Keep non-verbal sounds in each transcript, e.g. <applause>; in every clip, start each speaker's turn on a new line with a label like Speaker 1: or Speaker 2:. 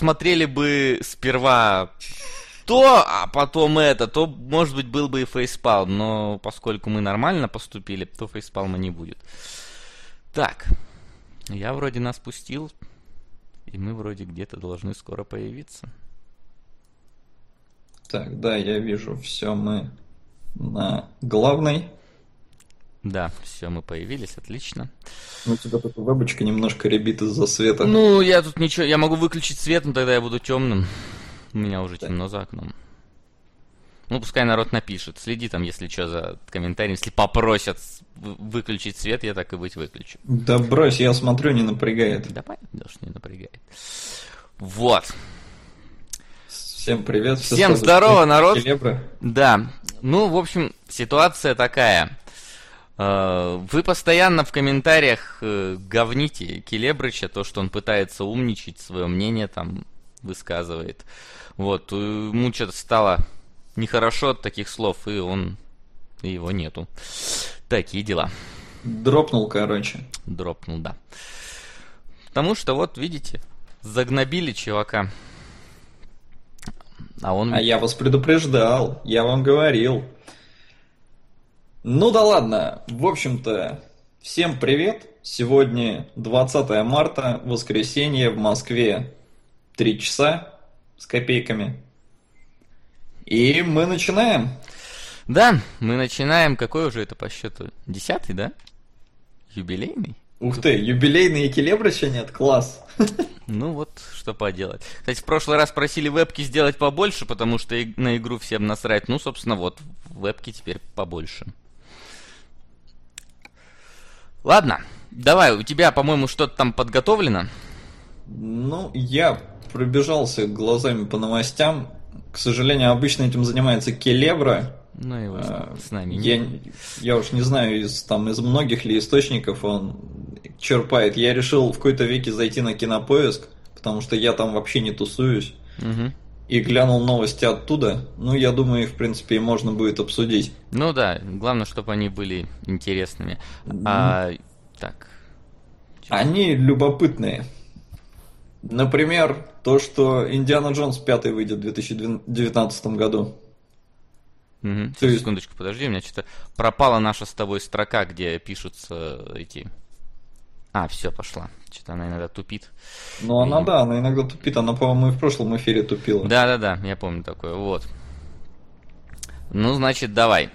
Speaker 1: посмотрели бы сперва то, а потом это, то, может быть, был бы и фейспалм. Но поскольку мы нормально поступили, то фейспалма не будет. Так, я вроде нас пустил, и мы вроде где-то должны скоро появиться.
Speaker 2: Так, да, я вижу, все, мы на главной.
Speaker 1: Да, все, мы появились, отлично.
Speaker 2: Ну, у тебя тут вебочка немножко ребит из-за света.
Speaker 1: Ну, я тут ничего, я могу выключить свет, но тогда я буду темным. У меня уже темно за окном. Ну, пускай народ напишет. Следи там, если что, за комментарием. Если попросят выключить свет, я так и быть выключу.
Speaker 2: Да брось, я смотрю, не напрягает.
Speaker 1: Да понятно, что не напрягает. Вот.
Speaker 2: Всем привет.
Speaker 1: Всем здорово, народ. Келебра. Да. Ну, в общем, ситуация такая. Э, вы постоянно в комментариях э, говните Келебрыча, то, что он пытается умничать, свое мнение там высказывает. Вот, ему что-то стало нехорошо от таких слов, и он... И его нету. Такие дела.
Speaker 2: Дропнул, короче.
Speaker 1: Дропнул, да. Потому что, вот, видите, загнобили чувака.
Speaker 2: А он... А я вас предупреждал, я вам говорил. Ну да ладно, в общем-то, всем привет. Сегодня 20 марта, воскресенье в Москве. Три часа с копейками. И мы начинаем.
Speaker 1: Да, мы начинаем. Какой уже это по счету? Десятый, да? Юбилейный?
Speaker 2: Ух ты, юбилейные келебрыча нет, класс. <laughs>
Speaker 1: Ну вот, что поделать. Кстати, в прошлый раз просили вебки сделать побольше, потому что на игру всем насрать. Ну, собственно, вот, вебки теперь побольше. Ладно, давай, у тебя, по-моему, что-то там подготовлено?
Speaker 2: Ну, я пробежался глазами по новостям. К сожалению, обычно этим занимается Келебра.
Speaker 1: Ну, его а, с нами
Speaker 2: я, я уж не знаю, из, там, из многих ли источников он черпает. Я решил в какой-то веке зайти на кинопоиск, потому что я там вообще не тусуюсь.
Speaker 1: Угу.
Speaker 2: И глянул новости оттуда. Ну, я думаю, их, в принципе, можно будет обсудить.
Speaker 1: Ну да, главное, чтобы они были интересными. А, так.
Speaker 2: Они любопытные. Например, то, что Индиана Джонс 5 выйдет в 2019 году.
Speaker 1: Угу. Ты... Секундочку, подожди, у меня что-то пропала наша с тобой строка, где пишутся эти... А, все, пошла. Что-то она иногда тупит.
Speaker 2: Ну, она, и... да, она иногда тупит. Она, по-моему, и в прошлом эфире тупила.
Speaker 1: Да-да-да, я помню такое. Вот. Ну, значит, давай.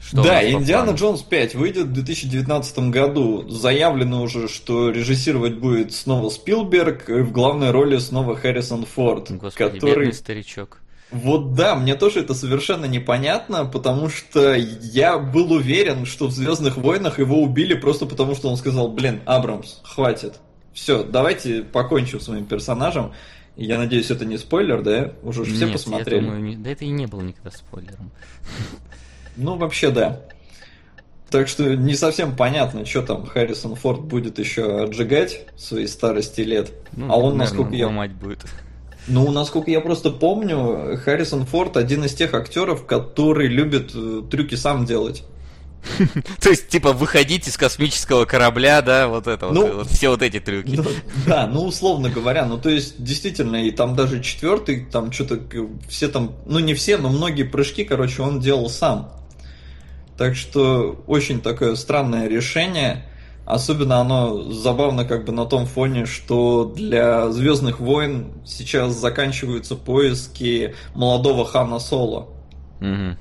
Speaker 2: Что да, Индиана Джонс 5 выйдет в 2019 году. Заявлено уже, что режиссировать будет снова Спилберг, и в главной роли снова Харрисон Форд.
Speaker 1: Господи, который... бедный старичок.
Speaker 2: Вот да, мне тоже это совершенно непонятно, потому что я был уверен, что в Звездных войнах его убили просто потому, что он сказал, блин, Абрамс, хватит. Все, давайте покончим с моим персонажем. Я надеюсь, это не спойлер, да? Уже Нет, все посмотрели.
Speaker 1: Я думаю, не... Да это и не было никогда спойлером.
Speaker 2: Ну, вообще, да. Так что не совсем понятно, что там Харрисон Форд будет еще отжигать в своей старости лет.
Speaker 1: Ну, а он, наверное, насколько я... мать будет.
Speaker 2: Ну, насколько я просто помню, Харрисон Форд один из тех актеров, который любит э, трюки сам делать. <laughs>
Speaker 1: То есть, типа, выходить из космического корабля, да, вот это ну, вот, все вот эти трюки.
Speaker 2: Ну, да, ну, условно говоря, ну, то есть, действительно, и там даже четвертый, там что-то, все там, ну, не все, но многие прыжки, короче, он делал сам. Так что очень такое странное решение. Особенно оно забавно как бы на том фоне, что для Звездных войн сейчас заканчиваются поиски молодого Хана Соло.
Speaker 1: Угу.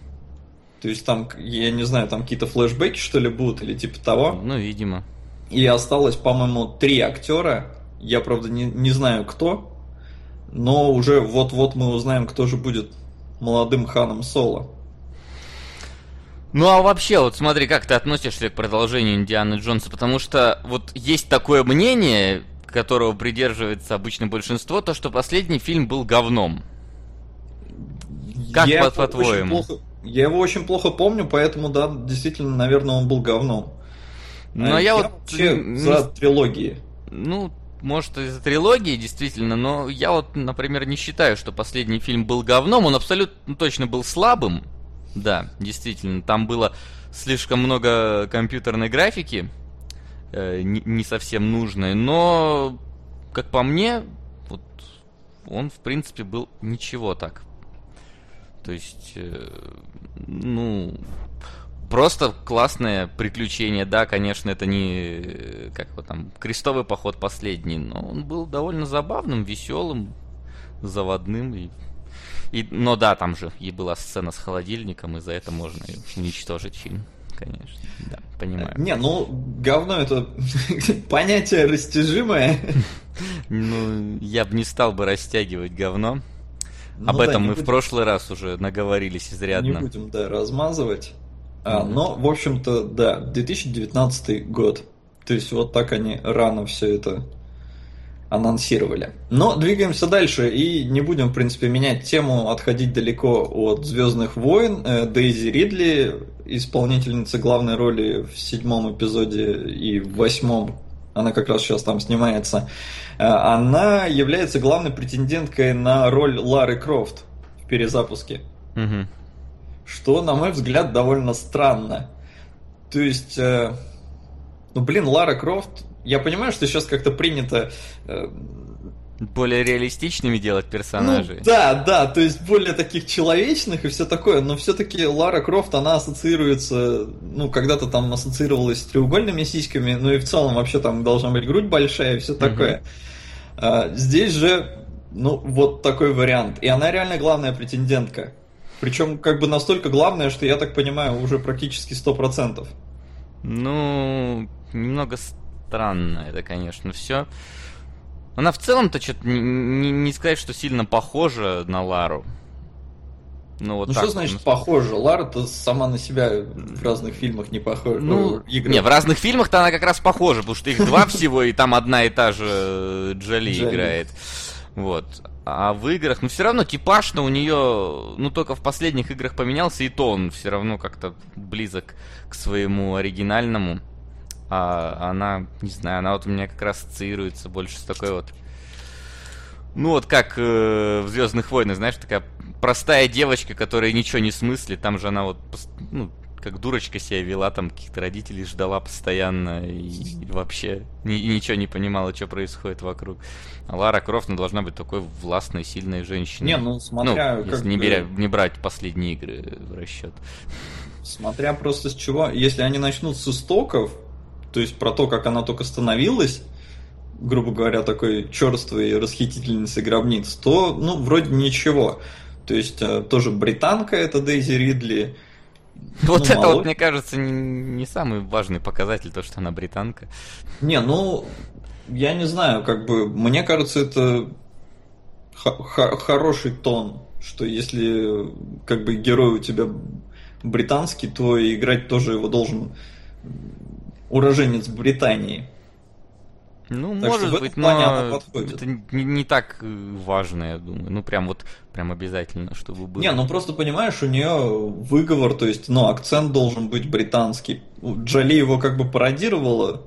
Speaker 2: То есть там, я не знаю, там какие-то флешбеки что ли будут или типа того.
Speaker 1: Ну, видимо.
Speaker 2: И осталось, по-моему, три актера. Я, правда, не, не знаю кто. Но уже вот-вот мы узнаем, кто же будет молодым Ханом Соло.
Speaker 1: Ну а вообще, вот смотри, как ты относишься к продолжению Индианы Джонса, потому что вот есть такое мнение, которого придерживается обычно большинство, то что последний фильм был говном. Как я по- твоему
Speaker 2: Плохо, я его очень плохо помню, поэтому да, действительно, наверное, он был говном.
Speaker 1: Но а я, я вот
Speaker 2: вообще не... за трилогии.
Speaker 1: Ну, может, из-за трилогии, действительно, но я вот, например, не считаю, что последний фильм был говном. Он абсолютно точно был слабым, да, действительно, там было слишком много компьютерной графики, э, не, не совсем нужной, но, как по мне, вот он, в принципе, был ничего так. То есть, э, ну, просто классное приключение. Да, конечно, это не, как его там, крестовый поход последний, но он был довольно забавным, веселым, заводным. И, и, но да, там же и была сцена с холодильником, и за это можно уничтожить фильм конечно. Да, понимаю.
Speaker 2: Не, ну, говно это <laughs> понятие растяжимое.
Speaker 1: Ну, я бы не стал бы растягивать говно. Ну, Об да, этом мы будем... в прошлый раз уже наговорились изрядно.
Speaker 2: Не будем, да, размазывать. А, mm-hmm. Но, в общем-то, да, 2019 год. То есть вот так они рано все это анонсировали. Но двигаемся дальше и не будем, в принципе, менять тему, отходить далеко от Звездных войн. Э, Дейзи Ридли, исполнительница главной роли в седьмом эпизоде и в восьмом, она как раз сейчас там снимается, э, она является главной претенденткой на роль Лары Крофт в перезапуске. Угу. Что, на мой взгляд, довольно странно. То есть, э, ну блин, Лара Крофт я понимаю, что сейчас как-то принято э,
Speaker 1: более реалистичными делать персонажей.
Speaker 2: Ну, да, да, то есть более таких человечных и все такое, но все-таки Лара Крофт, она ассоциируется, ну, когда-то там ассоциировалась с треугольными сиськами, ну и в целом вообще там должна быть грудь большая и все такое. Mm-hmm. А, здесь же, ну, вот такой вариант. И она реально главная претендентка. Причем как бы настолько главная, что я так понимаю, уже практически 100%.
Speaker 1: Ну, немного странно это, конечно, все. Она в целом-то что-то не, не, не сказать, что сильно похожа на Лару.
Speaker 2: Ну, вот ну что значит похожа? Лара-то сама на себя в разных фильмах не похожа.
Speaker 1: Ну, игры. не, в разных фильмах-то она как раз похожа, потому что их два всего, и там одна и та же Джоли играет. Вот. А в играх, ну все равно типаж-то у нее, ну только в последних играх поменялся, и то он все равно как-то близок к своему оригинальному а она, не знаю, она вот у меня как раз ассоциируется больше с такой вот ну вот как э, в Звездных войнах, знаешь, такая простая девочка, которая ничего не смыслит, там же она вот, ну, как дурочка себя вела, там каких-то родителей ждала постоянно и, и вообще ни, ничего не понимала, что происходит вокруг. А Лара Крофт ну, должна быть такой властной, сильной женщиной.
Speaker 2: Не, ну смотря...
Speaker 1: Ну, если не, беря, не брать последние игры в расчет.
Speaker 2: Смотря просто с чего. Если они начнут с истоков, то есть про то, как она только становилась, грубо говоря, такой черствой расхитительницей гробниц, то, ну, вроде ничего. То есть э, тоже британка это Дейзи Ридли. <laughs>
Speaker 1: Вот ну, это мало... вот, мне кажется, не, не самый важный показатель, то, что она британка.
Speaker 2: Не, ну, я не знаю, как бы, мне кажется, это хороший тон, что если как бы герой у тебя британский, то играть тоже его должен уроженец Британии.
Speaker 1: Ну, так может быть, но это не, не так э, важно, я думаю. Ну, прям вот, прям обязательно, чтобы было.
Speaker 2: Не, ну просто понимаешь, у нее выговор, то есть, ну, акцент должен быть британский. Джоли его как бы пародировала,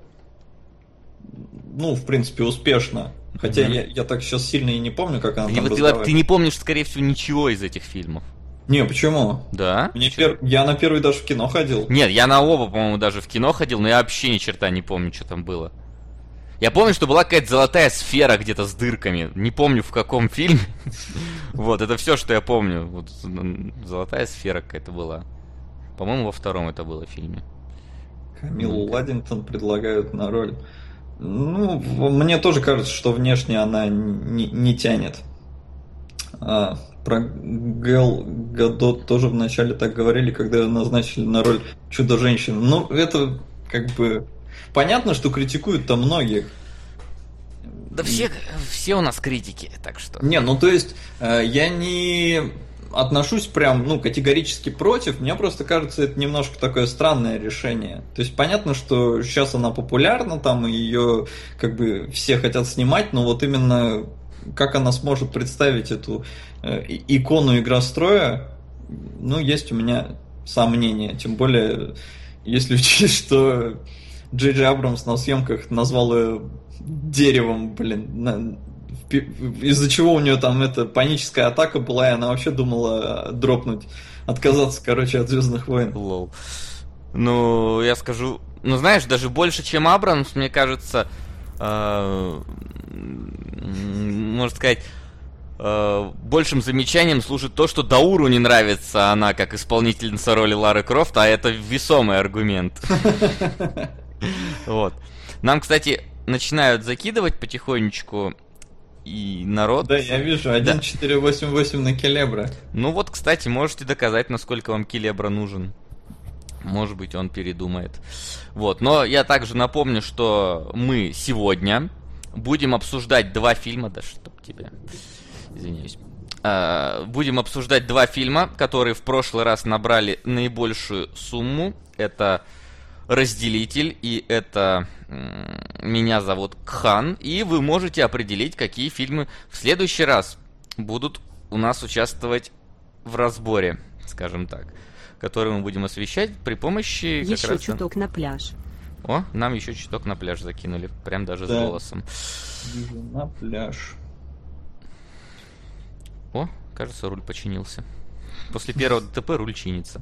Speaker 2: ну, в принципе, успешно. Хотя mm-hmm. я, я так сейчас сильно и не помню, как она и там
Speaker 1: вот ты, ты не помнишь, скорее всего, ничего из этих фильмов.
Speaker 2: Не, почему?
Speaker 1: Да?
Speaker 2: Мне пер... Я на первый даже в кино ходил.
Speaker 1: Нет, я на оба, по-моему, даже в кино ходил, но я вообще ни черта не помню, что там было. Я помню, что была какая-то золотая сфера где-то с дырками. Не помню в каком фильме. <laughs> Вот, это все, что я помню. Вот, золотая сфера какая-то была. По-моему, во втором это было фильме.
Speaker 2: Камилу Ладингтон предлагают на роль. Ну, мне тоже кажется, что внешне она не, не тянет. А, про Гэл Гадот тоже вначале так говорили, когда назначили на роль Чудо-женщины. Ну, это как бы... Понятно, что критикуют там многих.
Speaker 1: Да все, все у нас критики, так что...
Speaker 2: Не, ну то есть, э, я не отношусь прям, ну, категорически против. Мне просто кажется, это немножко такое странное решение. То есть понятно, что сейчас она популярна, там ее как бы все хотят снимать, но вот именно как она сможет представить эту э, икону игростроя, ну, есть у меня сомнения. Тем более, если учесть, что Джей Джей Абрамс на съемках назвал ее деревом, блин, на, из-за чего у нее там эта паническая атака была, и она вообще думала дропнуть, отказаться, короче, от Звездных войн.
Speaker 1: Лол. Ну, я скажу, ну знаешь, даже больше, чем Абрамс, мне кажется, э, можно сказать, э, большим замечанием служит то, что Дауру не нравится она как исполнительница роли Лары Крофт, а это весомый аргумент. Вот. Нам, кстати, начинают закидывать потихонечку и народ.
Speaker 2: Да, я вижу, 1488 на Келебра.
Speaker 1: Ну вот, кстати, можете доказать, насколько вам Келебра нужен. Может быть, он передумает. Вот, но я также напомню, что мы сегодня будем обсуждать два фильма, да чтоб тебя, извиняюсь. А, будем обсуждать два фильма, которые в прошлый раз набрали наибольшую сумму. Это разделитель, и это меня зовут Кхан, и вы можете определить, какие фильмы в следующий раз будут у нас участвовать в разборе, скажем так, который мы будем освещать при помощи...
Speaker 3: Еще раз... чуток на пляж.
Speaker 1: О, нам еще чуток на пляж закинули, прям даже да. с голосом.
Speaker 2: На пляж.
Speaker 1: О, кажется, руль починился. После первого <laughs> ДТП руль чинится.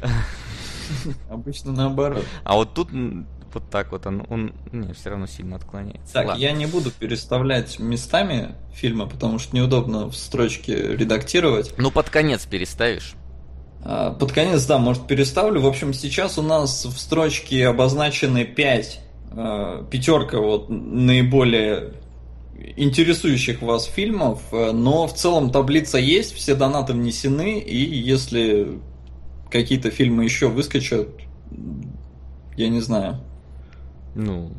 Speaker 1: <laughs>
Speaker 2: Обычно наоборот.
Speaker 1: А вот тут вот так вот он, он не, все равно сильно отклоняется.
Speaker 2: Так, Ладно. я не буду переставлять местами фильма, потому что неудобно в строчке редактировать.
Speaker 1: Ну, под конец переставишь.
Speaker 2: А, под конец, да, может, переставлю. В общем, сейчас у нас в строчке обозначены 5, а, пятерка вот наиболее интересующих вас фильмов, но в целом таблица есть, все донаты внесены, и если какие-то фильмы еще выскочат, я не знаю.
Speaker 1: Ну,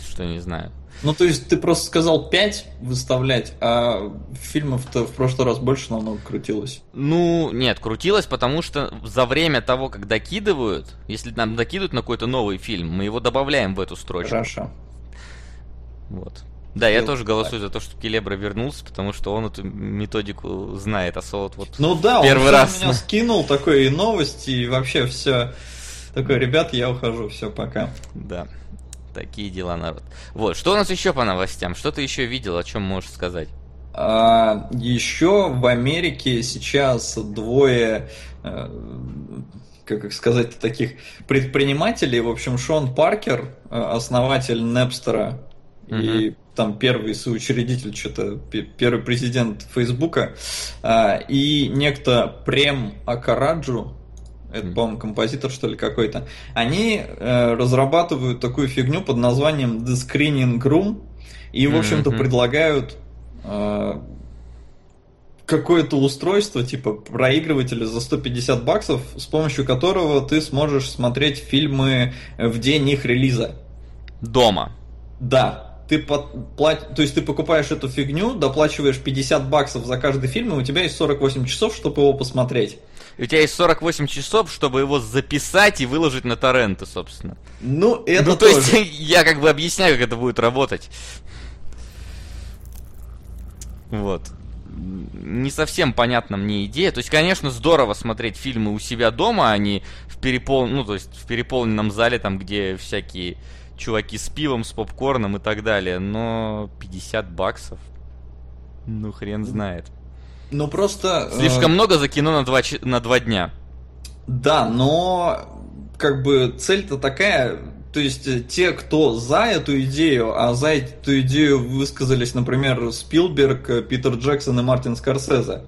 Speaker 1: что не знаю.
Speaker 2: Ну, то есть ты просто сказал 5 выставлять, а фильмов-то в прошлый раз больше намного крутилось.
Speaker 1: Ну, нет, крутилось, потому что за время того, как докидывают, если нам докидывают на какой-то новый фильм, мы его добавляем в эту строчку.
Speaker 2: Хорошо.
Speaker 1: Вот. Да, я тоже голосую за то, что Келебра вернулся, потому что он эту методику знает, а Солод вот
Speaker 2: Ну да, первый он раз меня скинул такой и новости, и вообще все. Такой, ребят, я ухожу, все, пока.
Speaker 1: Да, такие дела, народ. Вот, что у нас еще по новостям? Что ты еще видел, о чем можешь сказать?
Speaker 2: А, еще в Америке сейчас двое э, как их сказать, таких предпринимателей. В общем, Шон Паркер, э, основатель Непстера, uh-huh. и там первый соучредитель, что-то первый президент Фейсбука, а, и некто Прем Акараджу, это, по-моему, композитор, что ли, какой-то, они э, разрабатывают такую фигню под названием The Screening Room, и, в общем-то, mm-hmm. предлагают э, какое-то устройство, типа проигрывателя за 150 баксов, с помощью которого ты сможешь смотреть фильмы в день их релиза.
Speaker 1: Дома.
Speaker 2: Да, ты под, плат, то есть ты покупаешь эту фигню, доплачиваешь 50 баксов за каждый фильм, и у тебя есть 48 часов, чтобы его посмотреть.
Speaker 1: И у тебя есть 48 часов, чтобы его записать и выложить на торренты, собственно.
Speaker 2: Ну, это
Speaker 1: Ну, то тоже. есть, <laughs> я как бы объясняю, как это будет работать. Вот. Не совсем понятна мне идея. То есть, конечно, здорово смотреть фильмы у себя дома, а не в перепол... ну, то есть в переполненном зале, там, где всякие чуваки с пивом, с попкорном и так далее, но 50 баксов, ну хрен знает.
Speaker 2: Ну просто...
Speaker 1: Слишком э... много за кино на два, на два дня.
Speaker 2: Да, но как бы цель-то такая, то есть э, те, кто за эту идею, а за эту идею высказались, например, Спилберг, э, Питер Джексон и Мартин Скорсезе.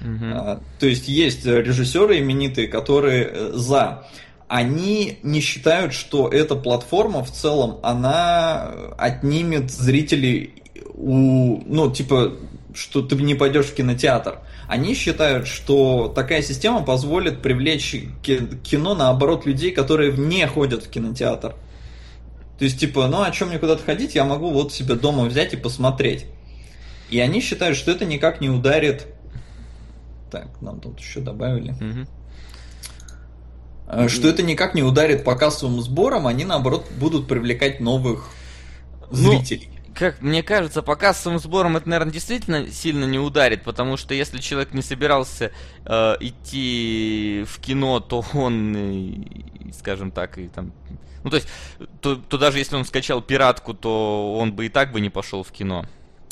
Speaker 2: Угу. То есть есть режиссеры именитые, которые э, за они не считают, что эта платформа в целом, она отнимет зрителей у, ну, типа, что ты не пойдешь в кинотеатр. Они считают, что такая система позволит привлечь кино, наоборот, людей, которые не ходят в кинотеатр. То есть, типа, ну, а чем мне куда-то ходить, я могу вот себе дома взять и посмотреть. И они считают, что это никак не ударит... Так, нам тут еще добавили. Угу. Что это никак не ударит по кассовым сборам, они наоборот будут привлекать новых ну, зрителей.
Speaker 1: Ну, как мне кажется, по кассовым сборам это, наверное, действительно сильно не ударит, потому что если человек не собирался э, идти в кино, то он, и, скажем так, и там, ну то есть, то, то даже если он скачал пиратку, то он бы и так бы не пошел в кино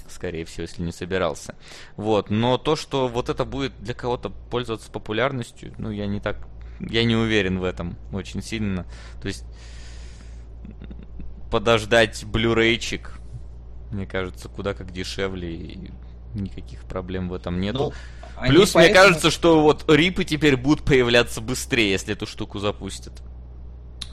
Speaker 1: скорее всего, если не собирался. Вот. Но то, что вот это будет для кого-то пользоваться популярностью, ну, я не так я не уверен в этом очень сильно. То есть подождать блюрейчик, мне кажется, куда как дешевле и Никаких проблем в этом нету. Ну, Плюс поэтому... мне кажется, что вот рипы теперь будут появляться быстрее, если эту штуку запустят.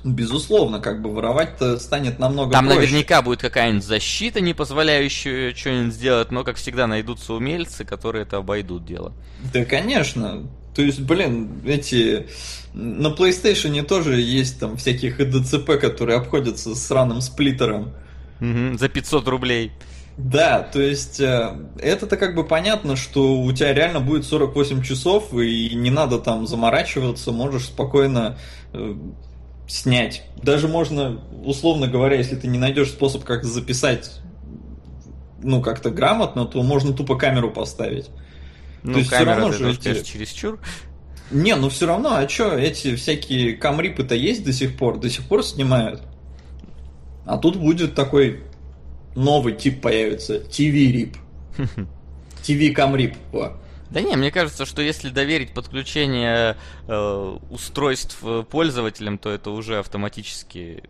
Speaker 2: Безусловно, как бы воровать-то станет намного
Speaker 1: Там
Speaker 2: проще.
Speaker 1: наверняка будет какая-нибудь защита, не позволяющая что-нибудь сделать, но, как всегда, найдутся умельцы, которые это обойдут дело.
Speaker 2: Да, конечно. То есть, блин, эти... На PlayStation тоже есть там всяких ДЦП, которые обходятся с сраным сплиттером.
Speaker 1: Угу, за 500 рублей.
Speaker 2: Да, то есть э, это-то как бы понятно, что у тебя реально будет 48 часов, и не надо там заморачиваться, можешь спокойно э, снять. Даже можно, условно говоря, если ты не найдешь способ, как записать, ну, как-то грамотно, то можно тупо камеру поставить.
Speaker 1: Ну, то есть все равно же эти... чересчур.
Speaker 2: Не, ну все равно, а что, эти всякие камрипы-то есть до сих пор, до сих пор снимают. А тут будет такой новый тип появится, TV-рип. TV-камрип. <laughs>
Speaker 1: Да не, мне кажется, что если доверить подключение э, устройств э, пользователям, то это уже автоматически,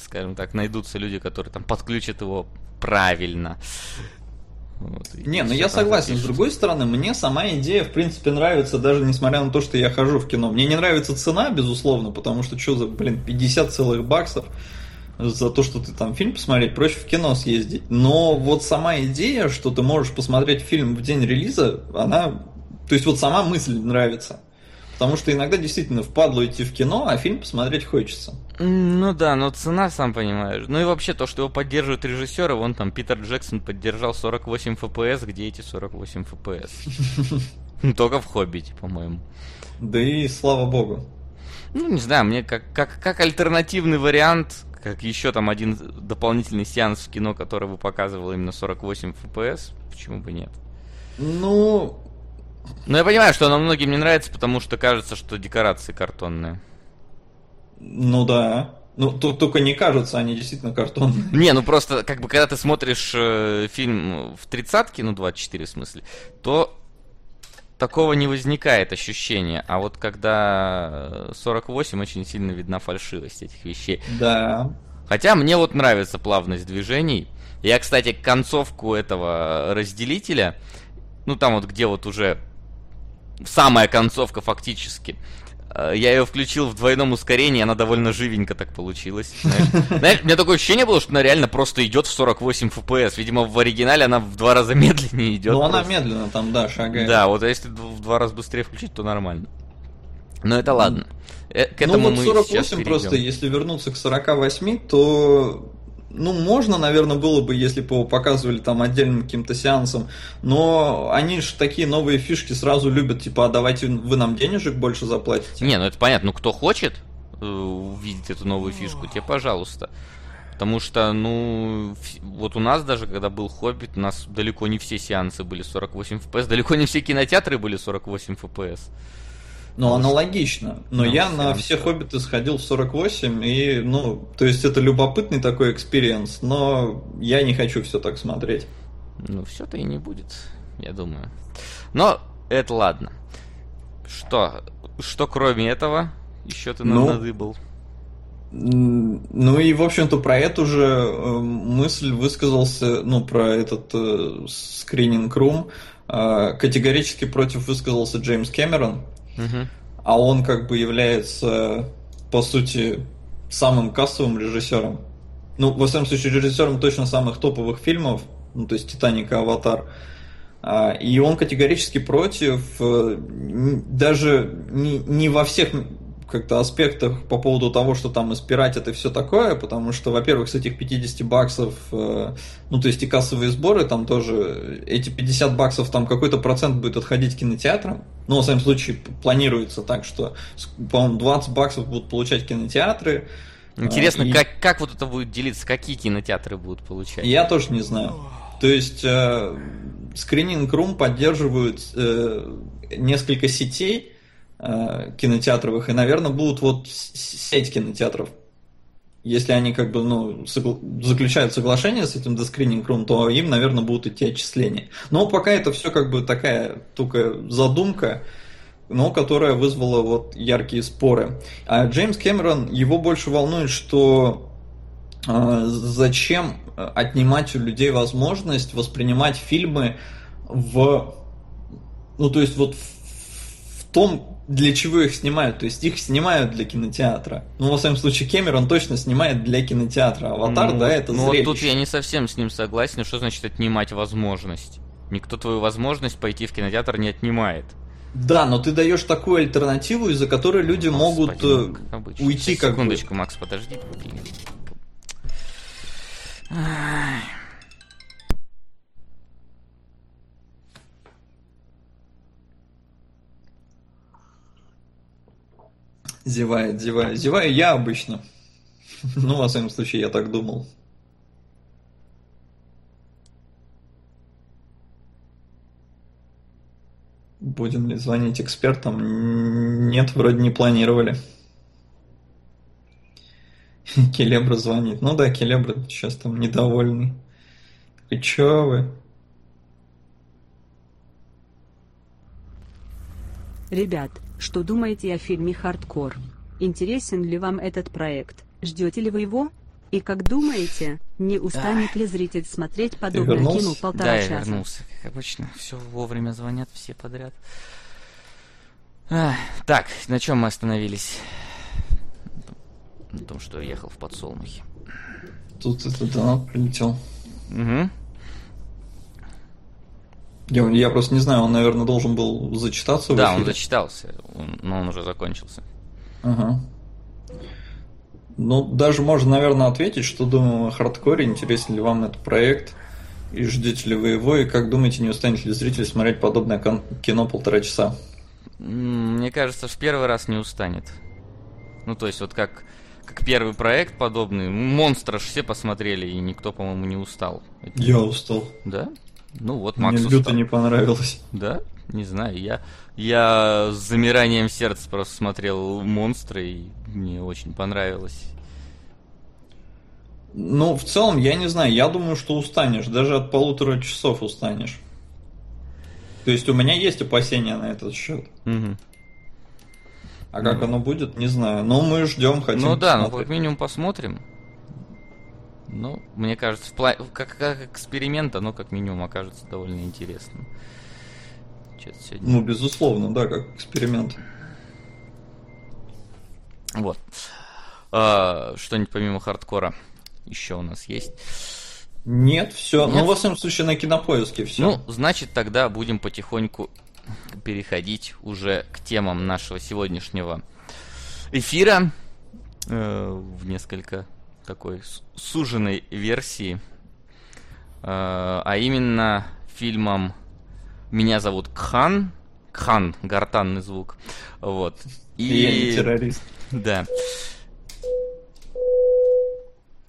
Speaker 1: скажем так, найдутся люди, которые там подключат его правильно.
Speaker 2: Вот, не, ну я согласен. Запишут. С другой стороны, мне сама идея, в принципе, нравится, даже несмотря на то, что я хожу в кино. Мне не нравится цена, безусловно, потому что что за, блин, 50 целых баксов за то, что ты там фильм посмотреть, проще в кино съездить. Но вот сама идея, что ты можешь посмотреть фильм в день релиза, она... То есть вот сама мысль нравится. Потому что иногда действительно впадло идти в кино, а фильм посмотреть хочется.
Speaker 1: Ну да, но цена, сам понимаешь. Ну и вообще то, что его поддерживают режиссеры, вон там Питер Джексон поддержал 48 FPS, где эти 48 FPS? <laughs> Только в Хоббите, по-моему.
Speaker 2: Да и слава богу.
Speaker 1: Ну, не знаю, мне как, как, как альтернативный вариант как еще там один дополнительный сеанс в кино, который бы показывал именно 48 FPS, почему бы нет?
Speaker 2: Ну...
Speaker 1: Ну, я понимаю, что оно многим не нравится, потому что кажется, что декорации картонные.
Speaker 2: Ну да. Ну, тут только не кажется, они действительно картонные.
Speaker 1: Не, ну просто, как бы, когда ты смотришь э, фильм в тридцатке, ну, 24 в смысле, то такого не возникает ощущения. А вот когда 48, очень сильно видна фальшивость этих вещей.
Speaker 2: Да.
Speaker 1: Хотя мне вот нравится плавность движений. Я, кстати, концовку этого разделителя, ну там вот где вот уже самая концовка фактически, Э, я ее включил в двойном ускорении, она довольно живенько так получилась. Знаешь, у меня такое ощущение было, что она реально просто идет в 48 FPS. Видимо, в оригинале она в два раза <laughs> медленнее идет.
Speaker 2: Ну, она медленно там, да, шагает.
Speaker 1: Да, вот если в два раза быстрее включить, то нормально. Но это ладно. Э, к этому
Speaker 2: ну, вот 48 просто, если вернуться к 48, то ну, можно, наверное, было бы, если бы его показывали там отдельным каким-то сеансом, но они же такие новые фишки сразу любят, типа, а давайте вы нам денежек больше заплатите.
Speaker 1: Не, ну это понятно, ну кто хочет э, увидеть эту новую фишку, тебе пожалуйста. Потому что, ну, вот у нас даже, когда был Хоббит, у нас далеко не все сеансы были 48 FPS, далеко не все кинотеатры были 48 FPS.
Speaker 2: Ну, аналогично. Но ну, я на все хоббиты сходил в 48, и, ну, то есть это любопытный такой experience, но я не хочу все так смотреть.
Speaker 1: Ну, все-то и не будет, я думаю. Но это ладно. Что? Что кроме этого еще ты ну, надыбал?
Speaker 2: Ну и, в общем-то, про эту же э, мысль высказался, ну, про этот э, screening room, э, категорически против высказался Джеймс Кэмерон, а он как бы является, по сути, самым кассовым режиссером. Ну, во всяком случае, режиссером точно самых топовых фильмов, ну, то есть «Титаник» «Аватар». А, и он категорически против, э, даже не во всех как-то аспектах по поводу того, что там испиратят и все такое, потому что, во-первых, с этих 50 баксов, э, ну, то есть и кассовые сборы, там тоже, эти 50 баксов, там какой-то процент будет отходить кинотеатрам, ну, в своем случае, планируется так, что, по-моему, 20 баксов будут получать кинотеатры,
Speaker 1: Интересно, и... как, как вот это будет делиться, какие кинотеатры будут получать?
Speaker 2: Я тоже не знаю. То есть э, Screening Room поддерживают э, несколько сетей, э, кинотеатровых, и, наверное, будут вот сеть кинотеатров. Если они как бы, ну, согла- заключают соглашение с этим Screening Room, то им, наверное, будут идти отчисления. Но пока это все как бы такая только задумка, но которая вызвала вот яркие споры. А Джеймс Кэмерон, его больше волнует, что э, зачем отнимать у людей возможность воспринимать фильмы в... Ну, то есть вот в, в том, для чего их снимают. То есть их снимают для кинотеатра. Ну, во всяком случае, Кэмерон точно снимает для кинотеатра. Аватар, ну, да, это
Speaker 1: Ну, вот тут я не совсем с ним согласен. Что значит отнимать возможность? Никто твою возможность пойти в кинотеатр не отнимает.
Speaker 2: Да, но ты даешь такую альтернативу, из-за которой люди Господи, могут ну, как уйти как
Speaker 1: Секундочку, бы. Макс, подожди.
Speaker 2: Зевает, зевает. Зеваю я обычно. <laughs> Ну, во всяком случае, я так думал. Будем ли звонить экспертам? Нет, вроде не планировали. <laughs> Келебра звонит. Ну да, Келебра сейчас там недовольный. И чё вы?
Speaker 3: Ребят, что думаете о фильме «Хардкор»? Интересен ли вам этот проект? Ждете ли вы его? И как думаете, не устанет ли зритель смотреть подобное кино полтора
Speaker 1: да,
Speaker 3: часа?
Speaker 1: Да, я вернулся, как обычно. Все вовремя звонят, все подряд. А, так, на чем мы остановились? На том, что я ехал в подсолнухе.
Speaker 2: Тут это донат прилетел. Угу. Я, я просто не знаю, он, наверное, должен был зачитаться.
Speaker 1: Да, он зачитался, он, но он уже закончился.
Speaker 2: Ага. Ну, даже можно, наверное, ответить, что думаем о хардкоре, интересен ли вам этот проект, и ждете ли вы его, и как думаете, не устанет ли зритель смотреть подобное кино полтора часа?
Speaker 1: Мне кажется, в первый раз не устанет. Ну, то есть, вот как, как первый проект подобный, монстра все посмотрели, и никто, по-моему, не устал.
Speaker 2: Я устал.
Speaker 1: Да? Ну вот, Макс
Speaker 2: Мне люто не понравилось.
Speaker 1: Да? Не знаю, я, я с замиранием сердца просто смотрел «Монстры», и мне очень понравилось.
Speaker 2: Ну, в целом, я не знаю, я думаю, что устанешь, даже от полутора часов устанешь. То есть у меня есть опасения на этот счет. Угу. А как ну. оно будет, не знаю. Но мы ждем, хотим
Speaker 1: Ну да, посмотреть. ну как минимум посмотрим. Ну, мне кажется, в пла... как, как эксперимент оно как минимум окажется довольно интересным.
Speaker 2: Сегодня... Ну, безусловно, да, как эксперимент.
Speaker 1: Вот. А, что-нибудь помимо хардкора еще у нас есть?
Speaker 2: Нет, все. Ну, Нет? Ну, во всяком случае, на кинопоиске все.
Speaker 1: Ну, значит, тогда будем потихоньку переходить уже к темам нашего сегодняшнего эфира э, в несколько такой суженной версии, э, а именно фильмом «Меня зовут Кхан», Кхан, гортанный звук, вот.
Speaker 2: И... Я не террорист.
Speaker 1: Да.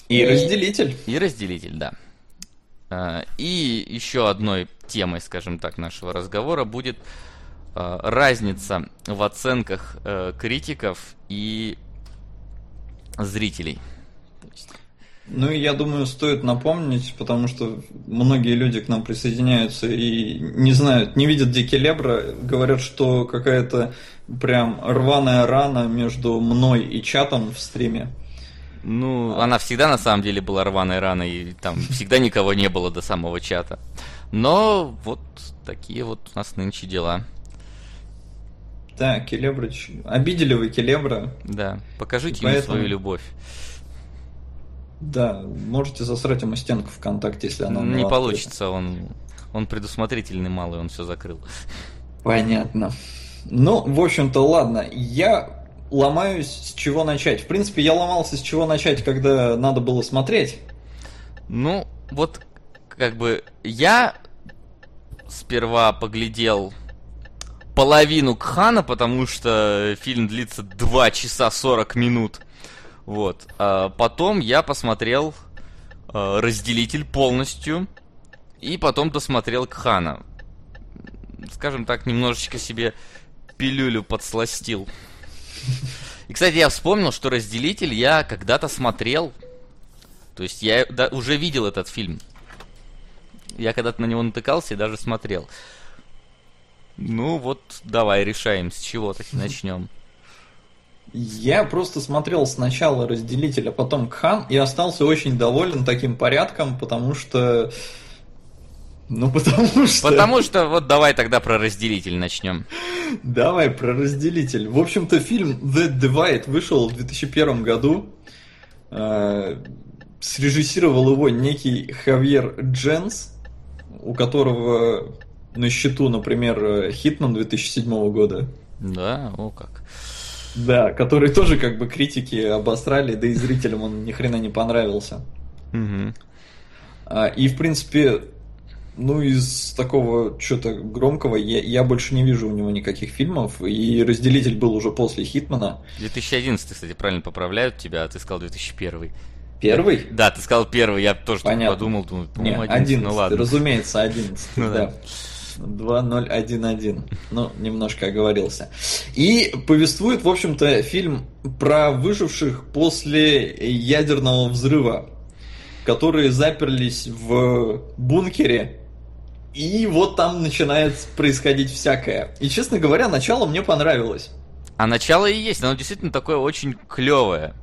Speaker 2: И, и разделитель.
Speaker 1: И разделитель, да. Э, и еще одной темой, скажем так, нашего разговора будет э, разница в оценках критиков и зрителей.
Speaker 2: Ну и я думаю, стоит напомнить, потому что многие люди к нам присоединяются и не знают, не видят Дики Лебра, говорят, что какая-то прям рваная рана между мной и чатом в стриме.
Speaker 1: Ну, она всегда на самом деле была рваной раной, и там всегда никого не было до самого чата. Но вот такие вот у нас нынче дела.
Speaker 2: Да, Келебрыч. Обидели вы Келебра.
Speaker 1: Да, покажите ему свою любовь.
Speaker 2: Да, можете засрать ему стенку ВКонтакте, если она
Speaker 1: Не получится, он, он предусмотрительный малый, он все закрыл.
Speaker 2: Понятно. Ну, в общем-то, ладно. Я ломаюсь, с чего начать. В принципе, я ломался, с чего начать, когда надо было смотреть.
Speaker 1: Ну, вот, как бы, я сперва поглядел половину Кхана, потому что фильм длится 2 часа 40 минут. Вот. А потом я посмотрел э, разделитель полностью. И потом досмотрел Кхана. Скажем так, немножечко себе пилюлю подсластил. И, кстати, я вспомнил, что разделитель я когда-то смотрел. То есть я да, уже видел этот фильм. Я когда-то на него натыкался и даже смотрел. Ну вот, давай решаем, с чего так <laughs> начнем.
Speaker 2: Я просто смотрел сначала разделитель, а потом Кхан и остался очень доволен таким порядком, потому что...
Speaker 1: Ну, потому <laughs> что... Потому что, вот давай тогда про разделитель начнем.
Speaker 2: Давай про разделитель. В общем-то, фильм The Divide вышел в 2001 году. Э, срежиссировал его некий Хавьер Дженс, у которого на счету, например, Хитман 2007 года.
Speaker 1: Да, о как.
Speaker 2: Да, который тоже как бы критики обосрали, да и зрителям он ни хрена не понравился. Угу. И в принципе, ну из такого что-то громкого я, я больше не вижу у него никаких фильмов, и разделитель был уже после Хитмана.
Speaker 1: 2011, кстати, правильно поправляют тебя, а ты сказал 2001.
Speaker 2: Первый?
Speaker 1: Да, ты сказал первый, я тоже Понятно. подумал, думаю,
Speaker 2: не, 11, 11, ну ладно. Разумеется, 11, <laughs> ну, да. 2011. Ну, немножко оговорился. И повествует, в общем-то, фильм про выживших после ядерного взрыва, которые заперлись в бункере. И вот там начинает происходить всякое. И, честно говоря, начало мне понравилось.
Speaker 1: А начало и есть, оно действительно такое очень клевое.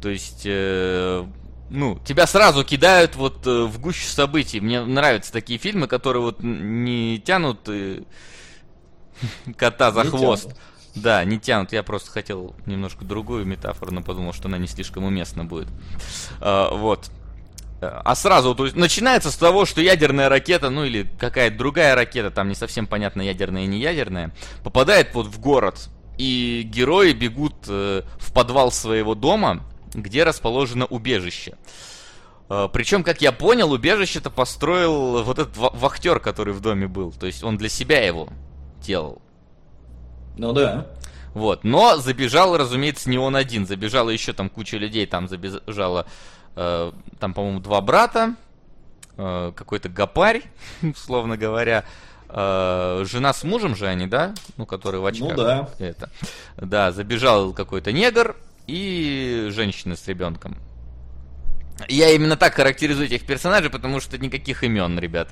Speaker 1: То есть, э, ну, тебя сразу кидают вот э, в гущу событий. Мне нравятся такие фильмы, которые вот не тянут э, <laughs> кота за не хвост. Тянут. Да, не тянут. Я просто хотел немножко другую метафору, но подумал, что она не слишком уместна будет. А, вот. А сразу, то есть, начинается с того, что ядерная ракета, ну или какая-то другая ракета, там не совсем понятно, ядерная и не ядерная, попадает вот в город, и герои бегут э, в подвал своего дома, где расположено убежище. А, Причем, как я понял, убежище-то построил вот этот вахтер, который в доме был. То есть он для себя его делал.
Speaker 2: Ну да.
Speaker 1: Вот. Но забежал, разумеется, не он один. Забежала еще там куча людей. Там забежала, э, там, по-моему, два брата. Э, какой-то гопарь, <laughs> условно говоря. Э, жена с мужем же они, да? Ну, который в очках.
Speaker 2: Ну да.
Speaker 1: Это. Да, забежал какой-то негр и женщина с ребенком. Я именно так характеризую этих персонажей, потому что никаких имен, ребят.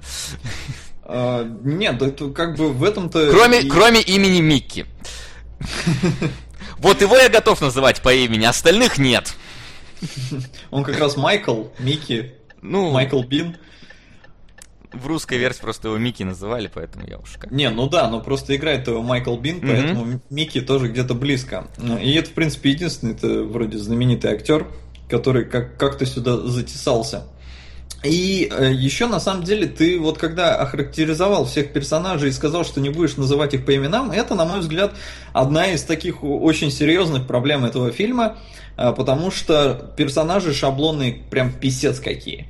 Speaker 2: А, нет, это как бы в этом-то...
Speaker 1: Кроме, и... кроме имени Микки. Вот его я готов называть по имени, остальных нет.
Speaker 2: Он как раз Майкл, Микки, ну, Майкл Бин.
Speaker 1: В русской версии просто его Микки называли, поэтому я уж как...
Speaker 2: Не, ну да, но просто играет его Майкл Бин, mm-hmm. поэтому Микки тоже где-то близко. Ну, и это, в принципе, единственный это вроде знаменитый актер, который как- как-то сюда затесался. И э, еще на самом деле ты вот когда охарактеризовал всех персонажей и сказал, что не будешь называть их по именам, это, на мой взгляд, одна из таких очень серьезных проблем этого фильма, э, потому что персонажи шаблонные прям писец какие.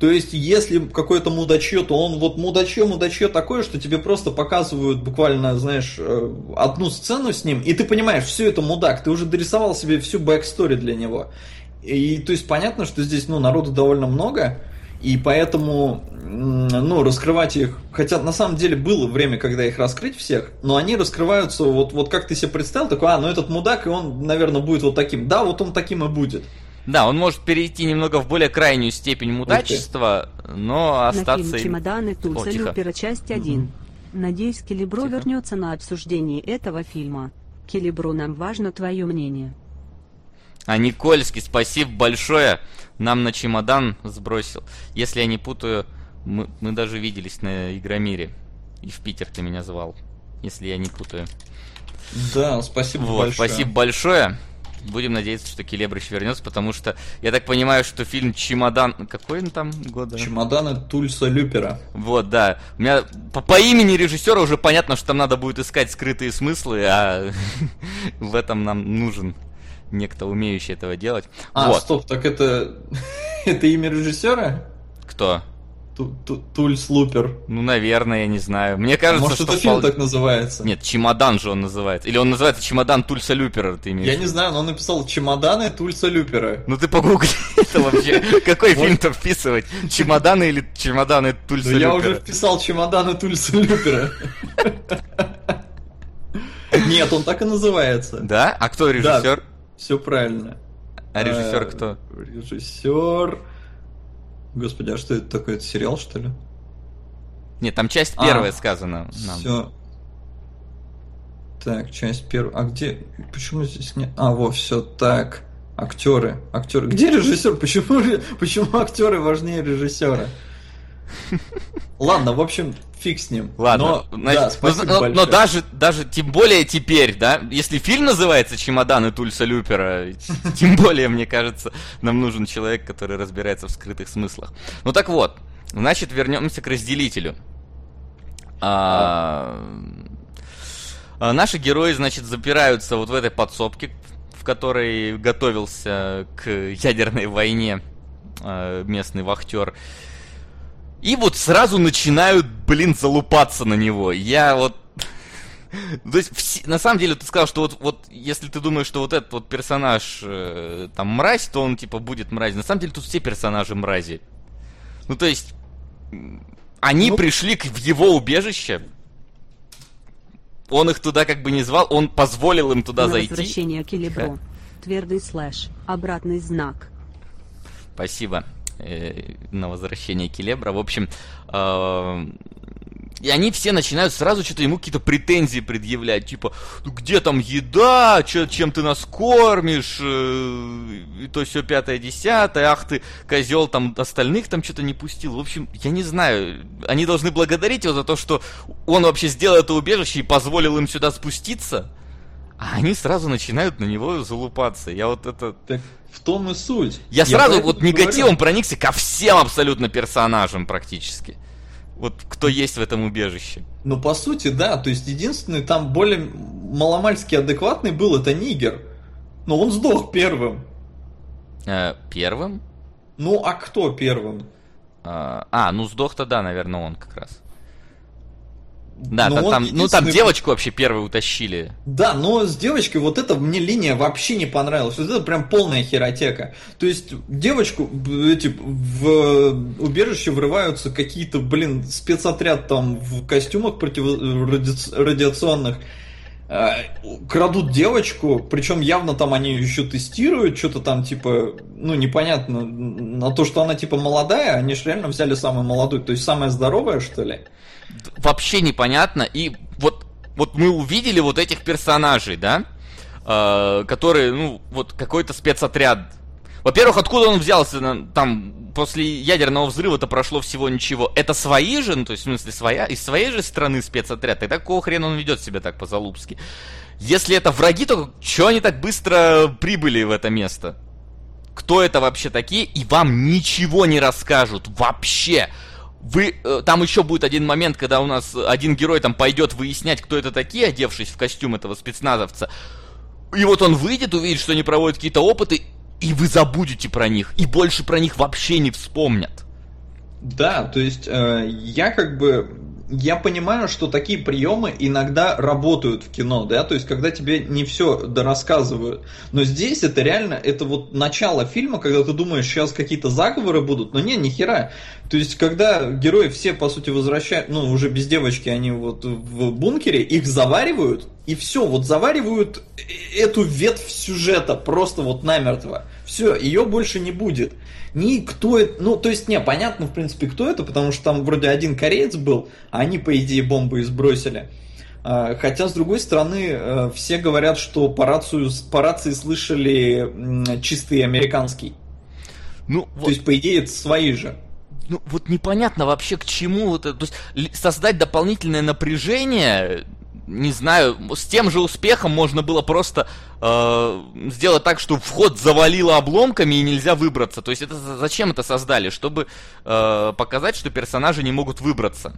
Speaker 2: То есть, если какое-то мудачье, то он вот мудачье, мудачье такое, что тебе просто показывают буквально, знаешь, э, одну сцену с ним, и ты понимаешь, все это мудак, ты уже дорисовал себе всю backstory для него. И то есть понятно, что здесь, ну, народу довольно много, и поэтому, ну, раскрывать их, хотя на самом деле было время, когда их раскрыть всех, но они раскрываются вот, вот как ты себе представил, такой, а, ну этот мудак, и он, наверное, будет вот таким. Да, вот он таким и будет.
Speaker 1: Да, он может перейти немного в более крайнюю степень мудачества, но остаться... На
Speaker 3: фильм «Чемоданы Тульса Люпера. Часть 1». Угу. Надеюсь, Келебро тихо. вернется на обсуждение этого фильма. Келебро, нам важно твое мнение.
Speaker 1: А Никольский, спасибо большое, нам на чемодан сбросил. Если я не путаю, мы, мы даже виделись на Игромире. И в Питер ты меня звал, если я не путаю.
Speaker 2: Да, спасибо вот, большое.
Speaker 1: Спасибо большое. Будем надеяться, что Келебрыч вернется, потому что я так понимаю, что фильм Чемодан... Какой он там года?
Speaker 2: Чемоданы Тульса Люпера.
Speaker 1: Вот, да. У меня по, по имени режиссера уже понятно, что там надо будет искать скрытые смыслы, а <laughs> в этом нам нужен некто, умеющий этого делать.
Speaker 2: А, вот. стоп, так это... <laughs> это имя режиссера?
Speaker 1: Кто?
Speaker 2: Тульс Лупер.
Speaker 1: Ну, наверное, я не знаю. Мне кажется,
Speaker 2: Может, что... это фильм так называется?
Speaker 1: Нет, Чемодан же он называется. Или он называется Чемодан Тульса Люпера, ты имеешь
Speaker 2: Я не знаю, но он написал Чемоданы Тульса Люпера.
Speaker 1: Ну ты погугли <laughs> это вообще. Какой фильм-то вписывать? Чемоданы или Чемоданы Тульса Люпера?
Speaker 2: Я уже вписал Чемоданы Тульса Люпера. Нет, он так и называется.
Speaker 1: Да? А кто режиссер?
Speaker 2: Все правильно.
Speaker 1: А режиссер кто?
Speaker 2: Режиссер... Господи, а что это такое? Это сериал, что ли?
Speaker 1: Нет, там часть а, первая сказана.
Speaker 2: Нам. Все. Так, часть первая. А где? Почему здесь нет? А, вот, все так. Актеры. Актеры. Где режиссер? Почему, <laughs> почему актеры важнее режиссера? Ладно, в общем, фиг с ним.
Speaker 1: Ладно, но, значит, да, но, но, но даже, даже, тем более теперь, да, если фильм называется «Чемоданы Тульса Люпера», <laughs> тем более, мне кажется, нам нужен человек, который разбирается в скрытых смыслах. Ну так вот, значит, вернемся к разделителю. А, а, наши герои, значит, запираются вот в этой подсобке, в которой готовился к ядерной войне а, местный вахтер. И вот сразу начинают, блин, залупаться на него. Я вот... <laughs> То есть, все, на самом деле, ты сказал, что вот, вот если ты думаешь, что вот этот вот персонаж э, там мразь, то он типа будет мразь. На самом деле, тут все персонажи мрази. Ну, то есть, они ну... пришли к, в его убежище. Он их туда как бы не звал, он позволил им туда
Speaker 3: на
Speaker 1: зайти.
Speaker 3: Возвращение к Элебро. Твердый слэш. Обратный знак.
Speaker 1: Спасибо. Э, на возвращение Келебра. В общем, э, и они все начинают сразу что-то ему какие-то претензии предъявлять, типа, ну где там еда, чё, чем ты нас кормишь, э, и то все пятое, десятое, ах ты, козел, там остальных там что-то не пустил. В общем, я не знаю, они должны благодарить его за то, что он вообще сделал это убежище и позволил им сюда спуститься, а они сразу начинают на него залупаться. Я вот это...
Speaker 2: Так в том и суть.
Speaker 1: Я, я сразу вот негативом говорю. проникся ко всем абсолютно персонажам практически. Вот кто есть в этом убежище.
Speaker 2: Ну, по сути, да. То есть, единственный там более маломальски адекватный был это Нигер. Но он сдох первым.
Speaker 1: Э, первым?
Speaker 2: Ну, а кто первым?
Speaker 1: А, а ну сдох-то да, наверное, он как раз. Да, но там, ну там девочку вообще первую утащили.
Speaker 2: Да, но с девочкой вот эта мне линия вообще не понравилась. Вот это прям полная херотека. То есть девочку эти в убежище врываются какие-то, блин, спецотряд там в костюмах противорадиационных э, крадут девочку, причем явно там они еще тестируют, что-то там типа, ну непонятно, на то, что она типа молодая, они же реально взяли самую молодую, то есть самая здоровая, что ли?
Speaker 1: Вообще непонятно. И вот, вот мы увидели вот этих персонажей, да, э, которые, ну, вот какой-то спецотряд. Во-первых, откуда он взялся? Там после ядерного взрыва-то прошло всего ничего. Это свои же, ну, то есть, в смысле, своя, из своей же страны спецотряд. Тогда какого хрена он ведет себя так по-залупски? Если это враги, то что они так быстро прибыли в это место? Кто это вообще такие? И вам ничего не расскажут. Вообще вы, э, там еще будет один момент, когда у нас один герой там пойдет выяснять, кто это такие, одевшись в костюм этого спецназовца. И вот он выйдет, увидит, что они проводят какие-то опыты, и вы забудете про них, и больше про них вообще не вспомнят.
Speaker 2: Да, то есть э, я как бы я понимаю, что такие приемы иногда работают в кино, да, то есть когда тебе не все дорассказывают. Но здесь это реально, это вот начало фильма, когда ты думаешь, сейчас какие-то заговоры будут, но не, ни хера. То есть когда герои все, по сути, возвращают, ну, уже без девочки, они вот в бункере, их заваривают, и все, вот заваривают эту ветвь сюжета просто вот намертво. Все, ее больше не будет ни кто это, ну, то есть, не, понятно, в принципе, кто это, потому что там вроде один кореец был, а они, по идее, бомбы сбросили. А, хотя, с другой стороны, э, все говорят, что по, рацию, по рации слышали чистый американский. Ну, вот... То есть, по идее, это свои же
Speaker 1: ну вот непонятно вообще к чему вот это. То есть создать дополнительное напряжение не знаю, с тем же успехом можно было просто э, сделать так, что вход завалило обломками и нельзя выбраться. То есть это зачем это создали? Чтобы э, показать, что персонажи не могут выбраться.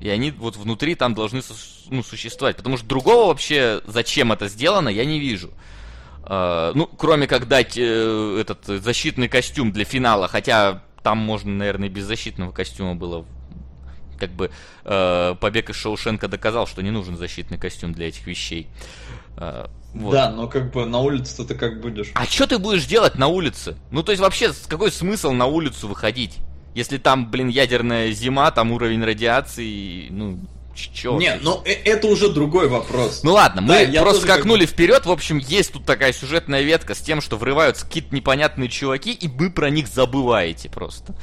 Speaker 1: И они вот внутри там должны ну, существовать. Потому что другого вообще, зачем это сделано, я не вижу. Э, ну, кроме как дать э, этот защитный костюм для финала. Хотя там можно, наверное, без защитного костюма было как бы э, побег из Шоушенка доказал, что не нужен защитный костюм для этих вещей.
Speaker 2: Э, вот. Да, но как бы на улице ты как будешь?
Speaker 1: А что ты будешь делать на улице? Ну, то есть вообще, какой смысл на улицу выходить? Если там, блин, ядерная зима, там уровень радиации, ну, Чё?
Speaker 2: Не, ну это уже другой вопрос.
Speaker 1: Ну ладно, мы да, просто скакнули как... вперед. В общем, есть тут такая сюжетная ветка с тем, что врываются какие-то непонятные чуваки, и вы про них забываете просто.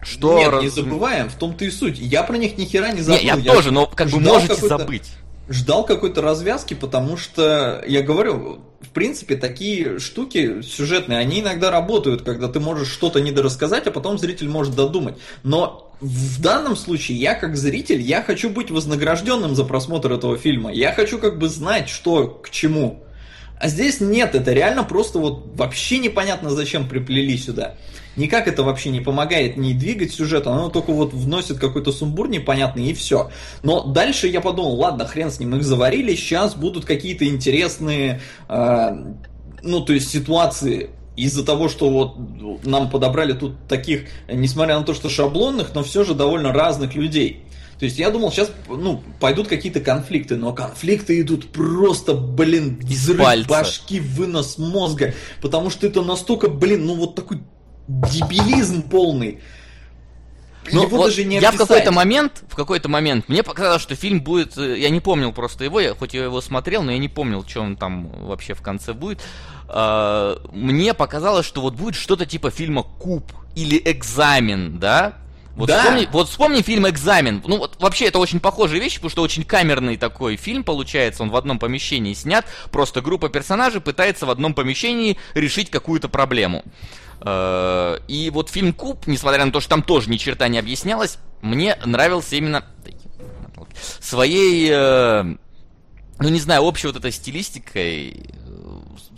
Speaker 2: Что Нет, раз... не забываем, в том-то и суть. Я про них ни хера не забыл.
Speaker 1: Не, я, я тоже, но как бы можете забыть.
Speaker 2: ждал какой-то развязки, потому что, я говорю, в принципе, такие штуки сюжетные, они иногда работают, когда ты можешь что-то недорассказать, а потом зритель может додумать. Но в данном случае я как зритель, я хочу быть вознагражденным за просмотр этого фильма. Я хочу как бы знать, что к чему. А здесь нет, это реально просто вот вообще непонятно, зачем приплели сюда. Никак это вообще не помогает не двигать сюжет, оно только вот вносит какой-то сумбур непонятный и все. Но дальше я подумал, ладно, хрен с ним, их заварили, сейчас будут какие-то интересные, э, ну то есть ситуации из-за того, что вот нам подобрали тут таких, несмотря на то, что шаблонных, но все же довольно разных людей. То есть я думал, сейчас ну, пойдут какие-то конфликты, но конфликты идут просто, блин, взрыв башки, вынос мозга, потому что это настолько, блин, ну вот такой дебилизм полный.
Speaker 1: Ну, его вот даже не я в какой-то момент, в какой-то момент, мне показалось, что фильм будет, э, я не помнил просто его, я, хоть я его смотрел, но я не помнил, что он там вообще в конце будет. А, мне показалось, что вот будет что-то типа фильма Куб или Экзамен, да? Вот, да. вспомни, вот вспомни фильм «Экзамен». Ну, вот вообще это очень похожие вещи, потому что очень камерный такой фильм получается. Он в одном помещении снят. Просто группа персонажей пытается в одном помещении решить какую-то проблему. Э, и вот фильм «Куб», несмотря на то, что там тоже ни черта не объяснялось, мне нравился именно своей, э, ну не знаю, общей вот этой стилистикой,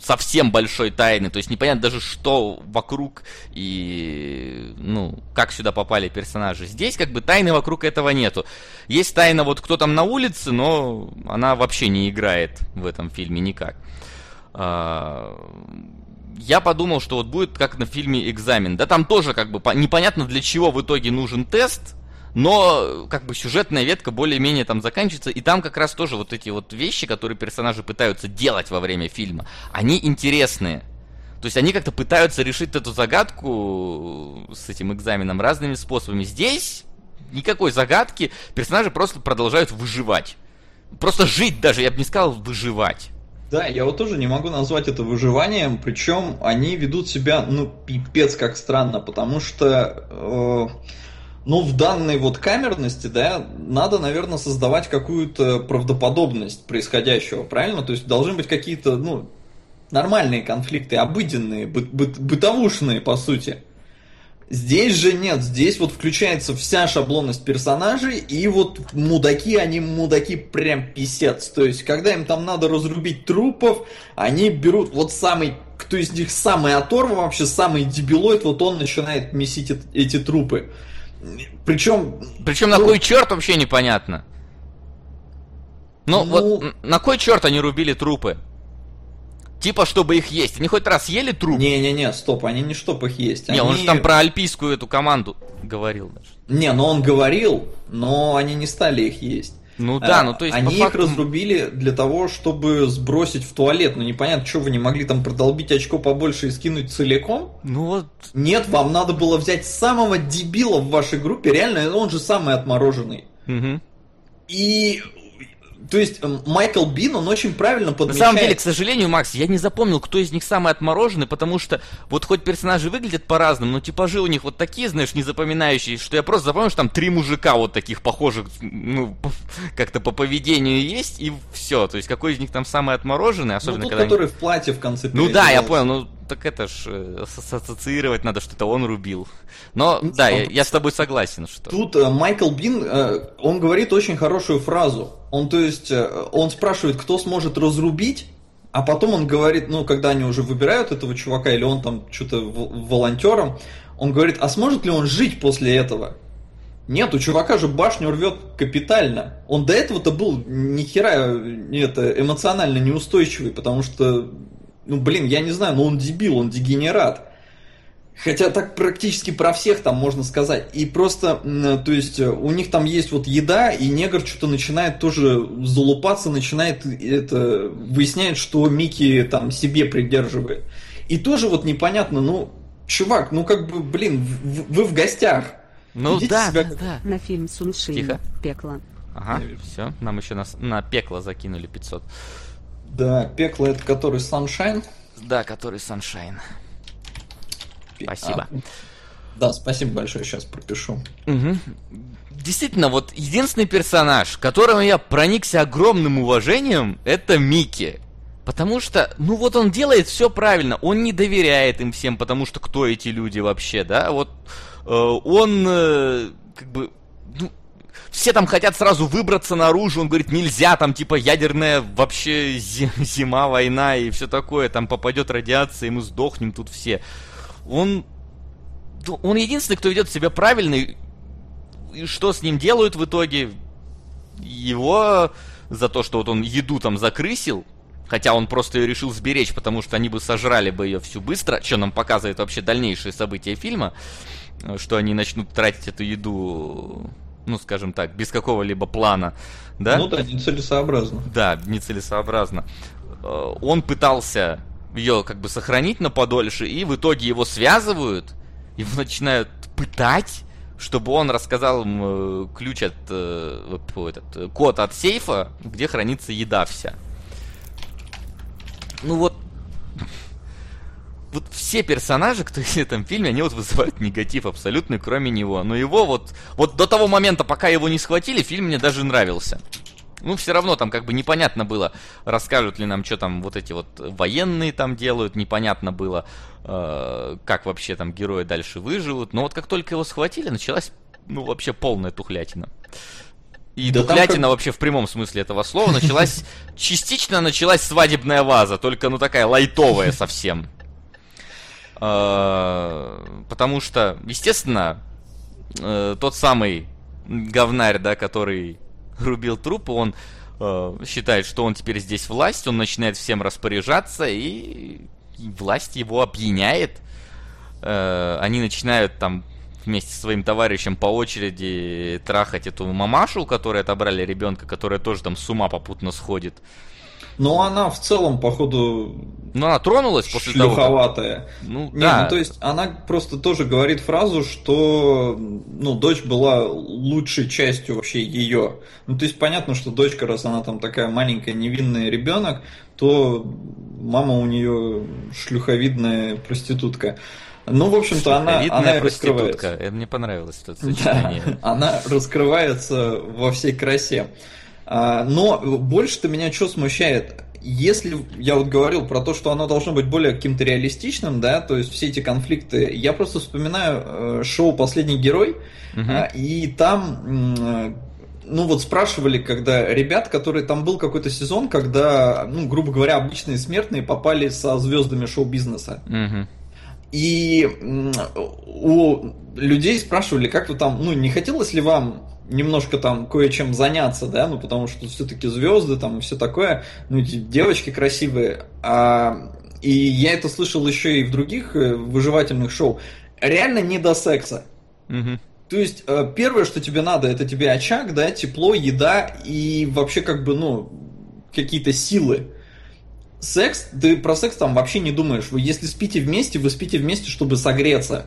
Speaker 1: совсем большой тайны, то есть непонятно даже, что вокруг и, ну, как сюда попали персонажи. Здесь как бы тайны вокруг этого нету. Есть тайна вот кто там на улице, но она вообще не играет в этом фильме никак. Я подумал, что вот будет как на фильме «Экзамен». Да там тоже как бы непонятно для чего в итоге нужен тест, но как бы сюжетная ветка более-менее там заканчивается, и там как раз тоже вот эти вот вещи, которые персонажи пытаются делать во время фильма, они интересные. То есть они как-то пытаются решить эту загадку с этим экзаменом разными способами. Здесь никакой загадки, персонажи просто продолжают выживать. Просто жить даже, я бы не сказал выживать.
Speaker 2: Да, я вот тоже не могу назвать это выживанием, причем они ведут себя, ну, пипец как странно, потому что э, ну, в данной вот камерности, да, надо, наверное, создавать какую-то правдоподобность происходящего, правильно? То есть должны быть какие-то, ну, нормальные конфликты, обыденные, бы бы бытовушные, по сути. Здесь же нет, здесь вот включается вся шаблонность персонажей, и вот мудаки, они мудаки прям писец. То есть, когда им там надо разрубить трупов, они берут вот самый, кто из них самый оторва вообще, самый дебилоид, вот он начинает месить эти трупы. Причем...
Speaker 1: Причем ну, на кой черт вообще непонятно. Ну, ну, вот на кой черт они рубили трупы? Типа, чтобы их есть. Они хоть раз ели труп?
Speaker 2: Не-не-не, стоп, они не чтоб их есть.
Speaker 1: Не,
Speaker 2: они...
Speaker 1: он же там про альпийскую эту команду говорил даже.
Speaker 2: Не, ну он говорил, но они не стали их есть.
Speaker 1: Ну да, а, ну то есть
Speaker 2: Они факту... их разрубили для того, чтобы сбросить в туалет. Ну непонятно, что вы не могли там продолбить очко побольше и скинуть целиком?
Speaker 1: Ну вот...
Speaker 2: Нет, вам надо было взять самого дебила в вашей группе, реально, он же самый отмороженный. Угу. И то есть Майкл Бин, он очень правильно подмечает...
Speaker 1: На самом деле, к сожалению, Макс, я не запомнил, кто из них самый отмороженный, потому что вот хоть персонажи выглядят по-разному, но типажи у них вот такие, знаешь, незапоминающие, что я просто запомнил, что там три мужика вот таких похожих, ну, <laughs> как-то по поведению есть, и все. То есть какой из них там самый отмороженный, особенно
Speaker 2: ну, тот,
Speaker 1: когда...
Speaker 2: который они... в платье в конце
Speaker 1: Ну да, я понял, ну так это ж э, ассоциировать надо, что это он рубил. Но ну, да, я, я с тобой согласен, что.
Speaker 2: Тут э, Майкл Бин, э, он говорит очень хорошую фразу. Он, то есть, он спрашивает, кто сможет разрубить, а потом он говорит, ну, когда они уже выбирают этого чувака, или он там что-то волонтером, он говорит, а сможет ли он жить после этого? Нет, у чувака же башню рвет капитально. Он до этого-то был ни хера это, эмоционально неустойчивый, потому что ну, блин, я не знаю, но он дебил, он дегенерат. Хотя так практически про всех там можно сказать. И просто, то есть, э, у них там есть вот еда, и негр что-то начинает тоже залупаться, начинает это, выясняет, что Микки там себе придерживает. И тоже вот непонятно, ну, чувак, ну как бы, блин, вы в гостях.
Speaker 1: Ну Идите да, себя... да, да.
Speaker 3: На фильм Суншин.
Speaker 1: Тихо.
Speaker 3: Пекло.
Speaker 1: Ага, все, нам еще на, на пекло закинули 500.
Speaker 2: Да, пекло это который Sunshine?
Speaker 1: Да, который Sunshine. Спасибо.
Speaker 2: Да, спасибо большое, сейчас пропишу.
Speaker 1: Угу. Действительно, вот единственный персонаж, которому я проникся огромным уважением, это Микки. Потому что, ну вот он делает все правильно, он не доверяет им всем, потому что кто эти люди вообще, да? Вот э, он э, как бы ну, все там хотят сразу выбраться наружу, он говорит, нельзя, там типа ядерная вообще зима, война и все такое, там попадет радиация, и мы сдохнем тут все. Он, ну, он единственный, кто ведет себя правильно, и что с ним делают в итоге? Его за то, что вот он еду там закрысил, хотя он просто ее решил сберечь, потому что они бы сожрали бы ее всю быстро, что нам показывает вообще дальнейшие события фильма, что они начнут тратить эту еду ну, скажем так, без какого-либо плана, да?
Speaker 2: Ну да, нецелесообразно.
Speaker 1: Да, нецелесообразно. Э, он пытался ее как бы сохранить на подольше, и в итоге его связывают, его начинают пытать, чтобы он рассказал им э, ключ от, э, этот, код от сейфа, где хранится еда вся. Ну вот, вот все персонажи, кто есть <laughs> в этом фильме, они вот вызывают негатив абсолютно, кроме него. Но его вот, вот до того момента, пока его не схватили, фильм мне даже нравился. Ну, все равно там как бы непонятно было, расскажут ли нам, что там вот эти вот военные там делают, непонятно было, э, как вообще там герои дальше выживут. Но вот как только его схватили, началась, ну, вообще полная тухлятина. И да тухлятина как... вообще в прямом смысле этого слова началась, <laughs> частично началась свадебная ваза, только ну такая лайтовая совсем. Э, потому что, естественно, э, тот самый говнарь, да, который рубил трупы, он э, считает, что он теперь здесь власть, он начинает всем распоряжаться, и, власть его опьяняет. Они начинают там вместе со своим товарищем по очереди трахать эту мамашу, которая отобрали ребенка, которая тоже там с ума попутно сходит.
Speaker 2: Но она в целом, походу,
Speaker 1: ну, она тронулась после
Speaker 2: шлюховатая. того, как... Ну, Нет, да. ну, то есть, она просто тоже говорит фразу, что, ну, дочь была лучшей частью вообще ее. Ну, то есть, понятно, что дочка, раз она там такая маленькая невинная ребенок, то мама у нее шлюховидная проститутка. Ну, в общем-то, она, она раскрывается.
Speaker 1: Это мне понравилось это сочетание.
Speaker 2: Да, она раскрывается во всей красе. А, но больше-то меня что смущает? Если я вот говорил про то, что оно должно быть более каким-то реалистичным, да, то есть все эти конфликты, я просто вспоминаю э, шоу Последний герой, угу. и там ну вот спрашивали, когда ребят, которые там был какой-то сезон, когда, ну, грубо говоря, обычные смертные попали со звездами шоу-бизнеса. Угу. И у людей спрашивали, как вы там, ну, не хотелось ли вам немножко там кое-чем заняться, да, ну потому что все-таки звезды там и все такое, ну девочки красивые, а, и я это слышал еще и в других э, выживательных шоу, реально не до секса. Угу. То есть э, первое, что тебе надо, это тебе очаг, да, тепло, еда и вообще как бы, ну, какие-то силы. Секс, ты про секс там вообще не думаешь. Вы если спите вместе, вы спите вместе, чтобы согреться.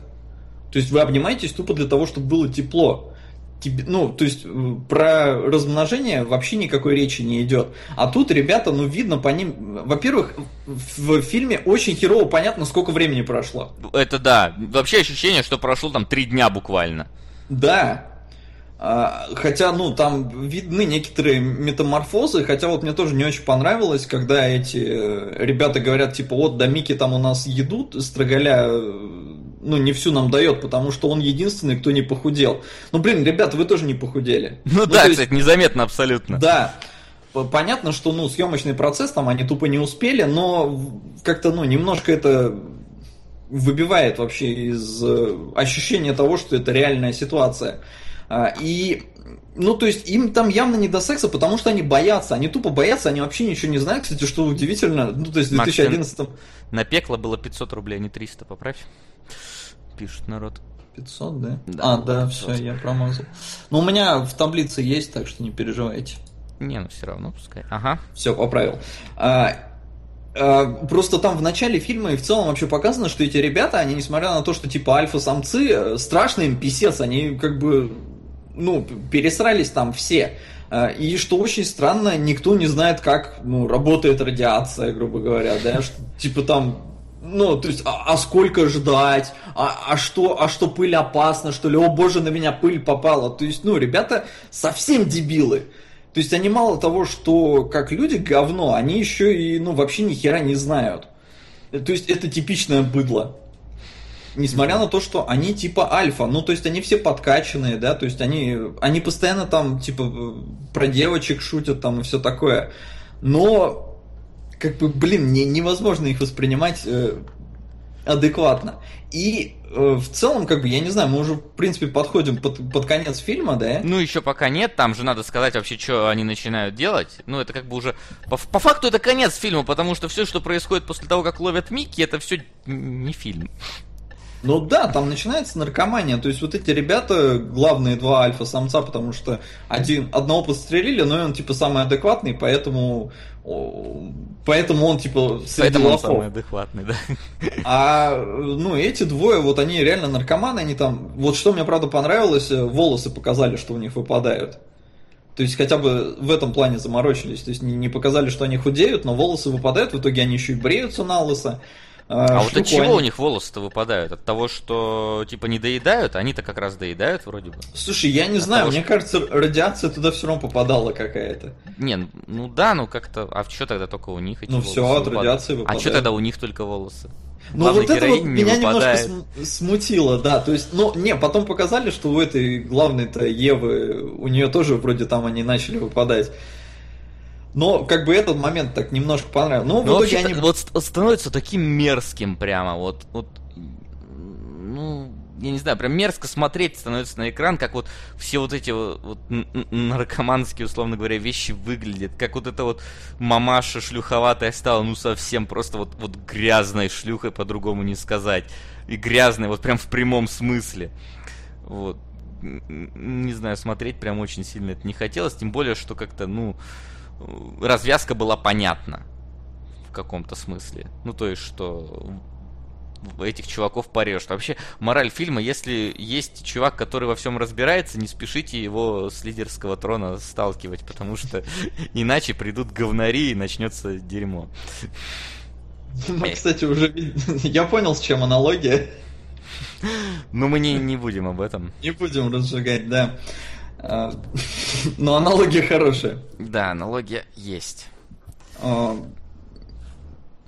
Speaker 2: То есть вы обнимаетесь тупо для того, чтобы было тепло тебе, ну, то есть э, про размножение вообще никакой речи не идет. А тут ребята, ну, видно по ним, во-первых, в фильме очень херово понятно, сколько времени прошло.
Speaker 1: Это да, вообще ощущение, что прошло там три дня буквально.
Speaker 2: Да, а, Хотя, ну, там видны некоторые метаморфозы, хотя вот мне тоже не очень понравилось, когда эти э, ребята говорят, типа, вот, до Мики там у нас едут, строгаля ну, не всю нам дает, потому что он единственный, кто не похудел. Ну, блин, ребята, вы тоже не похудели. <laughs>
Speaker 1: Ну, ну да, есть, кстати, незаметно абсолютно.
Speaker 2: Да. Понятно, что, ну, съемочный процесс там они тупо не успели, но как-то, ну, немножко это выбивает вообще из э, ощущения того, что это реальная ситуация. А, и ну, то есть им там явно не до секса, потому что они боятся. Они тупо боятся, они вообще ничего не знают. Кстати, что удивительно. Ну, то есть в 2011 Макс,
Speaker 1: На пекло было 500 рублей, а не 300, поправь пишет народ.
Speaker 2: 500, да? да а, да, 500. все, я промазал. Ну, у меня в таблице есть, так что не переживайте.
Speaker 1: Не, ну все равно пускай. Ага.
Speaker 2: Все, поправил. А, а, просто там в начале фильма и в целом вообще показано, что эти ребята, они, несмотря на то, что типа альфа-самцы, э, страшный им писец, они как бы, ну, пересрались там все. А, и что очень странно, никто не знает, как ну, работает радиация, грубо говоря, да, что, типа там Ну, то есть, а, а сколько ждать? А, а что, а что пыль опасна, что ли? О боже, на меня пыль попала. То есть, ну, ребята совсем дебилы. То есть они мало того, что как люди говно, они еще и, ну, вообще ни хера не знают. То есть это типичное быдло. Несмотря на то, что они типа альфа, ну то есть они все подкачанные, да, то есть они, они постоянно там типа про девочек шутят там и все такое. Но как бы, блин, не, невозможно их воспринимать э, адекватно. И э, в целом, как бы, я не знаю, мы уже, в принципе, подходим под, под конец фильма, да?
Speaker 1: Ну, еще пока нет, там же надо сказать вообще, что они начинают делать. Ну, это как бы уже... По, по факту это конец фильма, потому что все, что происходит после того, как ловят Микки, это все не фильм.
Speaker 2: Ну да, там начинается наркомания. То есть вот эти ребята, главные два альфа-самца, потому что один, одного подстрелили, но он типа самый адекватный, поэтому Поэтому он, типа,
Speaker 1: среди Поэтому он самый адекватный, да.
Speaker 2: А, ну, эти двое, вот они реально наркоманы, они там... Вот что мне, правда, понравилось, э, волосы показали, что у них выпадают. То есть хотя бы в этом плане заморочились. То есть не, не показали, что они худеют, но волосы выпадают, в итоге они еще и бреются на лысо.
Speaker 1: А, а вот от чего у них волосы-то выпадают? От того, что типа не доедают? Они-то как раз доедают вроде бы.
Speaker 2: Слушай, я не от знаю, того, мне что... кажется, радиация туда все равно попадала какая-то.
Speaker 1: Не, ну да, ну как-то. А что тогда только у них
Speaker 2: эти Ну все, от выпадают? радиации
Speaker 1: выпадают. А что тогда у них только волосы?
Speaker 2: Ну вот это вот меня выпадает. немножко смутило, да, то есть, ну, не, потом показали, что у этой главной-то Евы, у нее тоже вроде там они начали выпадать. Но как бы этот момент так немножко понравился. Ну,
Speaker 1: в итоге они... Вот становится таким мерзким прямо, вот, вот, ну, я не знаю, прям мерзко смотреть становится на экран, как вот все вот эти вот, вот наркоманские, условно говоря, вещи выглядят, как вот эта вот мамаша шлюховатая стала, ну совсем просто вот, вот грязной шлюхой, по-другому не сказать. И грязной, вот прям в прямом смысле. Вот. Не знаю, смотреть прям очень сильно это не хотелось, тем более, что как-то, ну, развязка была понятна в каком-то смысле. Ну, то есть, что этих чуваков порежут. Вообще, мораль фильма, если есть чувак, который во всем разбирается, не спешите его с лидерского трона сталкивать, потому что <laughs> иначе придут говнари и начнется дерьмо.
Speaker 2: Мы, кстати, уже... Я понял, с чем аналогия.
Speaker 1: Но мы не, не будем об этом.
Speaker 2: Не будем разжигать, да. А, но аналогия хорошая.
Speaker 1: Да, аналогия есть.
Speaker 2: А,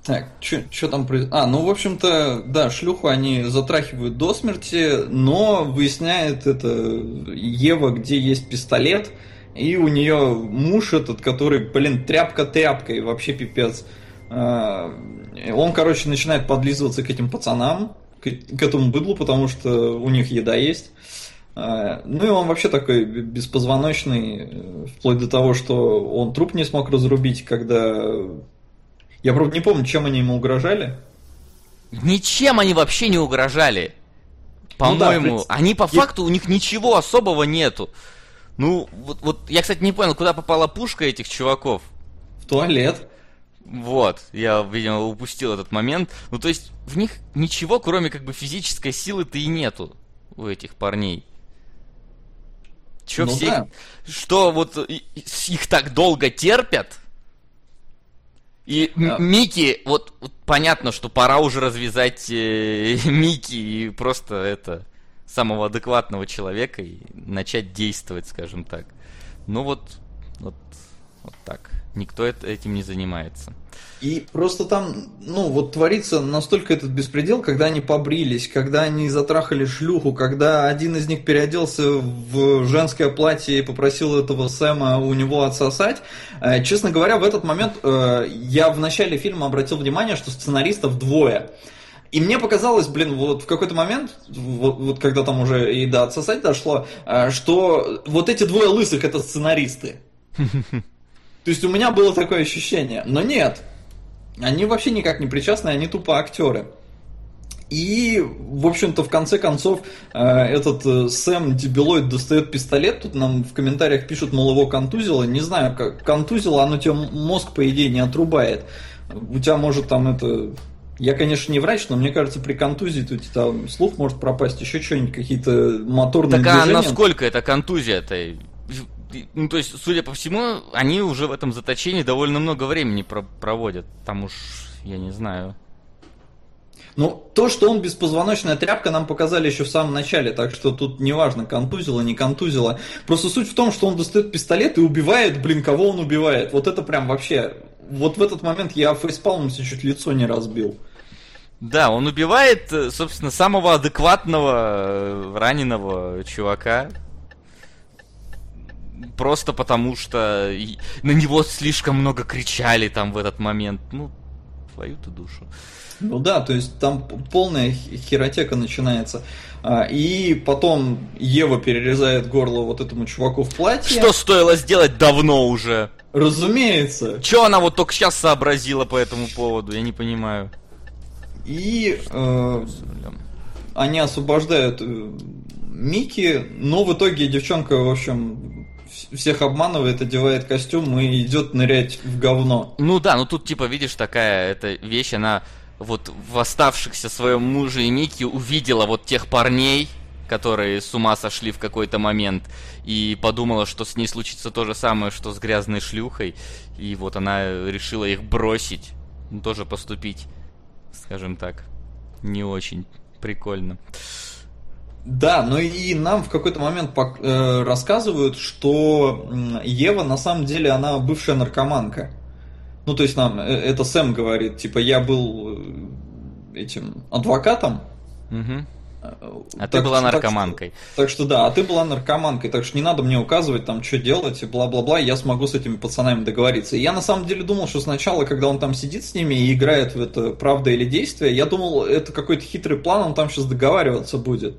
Speaker 2: так, что там происходит? А, ну, в общем-то, да, шлюху они затрахивают до смерти, но выясняет это Ева, где есть пистолет, и у нее муж этот, который, блин, тряпка тряпкой, вообще пипец. А, он, короче, начинает подлизываться к этим пацанам, к этому быдлу, потому что у них еда есть. А, ну и он вообще такой беспозвоночный, э, вплоть до того, что он труп не смог разрубить, когда... Я, правда, не помню, чем они ему угрожали.
Speaker 1: Ничем они вообще не угрожали. По-моему, ну, да, они по факту, у них ничего особого нету. Ну, вот, вот я, кстати, не понял, куда попала пушка этих чуваков.
Speaker 2: В туалет.
Speaker 1: Вот, я, видимо, упустил этот момент. Ну, то есть, в них ничего, кроме как бы физической силы-то и нету у этих парней. Че ну, все, да. что вот их так долго терпят? И да. Мики, вот, вот понятно, что пора уже развязать э, <laughs> Мики и просто это самого адекватного человека и начать действовать, скажем так. Ну вот, вот, вот так. Никто этим не занимается.
Speaker 2: И просто там, ну, вот творится настолько этот беспредел, когда они побрились, когда они затрахали шлюху, когда один из них переоделся в женское платье и попросил этого Сэма у него отсосать. Э, честно говоря, в этот момент э, я в начале фильма обратил внимание, что сценаристов двое. И мне показалось, блин, вот в какой-то момент, вот, вот когда там уже и до отсосать дошло, э, что вот эти двое лысых это сценаристы. <laughs> То есть у меня было такое ощущение. Но нет, они вообще никак не причастны, они тупо актеры. И, в общем-то, в конце концов, э, этот э, Сэм Дебилоид достает пистолет. Тут нам в комментариях пишут, мол, его контузило. Не знаю, как контузило, оно тебе мозг, по идее, не отрубает. У тебя может там это... Я, конечно, не врач, но мне кажется, при контузии тут там слух может пропасть, еще что-нибудь, какие-то моторные
Speaker 1: так, движения. Так а насколько это контузия-то? Ну, то есть, судя по всему, они уже в этом заточении довольно много времени про проводят. Там уж, я не знаю.
Speaker 2: Ну, то, что он беспозвоночная тряпка, нам показали еще в самом начале, так что тут неважно, контузило, не контузило. Просто суть в том, что он достает пистолет и убивает, блин, кого он убивает. Вот это прям вообще... Вот в этот момент я фейспалмом себе чуть лицо не разбил.
Speaker 1: Да, он убивает, э, собственно, самого адекватного э, раненого чувака. Просто потому что на него слишком много кричали там в этот момент. Ну, твою-то душу.
Speaker 2: Ну да, то есть там полная херотека начинается. А, и потом Ева перерезает горло вот этому чуваку в платье.
Speaker 1: Что стоило сделать давно уже?
Speaker 2: Разумеется.
Speaker 1: Че она вот только сейчас сообразила по этому поводу, я не понимаю.
Speaker 2: И э, они освобождают э, Мики, но в итоге девчонка, в общем, всех обманывает, одевает костюм и идет нырять в говно.
Speaker 1: Ну да, ну тут типа видишь такая эта вещь, она вот в оставшихся своем муже и Микки увидела вот тех парней, которые с ума сошли в какой-то момент, и подумала, что с ней случится то же самое, что с грязной шлюхой, и вот она решила их бросить, ну, тоже поступить, скажем так, не очень прикольно.
Speaker 2: Да, но и нам в какой-то момент э, рассказывают, что Ева на самом деле она бывшая наркоманка. Ну, то есть нам, э, это Сэм говорит, типа, я был э, этим адвокатом.
Speaker 1: Угу. А так, ты была наркоманкой.
Speaker 2: Так что, так что да, а ты была наркоманкой, так что не надо мне указывать там, что делать, и бла-бла-бла, я смогу с этими пацанами договориться. И я на самом деле думал, что сначала, когда он там сидит с ними и играет в это правда или действие, я думал, это какой-то хитрый план, он там сейчас договариваться будет.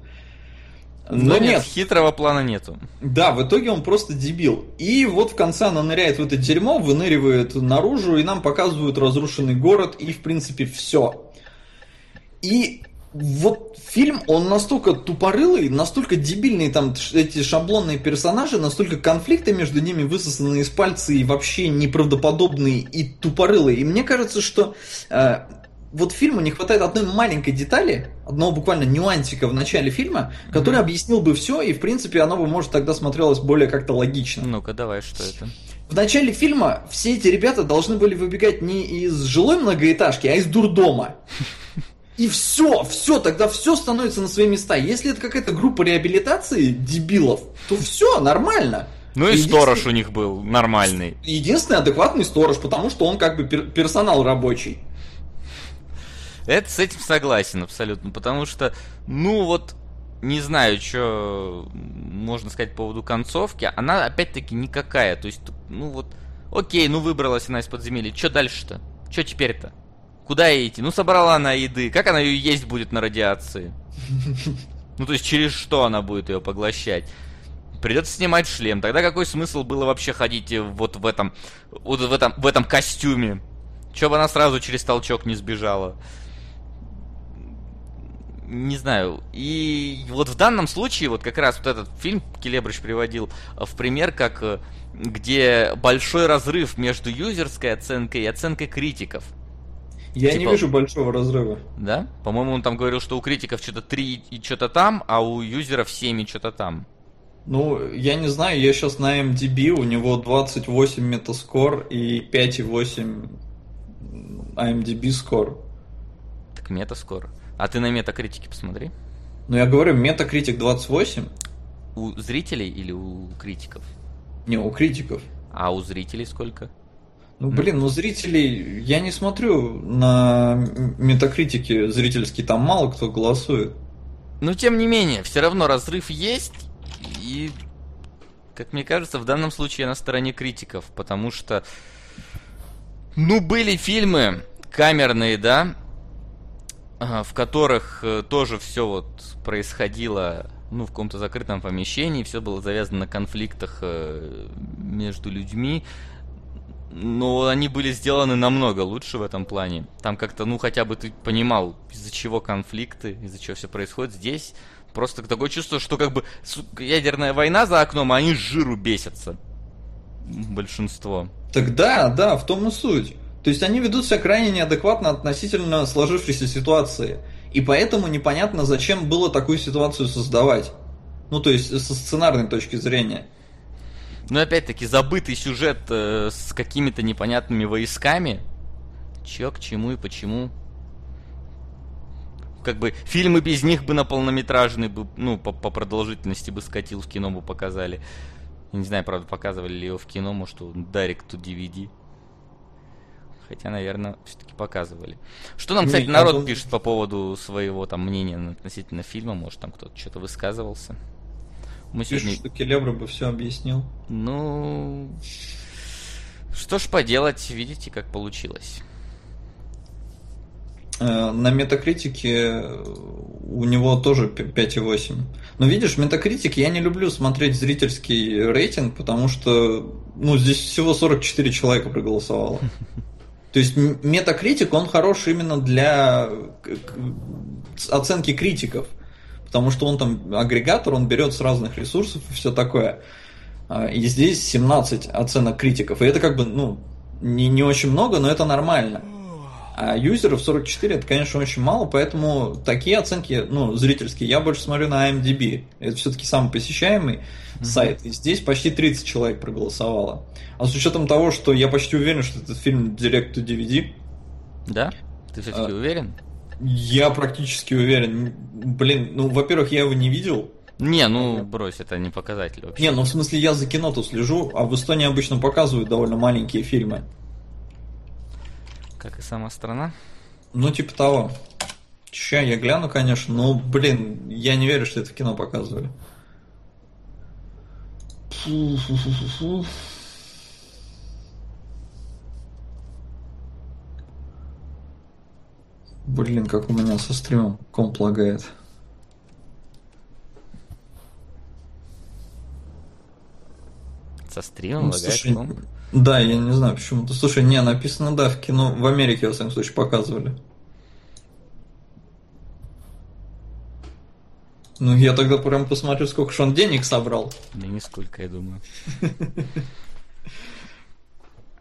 Speaker 1: Но, Но нет, хитрого плана нету.
Speaker 2: Да, в итоге он просто дебил. И вот в конце она ныряет в это дерьмо, выныривает наружу, и нам показывают разрушенный город, и в принципе все. И вот фильм, он настолько тупорылый, настолько дебильный, там эти шаблонные персонажи, настолько конфликты между ними высосаны из пальца и вообще неправдоподобные и тупорылые. И мне кажется, что э, вот фильму не хватает одной маленькой детали, одного буквально нюансика в начале фильма, который mm-hmm. объяснил бы все, и в принципе оно бы, может, тогда смотрелось более как-то логично.
Speaker 1: Ну-ка, давай, что это?
Speaker 2: В начале фильма все эти ребята должны были выбегать не из жилой многоэтажки, а из дурдома. И все, все, тогда все становится на свои места. Если это какая-то группа реабилитации дебилов, то все, нормально.
Speaker 1: Ну и сторож у них был нормальный.
Speaker 2: Единственный адекватный сторож, потому что он как бы персонал рабочий.
Speaker 1: Это с этим согласен абсолютно, потому что, ну вот, не знаю, что можно сказать по поводу концовки. Она опять-таки никакая. То есть, ну вот, окей, ну выбралась она из подземелья. Что дальше-то? Что теперь-то? Куда ей идти? Ну собрала она еды. Как она ее есть будет на радиации? Ну то есть через что она будет ее поглощать? Придется снимать шлем. Тогда какой смысл было вообще ходить вот в этом, вот в этом, в этом костюме? Че бы она сразу через толчок не сбежала? Не знаю. И вот в данном случае, вот как раз вот этот фильм Келебрыч приводил в пример, как э, где большой разрыв между юзерской оценкой и оценкой критиков.
Speaker 2: Я типа... не вижу большого разрыва.
Speaker 1: Да? По-моему, он там говорил, что у критиков что-то 3 и что-то там, а у юзеров 7 и что-то там.
Speaker 2: Ну, я не знаю, я сейчас на MDB, у него 28 метаскор и 5,8 IMDb скор.
Speaker 1: Так метаскор. А ты на метакритике посмотри.
Speaker 2: Ну, я говорю, метакритик 28.
Speaker 1: У зрителей или у критиков?
Speaker 2: Не, у критиков.
Speaker 1: А у зрителей сколько?
Speaker 2: Ну, блин, ну зрителей... Я не смотрю на метакритике зрительский, там мало кто голосует.
Speaker 1: Но, тем не менее, все равно разрыв есть, и, как мне кажется, в данном случае я на стороне критиков, потому что, ну, были фильмы камерные, да, в которых э, тоже все вот происходило ну, в каком-то закрытом помещении, все было завязано на конфликтах э, между людьми, но они были сделаны намного лучше в этом плане. Там как-то, ну, хотя бы ты понимал, из-за чего конфликты, из-за чего все происходит. Здесь просто такое чувство, что как бы ядерная война за окном, а они жиру бесятся. Большинство.
Speaker 2: Так да, да, в том и суть. То есть они ведут себя крайне неадекватно относительно сложившейся ситуации. И поэтому непонятно, зачем было такую ситуацию создавать. Ну, то есть, со сценарной точки зрения.
Speaker 1: Ну, опять-таки, забытый сюжет э, с какими-то непонятными войсками. Чё, к чему и почему. как бы фильмы без них бы на полнометражный бы, ну, по, по продолжительности бы скатил в кино бы показали. Не знаю, правда, показывали ли его в кино, может, Дарик to DVD. Хотя, наверное, все-таки показывали. Что нам, кстати, народ пишет по поводу своего там мнения относительно фильма? Может, там кто-то что-то высказывался?
Speaker 2: Мы Пишут, сегодня... что Келебра бы все объяснил.
Speaker 1: Ну, что ж поделать, видите, как получилось.
Speaker 2: Э, на метакритике у него тоже 5,8. Но видишь, метакритик я не люблю смотреть зрительский рейтинг, потому что ну, здесь всего 44 человека проголосовало. <laughs> То есть метакритик, он хорош именно для оценки критиков. Потому что он там агрегатор, он берет с разных ресурсов и все такое. А, и здесь 17 оценок критиков. И это как бы, ну, не, не очень много, но это нормально. А юзеров 44 это, конечно, очень мало, поэтому такие оценки, ну, зрительские, я больше смотрю на IMDb. Это все-таки самый посещаемый mm-hmm. сайт. И здесь почти 30 человек проголосовало. А с учетом того, что я почти уверен, что этот фильм Direct to DVD.
Speaker 1: Да? Ты все-таки а, уверен?
Speaker 2: Я практически уверен. Блин, ну, во-первых, я его не видел.
Speaker 1: Не, ну брось, это не показатель вообще.
Speaker 2: Не, ну в смысле я за кино-то слежу, а в Эстонии обычно показывают довольно маленькие фильмы.
Speaker 1: Как и сама страна?
Speaker 2: Ну, типа того. Ща я гляну, конечно, но, блин, я не верю, что это в кино показывали. Блин, как у меня со стримом комп лагает.
Speaker 1: Со стримом ну, лагает
Speaker 2: слушай, комп? Да, я не знаю почему-то. Слушай, не, написано, да, в кино, в Америке, во всяком случае, показывали. Ну, я тогда прям посмотрю, сколько же он денег собрал.
Speaker 1: Да нисколько, я думаю. <laughs>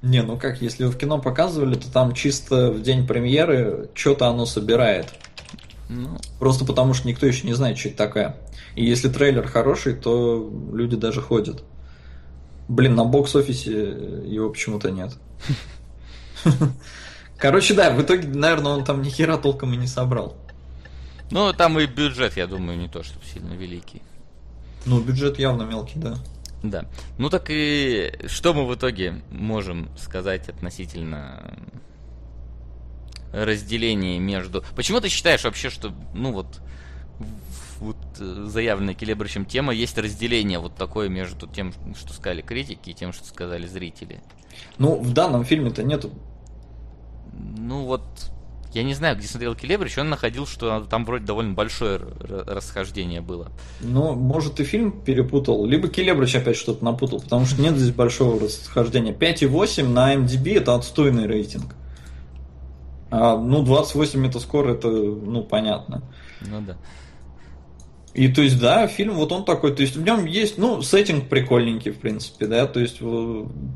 Speaker 2: Не, ну как, если в кино показывали, то там чисто в день премьеры что-то оно собирает. Ну. Просто потому что никто еще не знает, что это такое. И если трейлер хороший, то люди даже ходят. Блин, на бокс-офисе его почему-то нет. Короче, да, в итоге, наверное, он там ни хера толком и не собрал.
Speaker 1: Ну, там и бюджет, я думаю, не то, чтобы сильно великий.
Speaker 2: Ну, бюджет явно мелкий, да.
Speaker 1: Да. Ну так и что мы в итоге можем сказать относительно разделения между... Почему ты считаешь вообще, что, ну вот, вот э, заявленная Келебрычем тема, есть разделение вот такое между тем, что сказали критики, и тем, что сказали зрители.
Speaker 2: Ну, в данном фильме-то нету.
Speaker 1: Ну вот, я не знаю, где смотрел Келебрич, он находил, что там вроде довольно большое расхождение было.
Speaker 2: Ну, может, и фильм перепутал, либо Келебрич опять что-то напутал, потому что нет здесь большого расхождения. 5,8 на MDB это отстойный рейтинг. А, ну, 28 метаскор это, ну, понятно.
Speaker 1: Ну да.
Speaker 2: И то есть, да, фильм вот он такой, то есть в нем есть, ну, сеттинг прикольненький, в принципе, да, то есть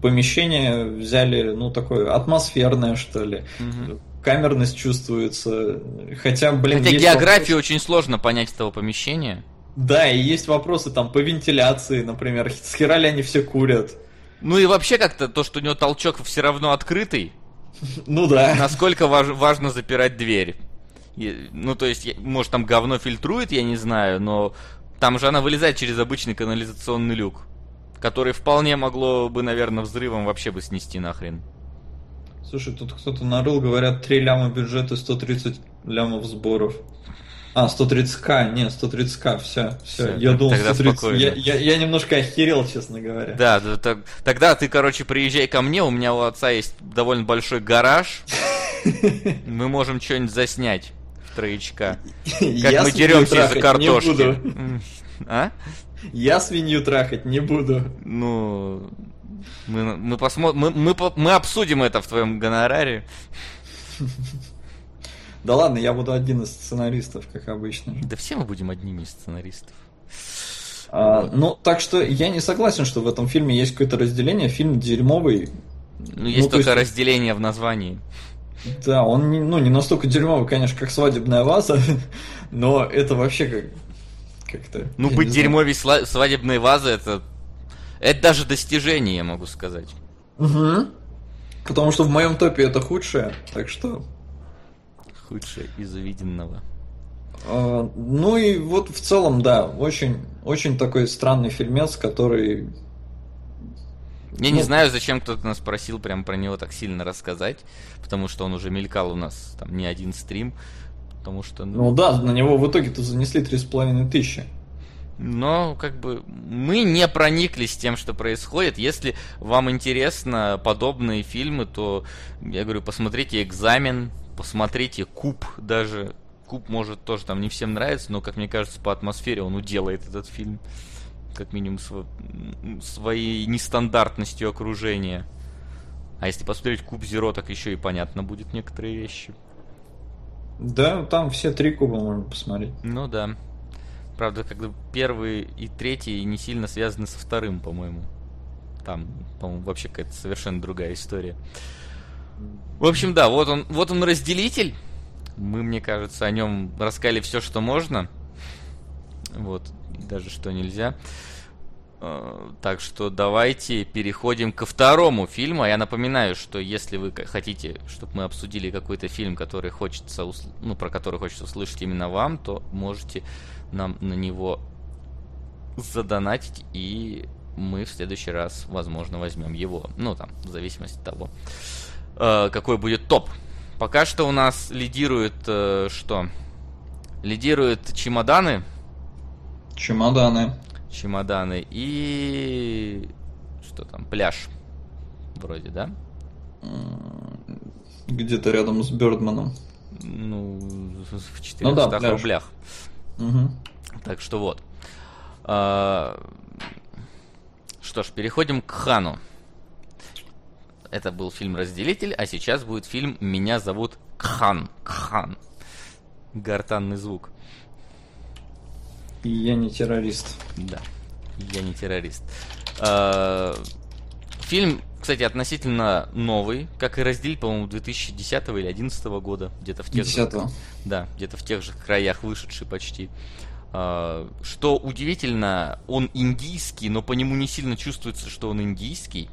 Speaker 2: помещение взяли, ну, такое атмосферное, что ли. Угу. Камерность чувствуется. Хотя, блин,
Speaker 1: Хотя географию вопрос... очень сложно понять этого помещения.
Speaker 2: Да, и есть вопросы там по вентиляции, например, <laughs> с хера ли они все курят.
Speaker 1: Ну и вообще как-то то, что у него толчок все равно открытый. <laughs>
Speaker 2: Ну да.
Speaker 1: Насколько важ, важно запирать дверь. Ну, то есть, может, там говно фильтрует, я не знаю, но там же она вылезает через обычный канализационный люк, который вполне могло бы, наверное, взрывом вообще бы снести нахрен.
Speaker 2: Слушай, тут кто-то нарыл, говорят, 3 ляма бюджета, 130 лямов сборов. А, 130к, не, 130к, все, все. все я думал, 130. Я, я, я немножко охерел, честно говоря.
Speaker 1: Да, да так, тогда ты, короче, приезжай ко мне, у меня у отца есть довольно большой гараж. <laughs> Мы можем что-нибудь заснять троечка. <laughs> Как я мы деремся из-за картошки. <laughs>
Speaker 2: А? Я свинью трахать не буду.
Speaker 1: Ну, мы, мы посмотрим, мы, мы, мы обсудим это в твоем гонораре. <laughs>
Speaker 2: Да ладно, я буду один из сценаристов, как обычно.
Speaker 1: Да все мы будем одними из сценаристов.
Speaker 2: А, вот. Ну, так что я не согласен, что в этом фильме есть какое-то разделение. Фильм дерьмовый.
Speaker 1: Ну, есть ну, только есть... разделение в названии.
Speaker 2: Да, он не, ну, не настолько дерьмовый, конечно, как свадебная ваза, <laughs> но это вообще как как-то.
Speaker 1: Ну, быть дерьмовей сла- свадебной вазы это. Это даже достижение, я могу сказать.
Speaker 2: Угу. Потому что в моем топе это худшее, так что.
Speaker 1: Худшее из увиденного.
Speaker 2: А, ну и вот в целом, да, очень, очень такой странный фильмец, который...
Speaker 1: Я ну... не знаю, зачем кто-то нас просил прям про него так сильно рассказать, потому что он уже мелькал у нас там не один стрим, потому что...
Speaker 2: Ну, ну да, на него в итоге-то занесли три с половиной тысячи.
Speaker 1: Но, как бы, мы не прониклись тем, что происходит. Если вам интересно подобные фильмы, то, я говорю, посмотрите «Экзамен», посмотрите «Куб» даже. «Куб» может тоже там не всем нравится, но, как мне кажется, по атмосфере он уделает этот фильм. Как минимум св... своей нестандартностью окружения. А если посмотреть «Куб Зеро», так еще и понятно будет некоторые вещи.
Speaker 2: Да, там все три куба можно посмотреть.
Speaker 1: Ну да. Правда, когда первый и третий не сильно связаны со вторым, по-моему. Там, по-моему, вообще какая-то совершенно другая история. В общем, да, вот он, вот он разделитель. Мы, мне кажется, о нем рассказали все, что можно. Вот, даже что нельзя. А, так что давайте переходим ко второму фильму. Я напоминаю, что если вы хотите, чтобы мы обсудили какой-то фильм, который хочется, ну, про который хочется услышать именно вам, то можете нам на него задонатить, и мы в следующий раз, возможно, возьмем его. Ну, там, в зависимости от того, э, какой будет топ. Пока что у нас лидирует э, что? Лидируют чемоданы.
Speaker 2: Чемоданы.
Speaker 1: Чемоданы и... Что там? Пляж. Вроде, да?
Speaker 2: Где-то рядом с Бёрдманом.
Speaker 1: Ну, в 400 ну, да, рублях. Угу. Так что вот. А, что ж, переходим к Хану. Это был фильм «Разделитель», а сейчас будет фильм «Меня зовут Кхан». Кхан. Гортанный звук.
Speaker 2: Я не террорист.
Speaker 1: Да, я не террорист. А, фильм, кстати, относительно новый, как и раздель, по-моему, 2010 или 2011 года, где-то в тех 10 же, да, где-то в тех же краях вышедший почти. А, что удивительно, он индийский, но по нему не сильно чувствуется, что он индийский.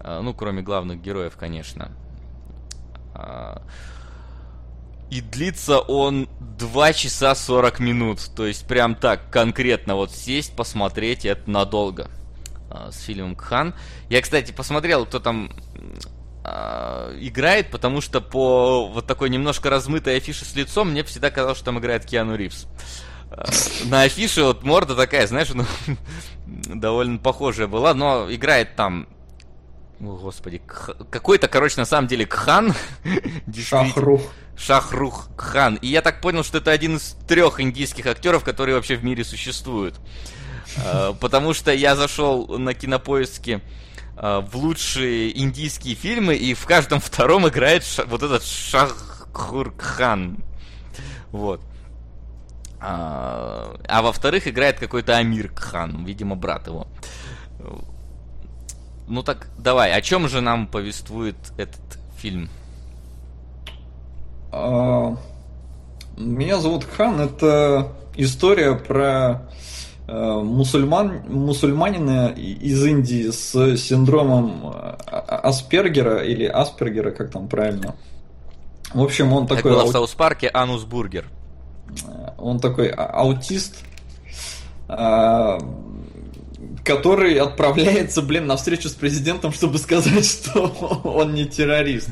Speaker 1: А, ну, кроме главных героев, конечно. А, и длится он 2 часа 40 минут. То есть прям так конкретно вот сесть, посмотреть, это надолго. С фильмом Кхан. Я, кстати, посмотрел, кто там играет, потому что по вот такой немножко размытой афише с лицом мне всегда казалось, что там играет Киану Ривз. На афише вот морда такая, знаешь, <laughs> ну, довольно похожая была, но играет там о, господи, какой-то, короче, на самом деле Кхан. <laughs>
Speaker 2: Шахрух.
Speaker 1: Шахрух Кхан. И я так понял, что это один из трех индийских актеров, которые вообще в мире существуют. А, потому что я зашел на кинопоиске а, в лучшие индийские фильмы, и в каждом втором играет вот этот Шахрух Кхан. Вот. А, а во-вторых, играет какой-то Амир Кхан, видимо, брат его. Ну так, давай, о чем же нам повествует этот фильм?
Speaker 2: А, меня зовут Хан, это история про э, мусульман, мусульманина из Индии с синдромом а, Аспергера или Аспергера, как там правильно. В общем, он такой... Как
Speaker 1: было в South Park е Анус Бургер
Speaker 2: он такой а, аутист, который отправляется, блин, на встречу с президентом, чтобы сказать, <laughs> что он не террорист.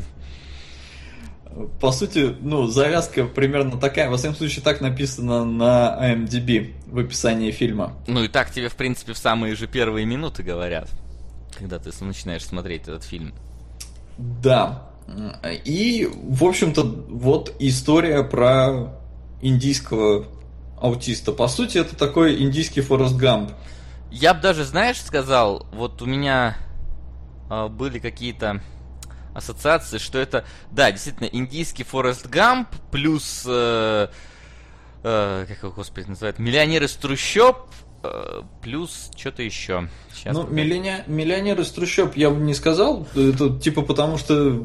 Speaker 2: По сути, ну, завязка примерно такая. Во всяком случае, так написано на IMDb в описании фильма.
Speaker 1: Ну и так тебе, в принципе, в самые же первые минуты говорят, когда ты начинаешь смотреть этот фильм.
Speaker 2: Да. И, в общем-то, вот история про индийского аутиста. По сути, это такой индийский Форест Гамп.
Speaker 1: Я бы даже, знаешь, сказал, вот у меня э, были какие-то ассоциации, что это, да, действительно, индийский Форест Гамп плюс, э, э, как его, господи, называют, миллионер из трущоб плюс что-то еще.
Speaker 2: Сейчас ну, миллионер, миллионер из трущоб я бы не сказал. Это типа потому что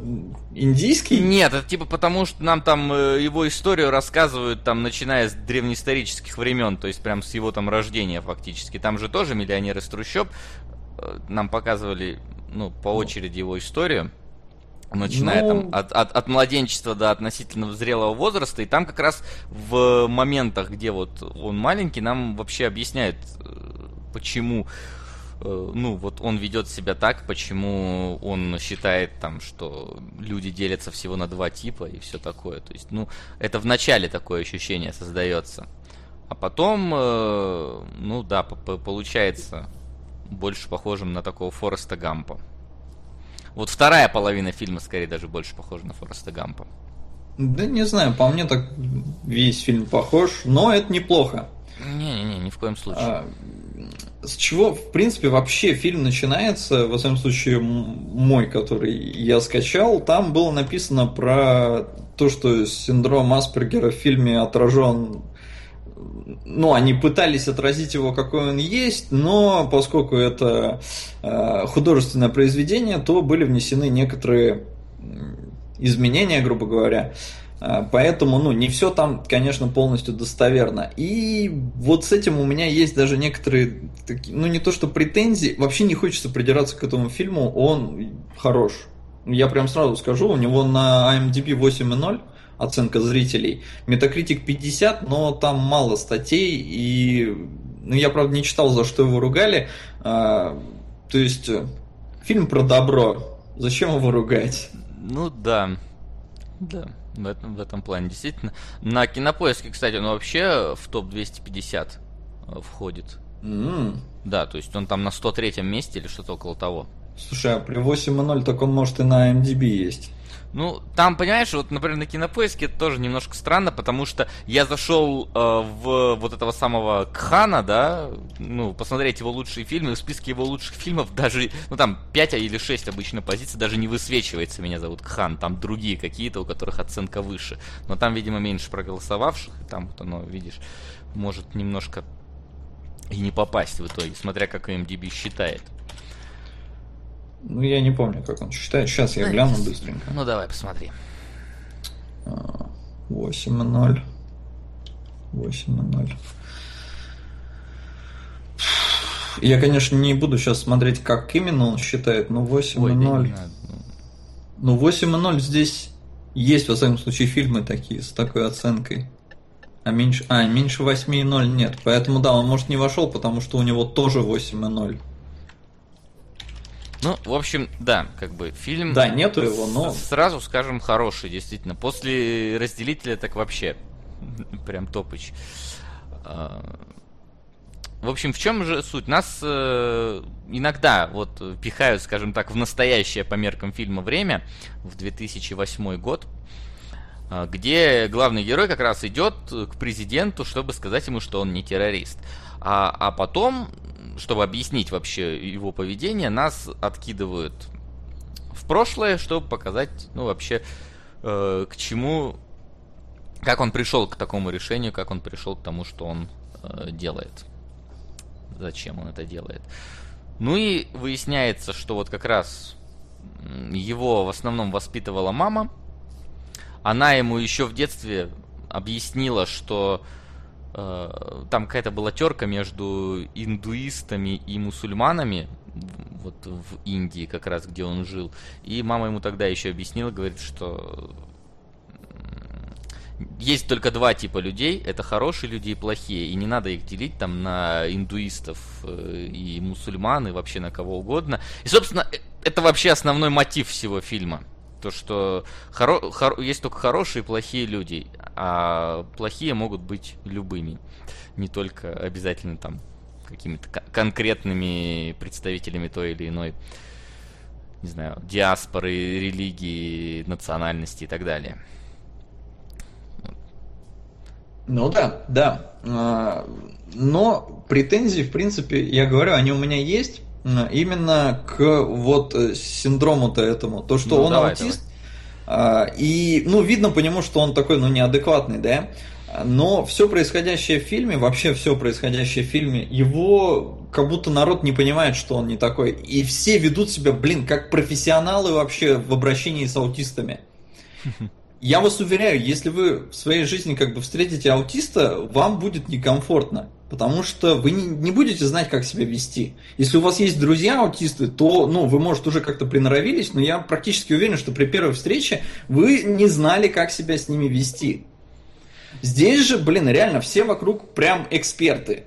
Speaker 2: индийский?
Speaker 1: Нет, это типа потому что нам там э, его историю рассказывают там начиная с древнеисторических времен, то есть прям с его там рождения фактически. Там же тоже миллионер из трущоб. Э, нам показывали, ну, по очереди его историю. Начиная ну... там от, от, от младенчества до относительно зрелого возраста, и там как раз в моментах, где вот он маленький, нам вообще объясняют, э, почему э, ну, вот он ведет себя так, почему он считает там, что люди делятся всего на два типа и все такое. То есть, ну, это в начале такое ощущение создается. А потом, э, ну да, получается больше похожим на такого Фореста Гампа. Вот вторая половина фильма скорее даже больше похожа на Фореста Гампа.
Speaker 2: Да не знаю, по мне так весь фильм похож, но это неплохо.
Speaker 1: Не-не-не, ни в коем случае. А,
Speaker 2: с чего, в принципе, вообще фильм начинается, во всяком случае, мой, который я скачал, там было написано про то, что синдром Аспергера в фильме отражен ну, они пытались отразить его, какой он есть, но поскольку это э, художественное произведение, то были внесены некоторые изменения, грубо говоря. Э, поэтому, ну, не все там, конечно, полностью достоверно. И вот с этим у меня есть даже некоторые, такие, ну, не то что претензии, вообще не хочется придираться к этому фильму, он хорош. Я прям сразу скажу, у него на IMDb 8.0, оценка зрителей. Метакритик 50, но там мало статей, и ну, я, правда, не читал, за что его ругали. А, то есть, э, фильм про добро. Зачем его ругать?
Speaker 1: Ну да. Да, в этом, в этом плане действительно. На кинопоиске, кстати, он вообще в топ-250 э, входит. Mm. Да, то есть он там на 103 месте или что-то около того.
Speaker 2: Слушай, а при 8.0 так он может и на MDB есть.
Speaker 1: Ну, там, понимаешь, вот, например, на кинопоиске это тоже немножко странно, потому что я зашел э, в вот этого самого Кхана, да, ну, посмотреть его лучшие фильмы, в списке его лучших фильмов даже, ну, там 5 или 6 обычно позиций даже не высвечивается, меня зовут Кхан, там другие какие-то, у которых оценка выше. Но там, видимо, меньше проголосовавших, и там вот оно, видишь, может немножко и не попасть в итоге, смотря как MDB считает.
Speaker 2: Ну, я не помню, как он считает. Сейчас я гляну быстренько.
Speaker 1: Ну, давай, посмотри.
Speaker 2: 8-0. 8-0. Я, конечно, не буду сейчас смотреть, как именно он считает, но 8-0. Ну, 8-0 здесь есть, во всяком случае, фильмы такие, с такой оценкой. А меньше, а, меньше 8,0 нет. Поэтому да, он может не вошел, потому что у него тоже 8,0.
Speaker 1: Ну, в общем, да, как бы фильм...
Speaker 2: Да, нету его, но...
Speaker 1: Сразу скажем, хороший, действительно. После разделителя так вообще <laughs> прям топыч. А, в общем, в чем же суть? Нас э, иногда вот пихают, скажем так, в настоящее по меркам фильма время, в 2008 год, э, где главный герой как раз идет к президенту, чтобы сказать ему, что он не террорист. А, а потом чтобы объяснить вообще его поведение, нас откидывают в прошлое, чтобы показать, ну, вообще, э, к чему, как он пришел к такому решению, как он пришел к тому, что он э, делает. Зачем он это делает. Ну и выясняется, что вот как раз его в основном воспитывала мама. Она ему еще в детстве объяснила, что там какая-то была терка между индуистами и мусульманами, вот в Индии как раз, где он жил. И мама ему тогда еще объяснила, говорит, что есть только два типа людей, это хорошие люди и плохие, и не надо их делить там на индуистов э, и мусульман, и вообще на кого угодно. И, собственно, э, это вообще основной мотив всего фильма. То, что хоро- хор- есть только хорошие и плохие люди, а плохие могут быть любыми. Не только обязательно там какими-то конкретными представителями той или иной, не знаю, диаспоры, религии, национальности и так далее.
Speaker 2: Ну да, да. А, но претензии, в принципе, я говорю, они у меня есть именно к вот э, синдрому-то этому. То, что ну, он давай, аутист, давай. и, ну, видно по нему, что он такой, ну, неадекватный, да, но все происходящее в фильме, вообще все происходящее в фильме, его как будто народ не понимает, что он не такой. И все ведут себя, блин, как профессионалы вообще в обращении с аутистами. Я вас уверяю, если вы в своей жизни как бы встретите аутиста, вам будет некомфортно. Потому что вы не, будете знать, как себя вести. Если у вас есть друзья аутисты, то ну, вы, может, уже как-то приноровились, но я практически уверен, что при первой встрече вы не знали, как себя с ними вести. Здесь же, блин, реально все вокруг прям эксперты.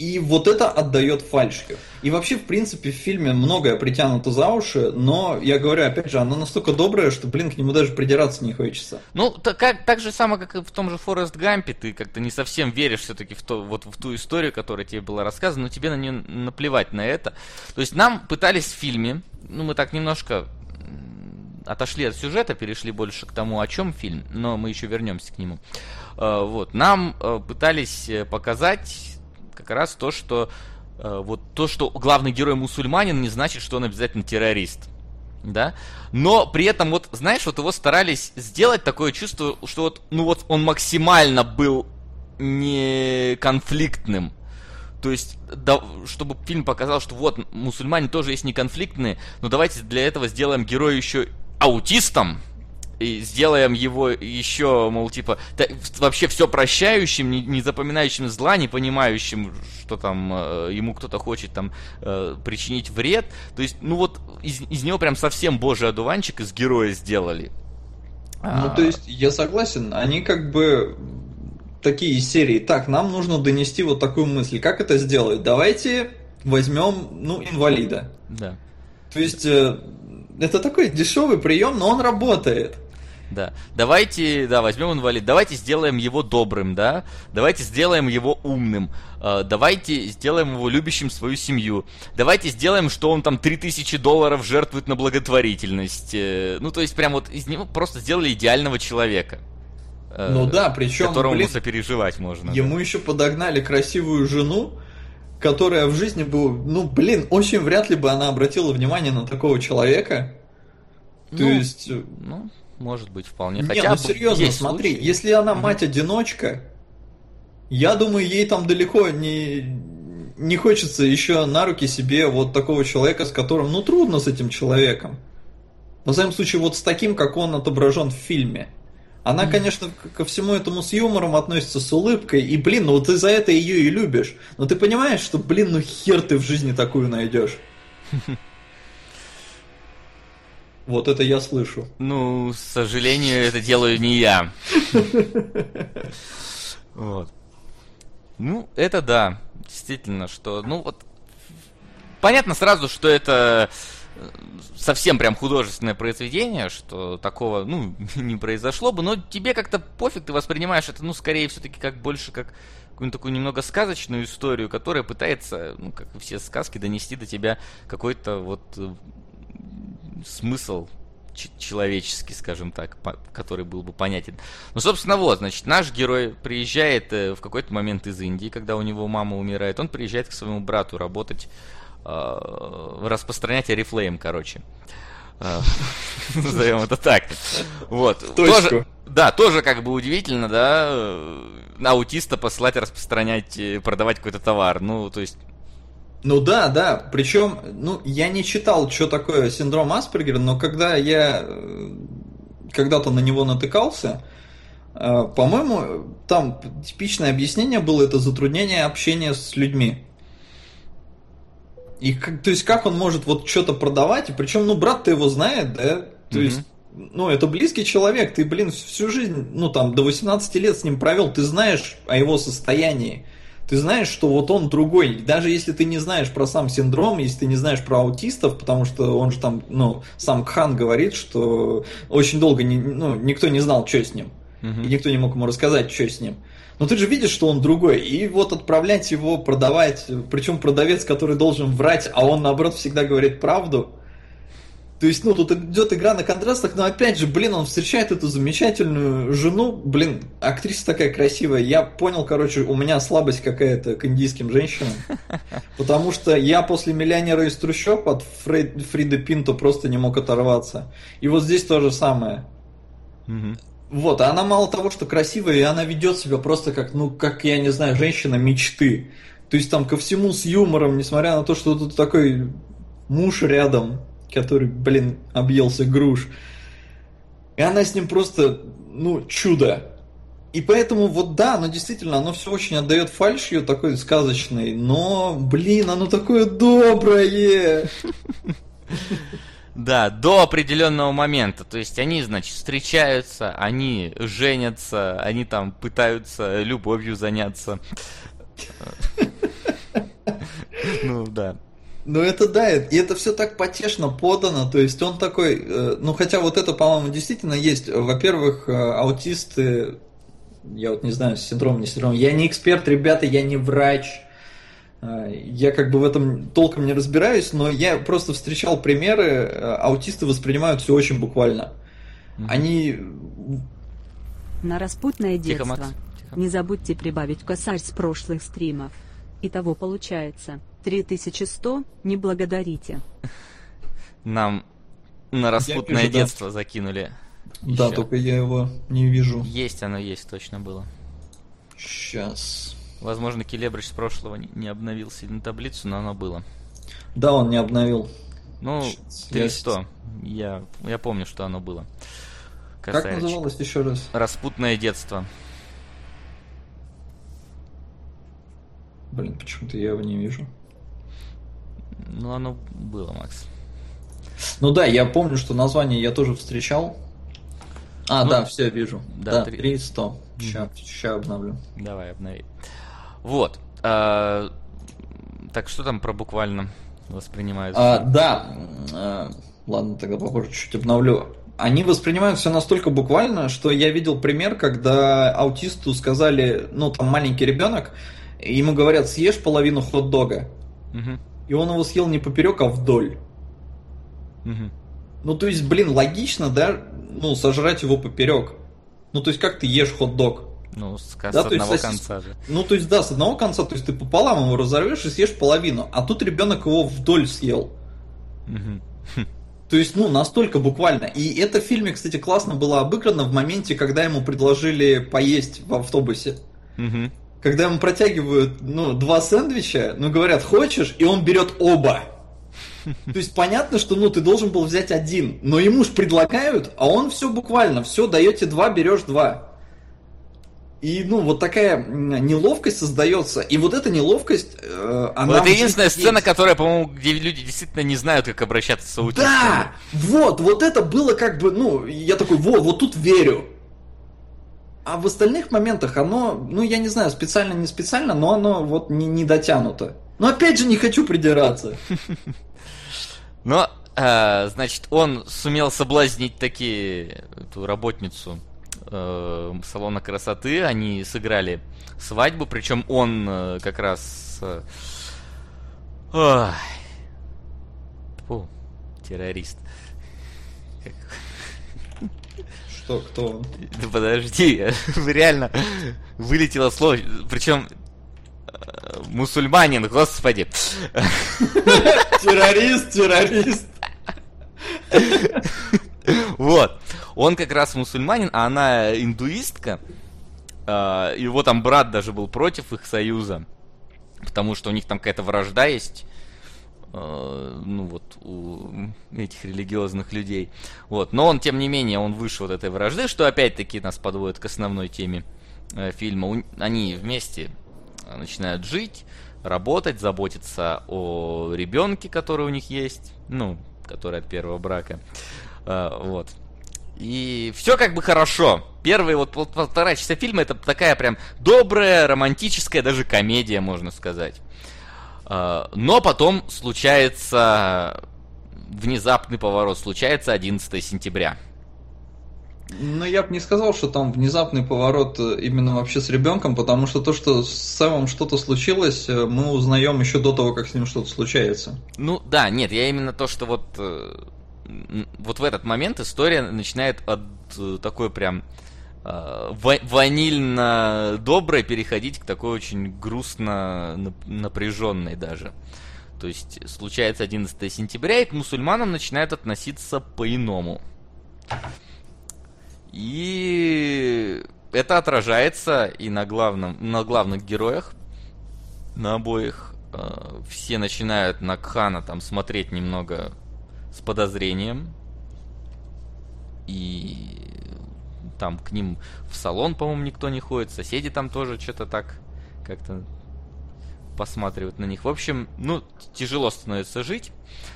Speaker 2: И вот это отдает фальшью. И вообще, в принципе, в фильме многое притянуто за уши, но, я говорю, опять же, оно настолько доброе, что, блин, к нему даже придираться не хочется.
Speaker 1: Ну, так, так же самое, как и в том же Форест Гампе, ты как-то не совсем веришь все-таки в, то, вот, в ту историю, которая тебе была рассказана, но тебе на нее наплевать на это. То есть нам пытались в фильме, ну, мы так немножко отошли от сюжета, перешли больше к тому, о чем фильм, но мы еще вернемся к нему. Э, вот, нам э, пытались э, показать как раз то, что э, вот то, что главный герой мусульманин, не значит, что он обязательно террорист. Да? Но при этом, вот, знаешь, вот его старались сделать такое чувство, что вот, ну вот он максимально был не конфликтным. То есть, да, чтобы фильм показал, что вот, мусульмане тоже есть неконфликтные, но давайте для этого сделаем героя еще аутистом, и сделаем его еще, мол, типа, да, вообще все прощающим, не, не запоминающим зла, не понимающим, что там э, ему кто-то хочет там э, причинить вред. То есть, ну вот, из, из него прям совсем божий одуванчик из героя сделали.
Speaker 2: Ну, а... то есть, я согласен, они как бы такие серии, так, нам нужно донести вот такую мысль. Как это сделать? Давайте возьмем, ну, инвалида.
Speaker 1: Да.
Speaker 2: То есть, э, это такой дешевый прием, но он работает.
Speaker 1: Да. Давайте, да, возьмем инвалид. Давайте сделаем его добрым, да. Давайте сделаем его умным. Uh, давайте сделаем его любящим свою семью. Давайте сделаем, что он там 3000 долларов жертвует на благотворительность. Uh, ну, то есть, прям вот из него просто сделали идеального человека.
Speaker 2: Uh, ну да, причем,
Speaker 1: которому блин, сопереживать можно.
Speaker 2: Ему да. еще подогнали красивую жену, которая в жизни была, ну, блин, очень вряд ли бы она обратила внимание на такого человека. То ну, есть...
Speaker 1: Ну, может быть, вполне.
Speaker 2: Хотя Не, ну серьезно, смотри, случаи. если она мать-одиночка, я думаю, ей там далеко не, не хочется еще на руки себе вот такого человека, с которым, ну, трудно с этим человеком. В самом случае, вот с таким, как он отображен в фильме. Она, конечно, ко всему этому с юмором относится, с улыбкой, и, блин, ну ты за это ее и любишь. Но ты понимаешь, что, блин, ну хер ты в жизни такую найдешь. <laughs> Вот это я слышу.
Speaker 1: Ну, к сожалению, это делаю не я. <laughs> Вот. Ну, это да, действительно, что, ну вот, понятно сразу, что это э, совсем прям художественное произведение, что такого, ну, <laughs> не произошло бы, но тебе как-то пофиг, ты воспринимаешь это, ну, скорее все-таки как больше как какую-нибудь такую немного сказочную историю, которая пытается, ну, как и все сказки, донести до тебя какой-то вот э, смысл человеческий, скажем так, который был бы понятен. Ну, собственно, вот, значит, наш герой приезжает э, в какой-то момент из Индии, когда у него мама умирает, он приезжает к своему брату работать, э, распространять Oriflame, короче. Э, <laughs> назовем это так. Вот. Тоже, да, тоже как бы удивительно, да, аутиста послать распространять, продавать какой-то товар. Ну, то есть
Speaker 2: ну да, да. Причем, ну, я не читал, что такое синдром Аспергера, но когда я э, когда-то на него натыкался, э, по-моему, там типичное объяснение было это затруднение общения с людьми. И как, то есть как он может вот что-то продавать, и причем, ну, брат-то его знает, да? То mm-hmm. есть, ну, это близкий человек, ты, блин, всю жизнь, ну, там, до 18 лет с ним провел, ты знаешь о его состоянии ты знаешь, что вот он другой. Даже если ты не знаешь про сам синдром, если ты не знаешь про аутистов, потому что он же там, ну, сам Кхан говорит, что очень долго не, ну, никто не знал, что с ним. Uh-huh. И никто не мог ему рассказать, что с ним. Но ты же видишь, что он другой. И вот отправлять его продавать, причем продавец, который должен врать, а он наоборот всегда говорит правду, то есть, ну, тут идет игра на контрастах, но опять же, блин, он встречает эту замечательную жену, блин, актриса такая красивая. Я понял, короче, у меня слабость какая-то к индийским женщинам. <laughs> Потому что я после «Миллионера из трущоб» от Фред, Фриды Пинто просто не мог оторваться. И вот здесь то же самое. Вот, а она мало того, что красивая, и она ведет себя просто как, ну, как, я не знаю, женщина мечты. То есть там ко всему с юмором, несмотря на то, что тут такой муж рядом, который, блин, объелся груш. И она с ним просто, ну, чудо. и поэтому вот да, оно действительно, оно все очень отдает фальшью такой сказочной, но, блин, оно такое доброе. <laughs>
Speaker 1: Да, до определенного момента. То есть они, значит, встречаются, они женятся, они там пытаются любовью заняться. <laughs>
Speaker 2: Ну да. Ну это да, и это все так потешно подано, то есть он такой, э, ну хотя вот это, по-моему, действительно есть. Во-первых, э, аутисты, я вот не знаю, синдром, не синдром, я не эксперт, ребята, я не врач, э, я как бы в этом толком не разбираюсь, но я просто встречал примеры, аутисты воспринимают все очень буквально. Они...
Speaker 3: На распутное детство. Тихо, Макс. Тихо. Не забудьте прибавить косарь с прошлых стримов. Итого получается 3100, не благодарите.
Speaker 1: Нам на распутное вижу, детство да. закинули.
Speaker 2: Да, Еще. только я его не вижу.
Speaker 1: Есть оно, есть, точно было.
Speaker 2: Сейчас.
Speaker 1: Возможно, Келебрич с прошлого не обновил сильно таблицу, но оно было.
Speaker 2: Да, он не обновил.
Speaker 1: Ну, 300. Я, я помню, что оно было.
Speaker 2: Косарич. Как называлось еще раз?
Speaker 1: Распутное детство.
Speaker 2: Блин, почему-то я его не вижу.
Speaker 1: Ну, оно было, Макс.
Speaker 2: Ну да, я помню, что название я тоже встречал. А, ну, да, все, вижу. Да, да 3... 300. Сейчас, сейчас обновлю.
Speaker 1: Давай, обнови. Вот. А, так что там про буквально воспринимается?
Speaker 2: А, да. А, ладно, тогда попозже чуть обновлю. Они воспринимают все настолько буквально, что я видел пример, когда аутисту сказали, ну, там маленький ребенок, ему говорят, съешь половину хот-дога. Угу. И он его съел не поперек, а вдоль. Угу. Ну, то есть, блин, логично, да, ну, сожрать его поперек. Ну, то есть, как ты ешь хот-дог?
Speaker 1: Ну, с, да, с одного есть, конца же.
Speaker 2: Ну, то есть, да, с одного конца, то есть ты пополам его разорвешь и съешь половину, а тут ребенок его вдоль съел. Угу. То есть, ну, настолько буквально. И это в фильме, кстати, классно было обыграно в моменте, когда ему предложили поесть в автобусе. Угу когда ему протягивают, ну, два сэндвича, ну, говорят, хочешь, и он берет оба. То есть понятно, что, ну, ты должен был взять один, но ему ж предлагают, а он все буквально, все, даете два, берешь два. И, ну, вот такая неловкость создается. И вот эта неловкость,
Speaker 1: э, она... Вот это единственная есть. сцена, которая, по-моему, где люди действительно не знают, как обращаться с аутистами.
Speaker 2: Да! Вот, вот это было как бы, ну, я такой, вот, вот тут верю. А в остальных моментах оно, ну я не знаю, специально, не специально, но оно вот не, не дотянуто. Но опять же не хочу придираться. <laughs>
Speaker 1: Но, э, значит, он сумел соблазнить такие эту работницу э, салона красоты. Они сыграли свадьбу, причем он э, как раз... Террорист.
Speaker 2: Кто, кто он?
Speaker 1: Да подожди, <laughs> реально вылетело слово, причем э, мусульманин, господи. <laughs>
Speaker 2: Террорист, террорист.
Speaker 1: Вот. Он как раз мусульманин, а она индуистка. А, его там брат даже был против их союза. Потому что у них там какая-то вражда есть. Э, ну вот у этих религиозных людей. Вот. Но он, тем не менее, он выше вот этой вражды, что опять-таки нас подводит к основной теме э, фильма. Они вместе начинают жить, работать, заботиться о ребенке, который у них есть, ну, который от первого брака. Э, вот. И все как бы хорошо. Первые вот полтора часа фильма это такая прям добрая, романтическая, даже комедия, можно сказать. А, но потом случается внезапный поворот, случается 11 сентября.
Speaker 2: Ну, я бы не сказал, что там внезапный поворот э, именно вообще с ребенком, потому что то, что с Сэмом что-то случилось, э, мы узнаем еще до того, как с ним что-то случается.
Speaker 1: Ну да, нет, я именно то, что вот, э, вот в этот момент история начинает от такой прям Э, ванильно доброй переходить к такой очень грустно напряженной даже. То есть случается 11 сентября, и к мусульманам начинают относиться по-иному. И это отражается и на, главном, на главных героях, на обоих. Э, все начинают на Кхана там смотреть немного с подозрением. И там к ним в салон, по-моему, никто не ходит, соседи там тоже что-то так как-то посматривают на них. В общем, ну, тяжело становится жить,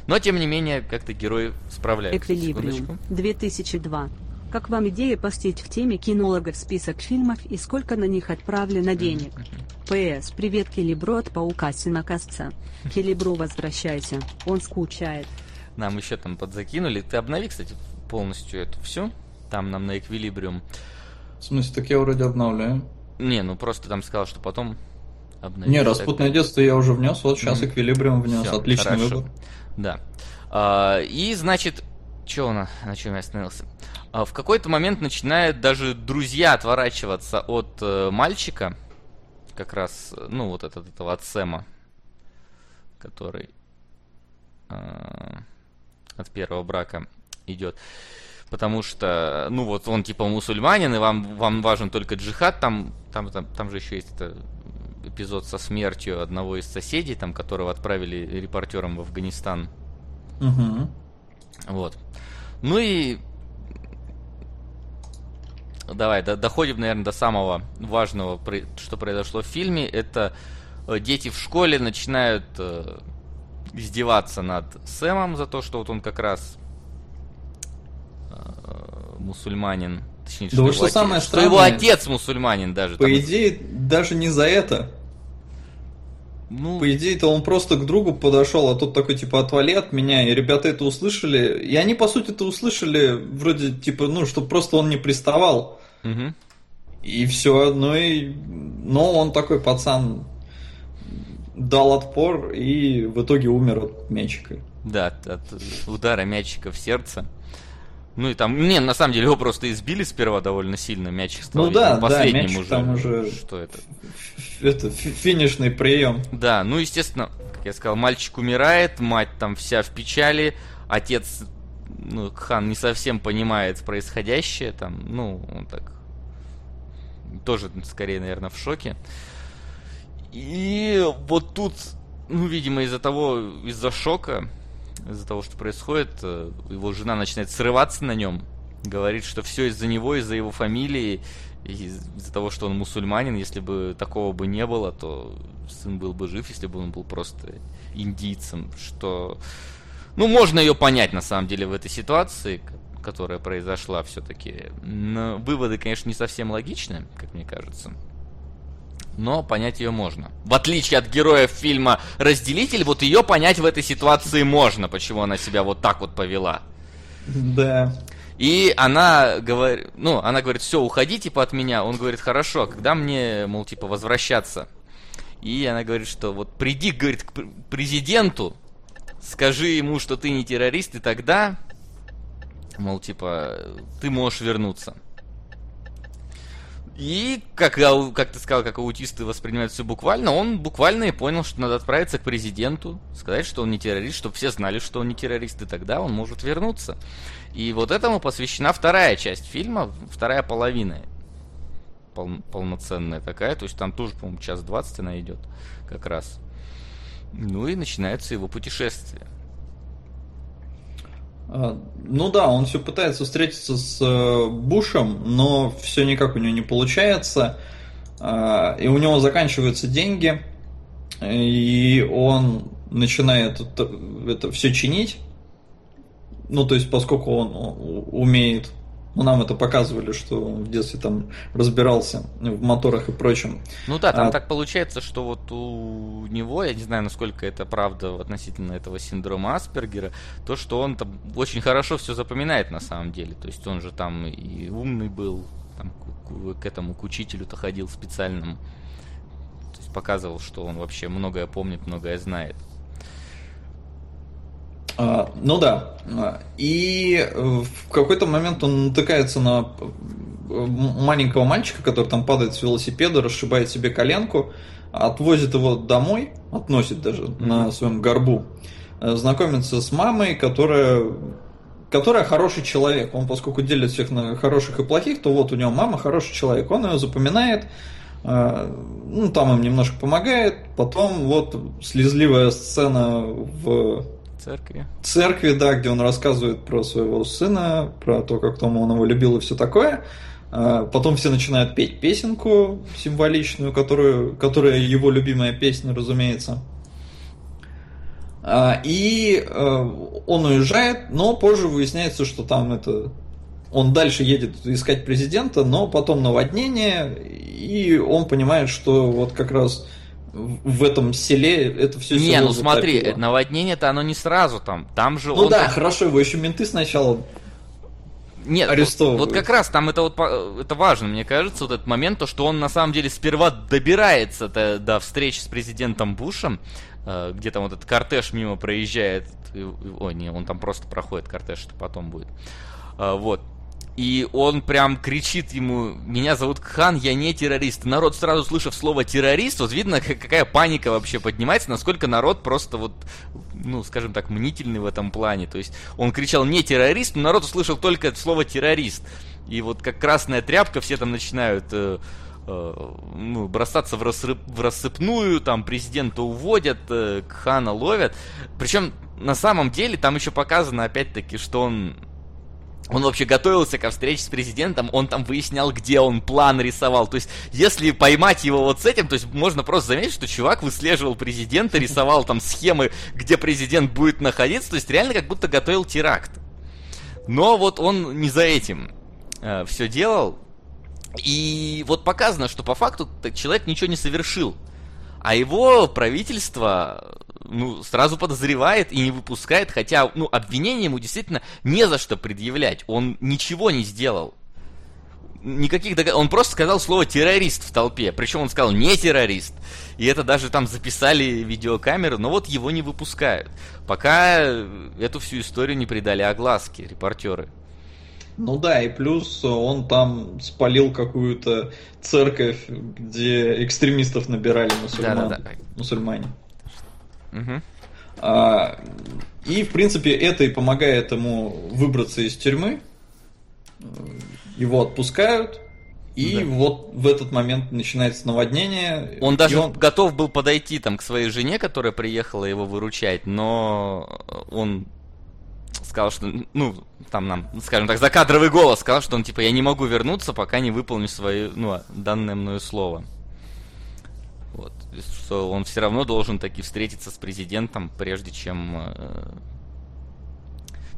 Speaker 1: но, тем не менее, как-то герои справляются.
Speaker 3: Эквилибриум, 2002. Как вам идея постить в теме кинологов список фильмов и сколько на них отправлено денег? П.С. Привет Келебро от Паука Синокосца. Келебро возвращайся, он скучает.
Speaker 1: Нам еще там подзакинули. Ты обнови, кстати, полностью эту все. Там нам на эквилибриум.
Speaker 2: В смысле, так я вроде обновляю.
Speaker 1: Не, ну просто там сказал, что потом
Speaker 2: обновить. Не, распутное так... детство я уже внес, вот сейчас mm-hmm. эквилибриум внес. Все, Отличный хорошо. выбор.
Speaker 1: Да. А, и, значит, что на, на чем я остановился? А, в какой-то момент начинают даже друзья отворачиваться от э, мальчика, как раз, ну, вот от, от этого от Сэма, который э, от первого брака идет. Потому что, ну вот он типа мусульманин, и вам, вам важен только джихад, там, там, там, там же еще есть это эпизод со смертью одного из соседей, там, которого отправили репортером в Афганистан.
Speaker 2: Угу.
Speaker 1: Вот. Ну и давай, до, доходим, наверное, до самого важного, что произошло в фильме. Это э, дети в школе начинают э, издеваться над Сэмом за то, что вот он как раз мусульманин.
Speaker 2: Точнее, да что, что, самое
Speaker 1: отец, что его отец мусульманин даже.
Speaker 2: По там... идее, даже не за это. Ну... По идее-то он просто к другу подошел, а тот такой, типа, отвали от меня, и ребята это услышали. И они, по сути, это услышали, вроде, типа, ну, чтобы просто он не приставал.
Speaker 1: Угу.
Speaker 2: И все, ну и... Но он такой пацан дал отпор и в итоге умер от мячика.
Speaker 1: Да, от, от удара мячика в сердце. Ну и там, не, на самом деле его просто избили сперва довольно сильно, мячик
Speaker 2: стал ну, да, последним да,
Speaker 1: уже.
Speaker 2: Там уже.
Speaker 1: Что это?
Speaker 2: Это финишный прием.
Speaker 1: Да, ну естественно, как я сказал, мальчик умирает, мать там вся в печали, отец, ну, Хан не совсем понимает происходящее, там, ну, он так тоже скорее, наверное, в шоке. И вот тут, ну, видимо, из-за того, из-за шока, из-за того, что происходит, э, его жена начинает срываться на нем, говорит, что все из-за него, из-за его фамилии, из-за того, что он мусульманин, если бы такого бы не было, то сын был бы жив, если бы он был просто индийцем, что... Ну, можно ее понять, на самом деле, в этой ситуации, которая произошла все-таки. Но выводы, конечно, не совсем логичны, как мне кажется но понять ее можно. В отличие от героев фильма «Разделитель», вот ее понять в этой ситуации можно, почему она себя вот так вот повела.
Speaker 2: Да.
Speaker 1: И она говорит, ну, она говорит, все, уходи, типа, от меня. Он говорит, хорошо, когда мне, мол, типа, возвращаться? И она говорит, что вот приди, говорит, к президенту, скажи ему, что ты не террорист, и тогда, мол, типа, ты можешь вернуться. И, как, как ты сказал, как аутисты воспринимают все буквально, он буквально и понял, что надо отправиться к президенту, сказать, что он не террорист, чтобы все знали, что он не террорист, и тогда он может вернуться. И вот этому посвящена вторая часть фильма, вторая половина пол, полноценная такая, то есть там тоже, по-моему, час двадцать она идет как раз. Ну и начинается его путешествие.
Speaker 2: А, ну да, он все пытается встретиться с э, Бушем, но все никак у него не получается. А, и у него заканчиваются деньги, и он начинает это, это все чинить. Ну, то есть, поскольку он умеет ну, нам это показывали, что он в детстве там разбирался в моторах и прочем.
Speaker 1: Ну да, там а... так получается, что вот у него, я не знаю, насколько это правда относительно этого синдрома Аспергера, то, что он там очень хорошо все запоминает на самом деле. То есть он же там и умный был, там, к, к этому, к учителю-то ходил специальному. То есть показывал, что он вообще многое помнит, многое знает.
Speaker 2: А, ну да. И в какой-то момент он натыкается на маленького мальчика, который там падает с велосипеда, расшибает себе коленку, отвозит его домой, относит даже mm-hmm. на своем горбу, э, знакомится с мамой, которая которая хороший человек. Он, поскольку делит всех на хороших и плохих, то вот у него мама хороший человек. Он ее запоминает, э, ну, там им немножко помогает. Потом вот слезливая сцена в
Speaker 1: Церкви.
Speaker 2: Церкви, да, где он рассказывает про своего сына, про то, как Том он его любил и все такое. А, потом все начинают петь песенку символичную, которую, которая его любимая песня, разумеется. А, и э, он уезжает, но позже выясняется, что там это он дальше едет искать президента, но потом наводнение, и он понимает, что вот как раз в этом селе это все
Speaker 1: Не, ну смотри, наводнение-то оно не сразу там. Там же
Speaker 2: Ну да, там... хорошо, его еще менты сначала
Speaker 1: нет, вот, вот как раз там это вот это важно, мне кажется, вот этот момент, то, что он на самом деле сперва добирается до, до встречи с президентом Бушем, э, где там вот этот кортеж мимо проезжает, ой, не, он там просто проходит кортеж, это потом будет, э, вот, и он прям кричит ему, меня зовут Кхан, я не террорист. народ сразу, слышав слово террорист, вот видно, какая паника вообще поднимается, насколько народ просто вот, ну, скажем так, мнительный в этом плане. То есть он кричал не террорист, но народ услышал только слово террорист. И вот как красная тряпка, все там начинают э, э, ну, бросаться в, рассып, в рассыпную, там президента уводят, э, Хана ловят. Причем на самом деле там еще показано опять-таки, что он он вообще готовился ко встрече с президентом, он там выяснял, где он план рисовал. То есть, если поймать его вот с этим, то есть можно просто заметить, что чувак выслеживал президента, рисовал там схемы, где президент будет находиться, то есть реально как будто готовил теракт. Но вот он не за этим э, все делал. И вот показано, что по факту человек ничего не совершил. А его правительство ну, сразу подозревает и не выпускает, хотя, ну, обвинение ему действительно не за что предъявлять. Он ничего не сделал. Никаких догад... Он просто сказал слово террорист в толпе. Причем он сказал не террорист. И это даже там записали видеокамеры, но вот его не выпускают. Пока эту всю историю не придали огласки репортеры.
Speaker 2: Ну да, и плюс он там спалил какую-то церковь, где экстремистов набирали мусульман. Да, да, да. мусульмане. Угу. А, и, в принципе, это и помогает ему выбраться из тюрьмы. Его отпускают. И да. вот в этот момент начинается наводнение.
Speaker 1: Он даже он... готов был подойти там к своей жене, которая приехала его выручать, но он сказал, что, ну, там нам, скажем так, закадровый голос сказал, что он, типа, я не могу вернуться, пока не выполню свое, ну, данное мною слово что он все равно должен таки встретиться с президентом, прежде чем, э,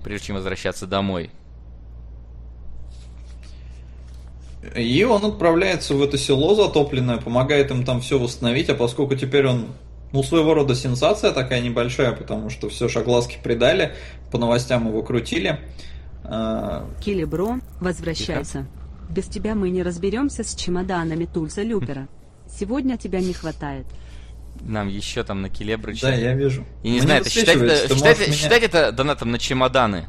Speaker 1: прежде чем возвращаться домой.
Speaker 2: И он отправляется в это село затопленное, помогает им там все восстановить, а поскольку теперь он, ну, своего рода сенсация такая небольшая, потому что все же огласки придали, по новостям его крутили.
Speaker 3: А, Килибро, возвращайся. Тихо. Без тебя мы не разберемся с чемоданами Тульса Люпера. Сегодня тебя не хватает
Speaker 1: нам еще там на Келебрыч.
Speaker 2: Да, я вижу.
Speaker 1: И не Мне знаю, это считать, это, считать, меня... считать это донатом на чемоданы?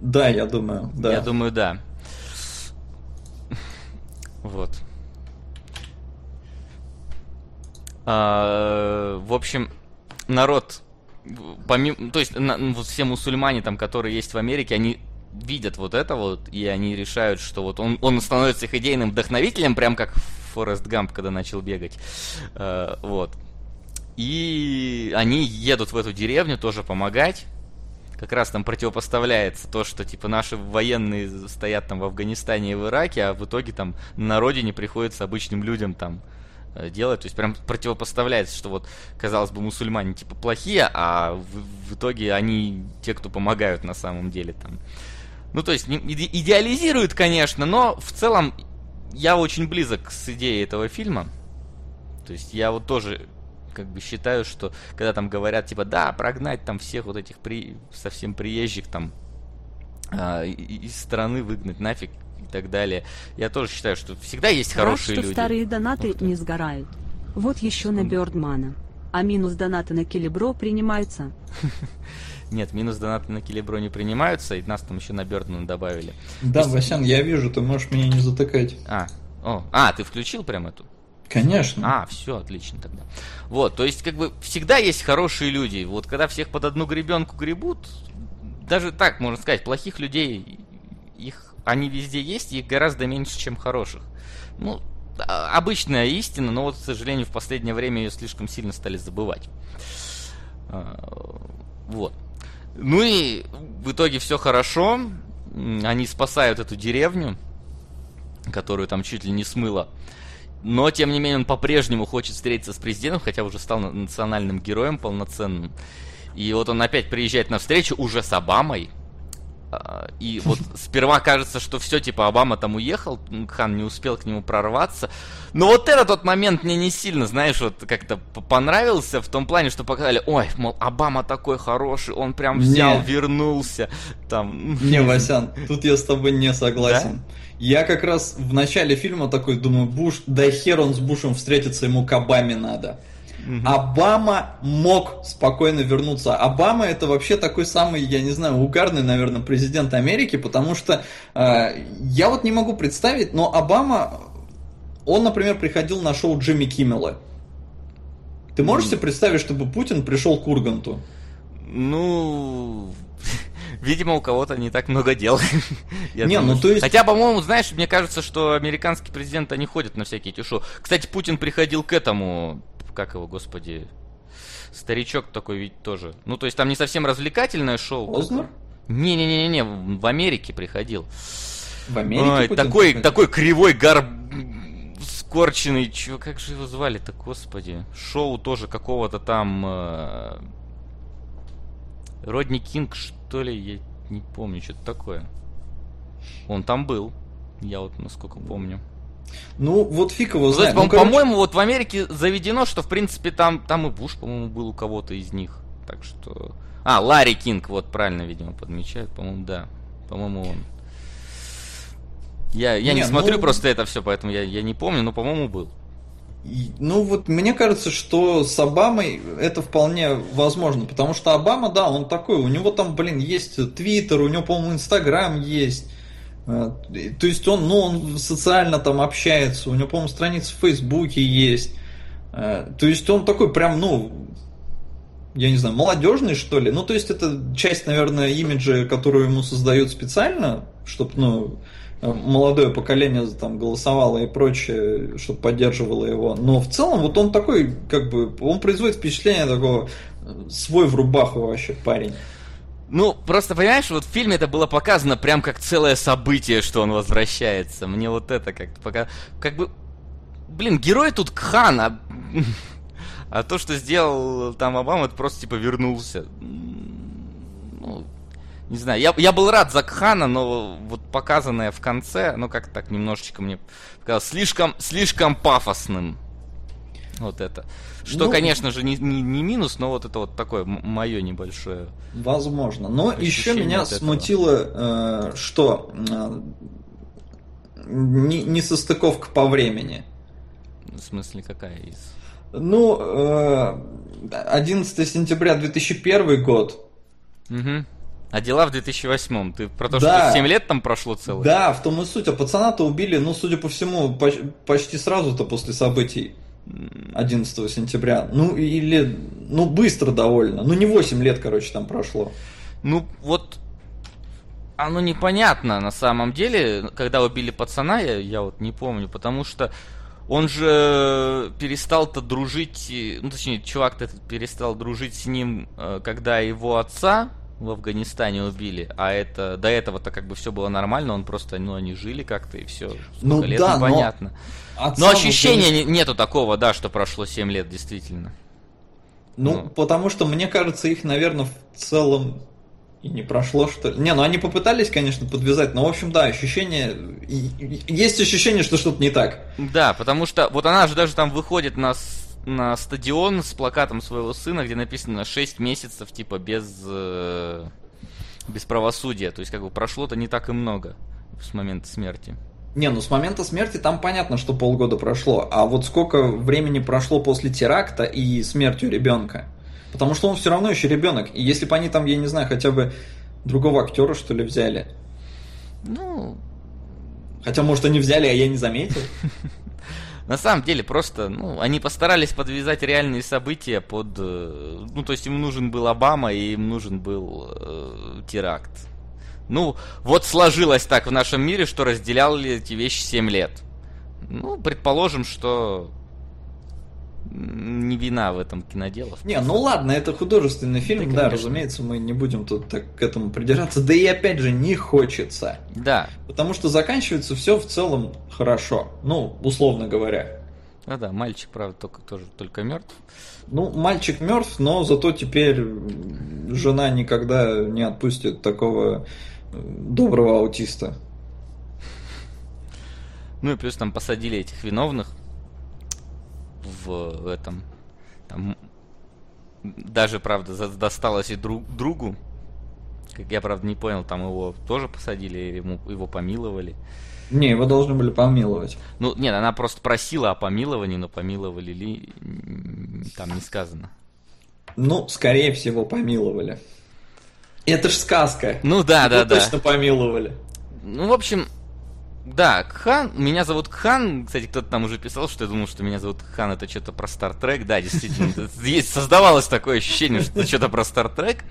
Speaker 2: Да, я думаю, да.
Speaker 1: Я думаю, да. Вот. А, в общем, народ, помимо, то есть на, вот все мусульмане там, которые есть в Америке, они видят вот это вот, и они решают, что вот он, он становится их идейным вдохновителем, прям как Форест Гамп, когда начал бегать. Э, вот. И они едут в эту деревню тоже помогать. Как раз там противопоставляется то, что типа наши военные стоят там в Афганистане и в Ираке, а в итоге там на родине приходится обычным людям там э, делать. То есть прям противопоставляется, что вот, казалось бы, мусульмане типа плохие, а в, в итоге они те, кто помогают на самом деле там. Ну, то есть, идеализируют, конечно, но в целом я очень близок с идеей этого фильма. То есть я вот тоже как бы считаю, что когда там говорят, типа, да, прогнать там всех вот этих при... совсем приезжих там э, из страны выгнать нафиг и так далее. Я тоже считаю, что всегда есть Рад, хорошие
Speaker 3: что
Speaker 1: люди.
Speaker 3: старые донаты вот. не сгорают. Вот еще на Бёрдмана. А минус донаты на Килибро принимаются. <laughs>
Speaker 1: Нет, минус донаты на Килибро не принимаются, и нас там еще на Бёрдмана добавили.
Speaker 2: Да, есть... Васян, я вижу, ты можешь меня не затыкать.
Speaker 1: А, о, а, ты включил прям эту?
Speaker 2: Конечно.
Speaker 1: А, все, отлично тогда. Вот, то есть, как бы, всегда есть хорошие люди. Вот, когда всех под одну гребенку гребут, даже так, можно сказать, плохих людей, их, они везде есть, и их гораздо меньше, чем хороших. Ну, а, обычная истина, но вот, к сожалению, в последнее время ее слишком сильно стали забывать. А, вот. Ну и в итоге все хорошо. Они спасают эту деревню. которую там чуть ли не смыло. Но, тем не менее, он по-прежнему хочет встретиться с президентом, хотя уже стал национальным героем полноценным. И вот он опять приезжает на встречу уже с Обамой. И вот сперва кажется, что все, типа, Обама там уехал, Хан не успел к нему прорваться. Но вот этот тот момент мне не сильно, знаешь, вот как-то понравился в том плане, что показали, ой, мол, Обама такой хороший, он прям взял, не. вернулся. Там.
Speaker 2: Не, Васян, тут я с тобой не согласен. Да? Я как раз в начале фильма такой думаю, Буш, да хер он с Бушем встретится, ему к Обаме надо. Угу. Обама мог спокойно вернуться. Обама это вообще такой самый, я не знаю, угарный, наверное, президент Америки, потому что э, я вот не могу представить, но Обама, он, например, приходил на шоу Джимми Киммела. Ты можешь себе представить, чтобы Путин пришел к Урганту?
Speaker 1: Ну, Видимо, у кого-то не так много дел. <laughs>
Speaker 2: не, думаю, ну то есть...
Speaker 1: Хотя, по-моему, знаешь, мне кажется, что американские президенты, они ходят на всякие эти шоу. Кстати, Путин приходил к этому, как его, господи, старичок такой ведь тоже. Ну, то есть там не совсем развлекательное шоу.
Speaker 2: Ознер?
Speaker 1: Не-не-не-не, в Америке приходил.
Speaker 2: В Америке Ой,
Speaker 1: такой, приходил? такой кривой гар... скорченный, чё, как же его звали-то, господи. Шоу тоже какого-то там... Э... Родни Кинг, что ли, я не помню, что-то такое. Он там был, я вот насколько помню.
Speaker 2: Ну, вот фиг его знает.
Speaker 1: Ну, по-моему, короче... вот в Америке заведено, что, в принципе, там, там и Буш, по-моему, был у кого-то из них. Так что... А, Ларри Кинг, вот правильно, видимо, подмечает. По-моему, да. По-моему, он. Я, я не, не смотрю ну... просто это все, поэтому я, я не помню, но, по-моему, был.
Speaker 2: Ну вот мне кажется, что с Обамой это вполне возможно, потому что Обама, да, он такой, у него там, блин, есть Твиттер, у него, по-моему, Инстаграм есть, то есть он, ну, он социально там общается, у него, по-моему, страница в Фейсбуке есть. Э, то есть он такой прям, ну, я не знаю, молодежный, что ли. Ну, то есть это часть, наверное, имиджа, которую ему создают специально, чтобы, ну, молодое поколение там голосовало и прочее, чтобы поддерживало его. Но в целом вот он такой, как бы, он производит впечатление такого свой в рубаху вообще парень.
Speaker 1: Ну, просто понимаешь, вот в фильме это было показано прям как целое событие, что он возвращается. Мне вот это как-то пока... Как бы... Блин, герой тут Кхан, а... <laughs> а то, что сделал там Обама, это просто типа вернулся. Ну, не знаю, я, я был рад за Кхана, но вот показанное в конце, ну как так немножечко мне показалось слишком, слишком пафосным. Вот это. Что, ну, конечно же, не, не, не минус, но вот это вот такое мое небольшое.
Speaker 2: Возможно. Но еще меня смутило, э, что э, не, не состыковка по времени.
Speaker 1: В смысле, какая из?
Speaker 2: Ну, э, 11 сентября 2001 год.
Speaker 1: Угу. А дела в 2008 Ты про то, да. что 7 лет там прошло целое?
Speaker 2: Да, в том и суть. А пацана-то убили, ну, судя по всему, почти сразу-то после событий. 11 сентября. Ну, или, ну, быстро довольно. Ну, не 8 лет, короче, там прошло.
Speaker 1: Ну, вот оно непонятно на самом деле, когда убили пацана, я, я вот не помню, потому что он же перестал-то дружить, ну точнее, чувак-то перестал дружить с ним, э, когда его отца в Афганистане убили, а это до этого-то как бы все было нормально, он просто, ну, они жили как-то и все.
Speaker 2: Ну лет, да,
Speaker 1: непонятно. Но... Но ощущения Афганистан... нету такого, да, что прошло 7 лет, действительно.
Speaker 2: Ну, ну, потому что, мне кажется, их, наверное, в целом и не прошло, что ли. Не, ну они попытались, конечно, подвязать, но, в общем, да, ощущение... Есть ощущение, что что-то не так.
Speaker 1: Да, потому что вот она же даже там выходит на, на стадион с плакатом своего сына, где написано 6 месяцев, типа, без... Э, без правосудия. То есть, как бы, прошло-то не так и много с момента смерти.
Speaker 2: Не, ну с момента смерти там понятно, что полгода прошло. А вот сколько времени прошло после теракта и смертью ребенка? Потому что он все равно еще ребенок. И если бы они там, я не знаю, хотя бы другого актера, что ли, взяли.
Speaker 1: Ну.
Speaker 2: Хотя, может, они взяли, а я не заметил. <laughs>
Speaker 1: На самом деле, просто, ну, они постарались подвязать реальные события под... Э, ну, то есть им нужен был Обама, и им нужен был э, теракт. Ну, вот сложилось так в нашем мире, что разделяли эти вещи 7 лет. Ну, предположим, что не вина в этом киноделов.
Speaker 2: Не, ну ладно, это художественный фильм, да, да разумеется, мы не будем тут так к этому придираться. Да и опять же, не хочется.
Speaker 1: Да.
Speaker 2: Потому что заканчивается все в целом хорошо. Ну, условно говоря.
Speaker 1: Ну да, мальчик, правда, только тоже только мертв.
Speaker 2: Ну, мальчик мертв, но зато теперь жена никогда не отпустит такого э, доброго аутиста.
Speaker 1: Ну и плюс там посадили этих виновных в этом. Там даже, правда, досталось и друг, другу. Как я, правда, не понял, там его тоже посадили или ему, его помиловали.
Speaker 2: Не, его должны были помиловать.
Speaker 1: Ну, нет, она просто просила о помиловании, но помиловали ли, там не сказано.
Speaker 2: Ну, скорее всего, помиловали. Это ж сказка.
Speaker 1: Ну да, да, да.
Speaker 2: Точно помиловали.
Speaker 1: Ну, в общем, да, Кхан, меня зовут Кхан, кстати, кто-то там уже писал, что я думал, что меня зовут Кхан, это что-то про Стартрек, да, действительно, <laughs> есть, создавалось такое ощущение, что это что-то про Стартрек,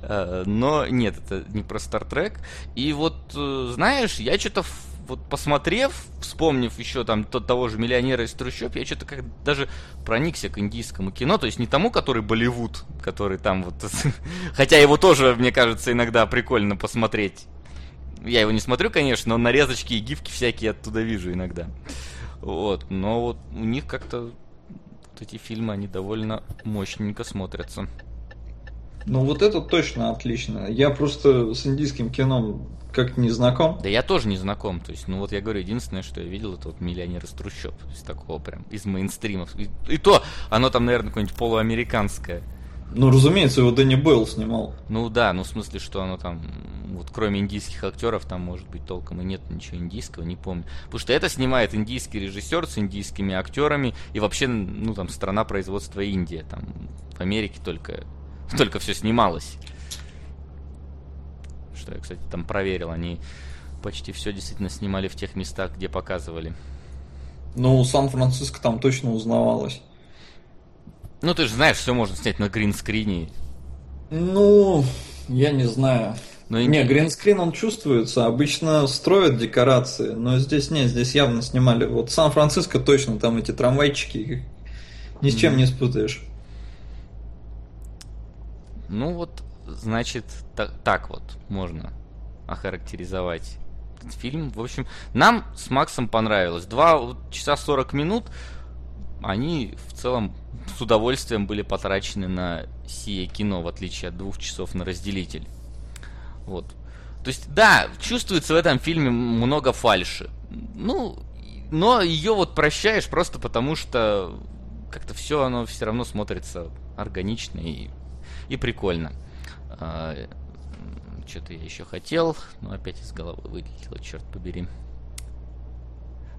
Speaker 1: э, но нет, это не про Стартрек, и вот, э, знаешь, я что-то вот посмотрев, вспомнив еще там тот того же миллионера из трущоб, я что-то как даже проникся к индийскому кино, то есть не тому, который Болливуд, который там вот, <laughs> хотя его тоже, мне кажется, иногда прикольно посмотреть я его не смотрю, конечно, но нарезочки и гифки всякие оттуда вижу иногда. Вот, но вот у них как-то вот эти фильмы, они довольно мощненько смотрятся.
Speaker 2: Ну вот это точно отлично. Я просто с индийским кино как не знаком.
Speaker 1: Да я тоже не знаком. То есть, ну вот я говорю, единственное, что я видел, это вот «Миллионер из трущоб». Из такого прям, из мейнстримов. И, и то, оно там, наверное, какое-нибудь полуамериканское.
Speaker 2: Ну, разумеется, его Дэнни Бойл снимал.
Speaker 1: Ну да, ну в смысле, что оно там, вот кроме индийских актеров, там может быть толком и нет ничего индийского, не помню. Потому что это снимает индийский режиссер с индийскими актерами, и вообще, ну там страна производства Индия, там в Америке только, <laughs> только все снималось. Что я, кстати, там проверил, они почти все действительно снимали в тех местах, где показывали.
Speaker 2: Ну, Сан-Франциско там точно узнавалось.
Speaker 1: Ну, ты же знаешь, все можно снять на гринскрине.
Speaker 2: Ну, я не знаю. Но не, гринскрин он чувствуется. Обычно строят декорации, но здесь нет, здесь явно снимали. Вот Сан-Франциско точно, там эти трамвайчики ни с чем mm. не спутаешь.
Speaker 1: Ну вот, значит, так, так вот можно охарактеризовать этот фильм. В общем, нам с Максом понравилось. Два часа сорок минут, они в целом с удовольствием были потрачены на сие кино, в отличие от двух часов на разделитель. Вот. То есть, да, чувствуется в этом фильме много фальши. Ну, но ее вот прощаешь просто потому, что как-то все оно все равно смотрится органично и, и прикольно. А, Что-то я еще хотел, но опять из головы вылетело, черт побери.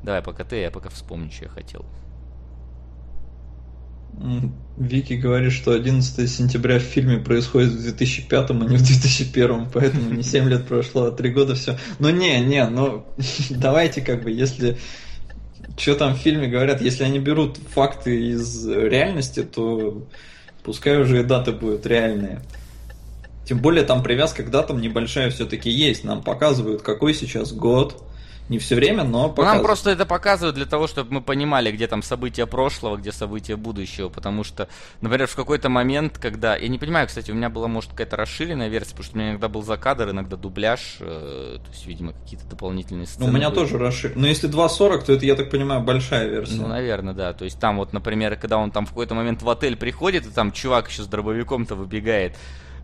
Speaker 1: Давай пока ты, я пока вспомню, что я хотел.
Speaker 2: Вики говорит, что 11 сентября в фильме происходит в 2005, а не в 2001, поэтому не 7 лет прошло, а 3 года все. Ну не, не, ну <laughs> давайте как бы, если что там в фильме говорят, если они берут факты из реальности, то пускай уже и даты будут реальные. Тем более там привязка к датам небольшая все-таки есть. Нам показывают, какой сейчас год, не все время, но
Speaker 1: показывают. Нам просто это показывают для того, чтобы мы понимали, где там события прошлого, где события будущего, потому что, например, в какой-то момент, когда... Я не понимаю, кстати, у меня была, может, какая-то расширенная версия, потому что у меня иногда был закадр, иногда дубляж, э, то есть, видимо, какие-то дополнительные
Speaker 2: сцены. Ну, у меня были. тоже расширен. Но если 2.40, то это, я так понимаю, большая версия.
Speaker 1: Ну, наверное, да. То есть там вот, например, когда он там в какой-то момент в отель приходит, и там чувак еще с дробовиком-то выбегает,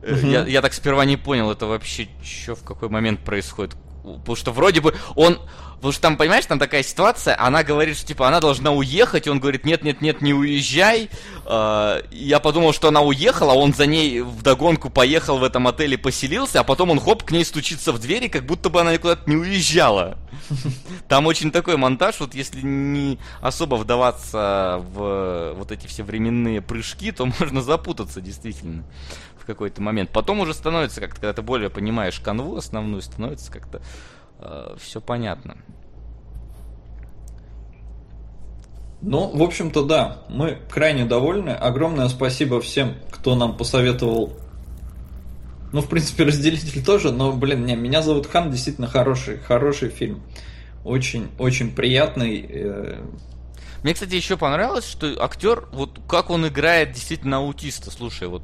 Speaker 1: Uh-huh. Я, я так сперва не понял, это вообще что в какой момент происходит. Потому что вроде бы он... Потому что там, понимаешь, там такая ситуация, она говорит, что типа она должна уехать, и он говорит, нет, нет, нет, не уезжай. А, я подумал, что она уехала, он за ней в догонку поехал в этом отеле, поселился, а потом он хоп, к ней стучится в двери, как будто бы она никуда-то не уезжала. Там очень такой монтаж, вот если не особо вдаваться в вот эти все временные прыжки, то можно запутаться действительно в какой-то момент. Потом уже становится как-то, когда ты более понимаешь канву основную, становится как-то э, все понятно.
Speaker 2: Ну, в общем-то, да, мы крайне довольны. Огромное спасибо всем, кто нам посоветовал. Ну, в принципе, <laughs> разделитель тоже, но, блин, не, меня зовут Хан, действительно хороший, хороший фильм. Очень, очень приятный. Э,
Speaker 1: Мне, кстати, еще понравилось, что актер, вот как он играет действительно аутиста. Слушай, вот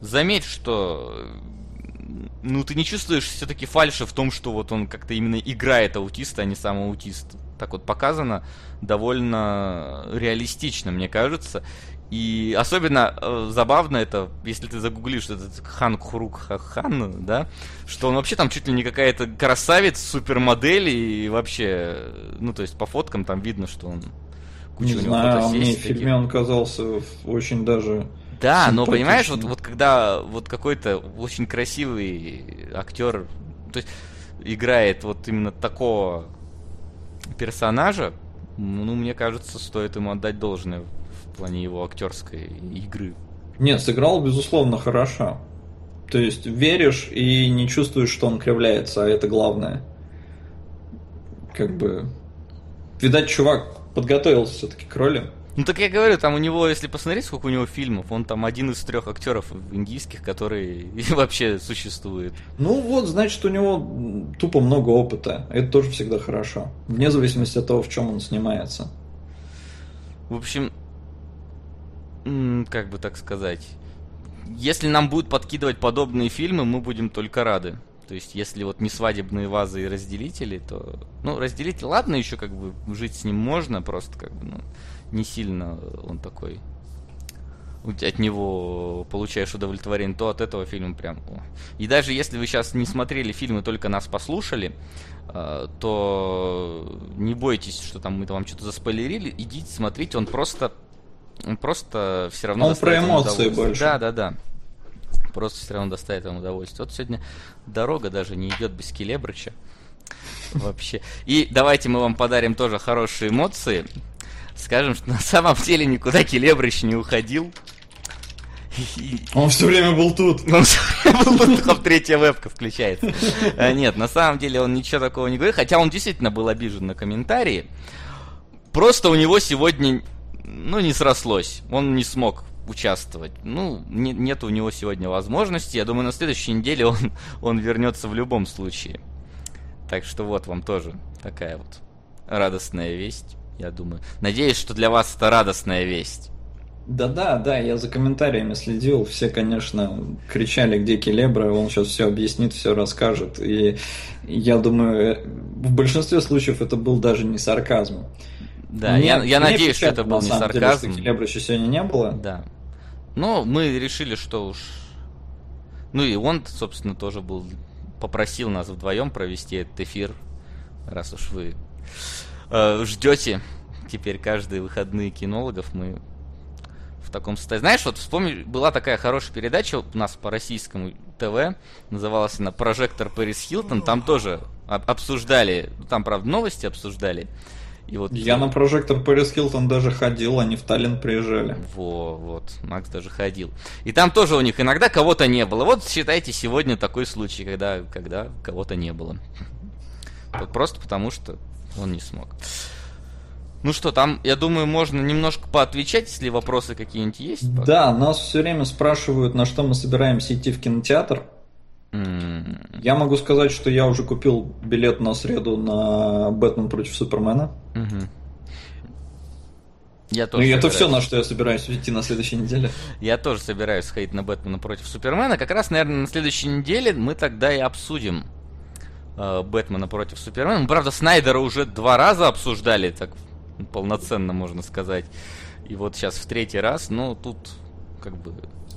Speaker 1: заметь, что ну ты не чувствуешь все-таки фальши в том, что вот он как-то именно играет аутиста, а не сам аутист. Так вот показано довольно реалистично, мне кажется. И особенно э, забавно это, если ты загуглишь этот Хан Кхурук Хан, да, что он вообще там чуть ли не какая-то красавец, супермодель, и вообще, ну, то есть по фоткам там видно, что он
Speaker 2: куча не у него знаю, мне в фильме он казался очень даже
Speaker 1: да, но понимаешь, вот, вот когда вот какой-то очень красивый актер, то есть играет вот именно такого персонажа, ну, мне кажется, стоит ему отдать должное в плане его актерской игры.
Speaker 2: Нет, сыграл, безусловно, хорошо. То есть веришь и не чувствуешь, что он кривляется, а это главное. Как бы... Видать, чувак подготовился все-таки к роли.
Speaker 1: Ну так я говорю, там у него, если посмотреть, сколько у него фильмов, он там один из трех актеров индийских, которые <laughs> вообще существуют.
Speaker 2: Ну вот, значит, у него тупо много опыта. Это тоже всегда хорошо. Вне зависимости от того, в чем он снимается.
Speaker 1: В общем, как бы так сказать, если нам будут подкидывать подобные фильмы, мы будем только рады. То есть, если вот не свадебные вазы и разделители, то... Ну, разделитель, ладно, еще как бы жить с ним можно, просто как бы, ну не сильно он такой от него получаешь удовлетворение, то от этого фильма прям... И даже если вы сейчас не смотрели фильмы, только нас послушали, э, то не бойтесь, что там мы вам что-то заспойлерили, идите смотрите, он просто... Он просто все равно...
Speaker 2: Он про эмоции больше.
Speaker 1: Да, да, да. Просто все равно доставит вам удовольствие. Вот сегодня дорога даже не идет без Келебрыча. Вообще. И давайте мы вам подарим тоже хорошие эмоции. Скажем, что на самом деле никуда Келебрыч не уходил.
Speaker 2: Он все время был тут. <laughs>
Speaker 1: Он все время был тут, только третья вебка включается. А, нет, на самом деле он ничего такого не говорит, хотя он действительно был обижен на комментарии. Просто у него сегодня, ну, не срослось. Он не смог участвовать. Ну, не, нет у него сегодня возможности. Я думаю, на следующей неделе он, он вернется в любом случае. Так что вот вам тоже такая вот радостная весть я думаю. Надеюсь, что для вас это радостная весть.
Speaker 2: Да-да, да, я за комментариями следил. Все, конечно, кричали, где Келебра, он сейчас все объяснит, все расскажет. И я думаю, в большинстве случаев это был даже не сарказм.
Speaker 1: Да, мне, я, я надеюсь, что это был не сарказм. Деле,
Speaker 2: что Келебра еще сегодня не было.
Speaker 1: Да. Но мы решили, что уж... Ну и он, собственно, тоже был... Попросил нас вдвоем провести этот эфир, раз уж вы э, ждете теперь каждые выходные кинологов, мы в таком состоянии. Знаешь, вот вспомни, была такая хорошая передача у нас по российскому ТВ, называлась она «Прожектор Пэрис Хилтон», там тоже обсуждали, ну, там, правда, новости обсуждали.
Speaker 2: И вот... Я на прожектор Пэрис Хилтон даже ходил, они в Таллин приезжали.
Speaker 1: Во, вот, Макс даже ходил. И там тоже у них иногда кого-то не было. Вот считайте, сегодня такой случай, когда, когда кого-то не было. Вот просто потому, что он не смог. Ну что, там, я думаю, можно немножко поотвечать, если вопросы какие-нибудь есть.
Speaker 2: Пока. Да, нас все время спрашивают, на что мы собираемся идти в кинотеатр. Mm. Я могу сказать, что я уже купил билет на среду на Бэтмен против Супермена. Mm-hmm. Я тоже ну, это все, на что я собираюсь идти на следующей неделе.
Speaker 1: Я тоже собираюсь сходить на Бэтмена против Супермена. Как раз, наверное, на следующей неделе мы тогда и обсудим э, Бэтмена против Супермена. Правда, Снайдера уже два раза обсуждали, так полноценно можно сказать. И вот сейчас в третий раз, но тут как бы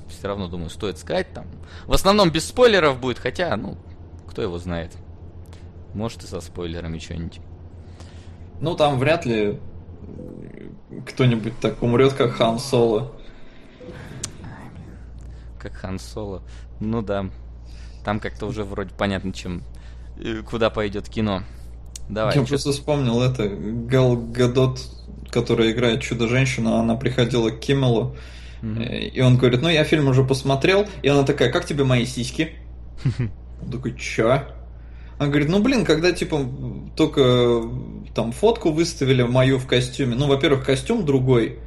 Speaker 1: все равно, думаю, стоит сказать там. В основном без спойлеров будет, хотя, ну, кто его знает. Может и со спойлерами что-нибудь.
Speaker 2: Ну, там вряд ли кто-нибудь так умрет, как Хан Соло.
Speaker 1: Как Хан Соло. Ну да. Там как-то уже вроде понятно, чем куда пойдет кино.
Speaker 2: Давай. Я просто вспомнил это. Гал Гадот, которая играет Чудо-женщину, она приходила к Киммелу, mm-hmm. и он говорит, ну я фильм уже посмотрел, и она такая, как тебе мои сиськи? Он <laughs> такой, чё? Она говорит, ну блин, когда типа только там фотку выставили мою в костюме, ну, во-первых, костюм другой,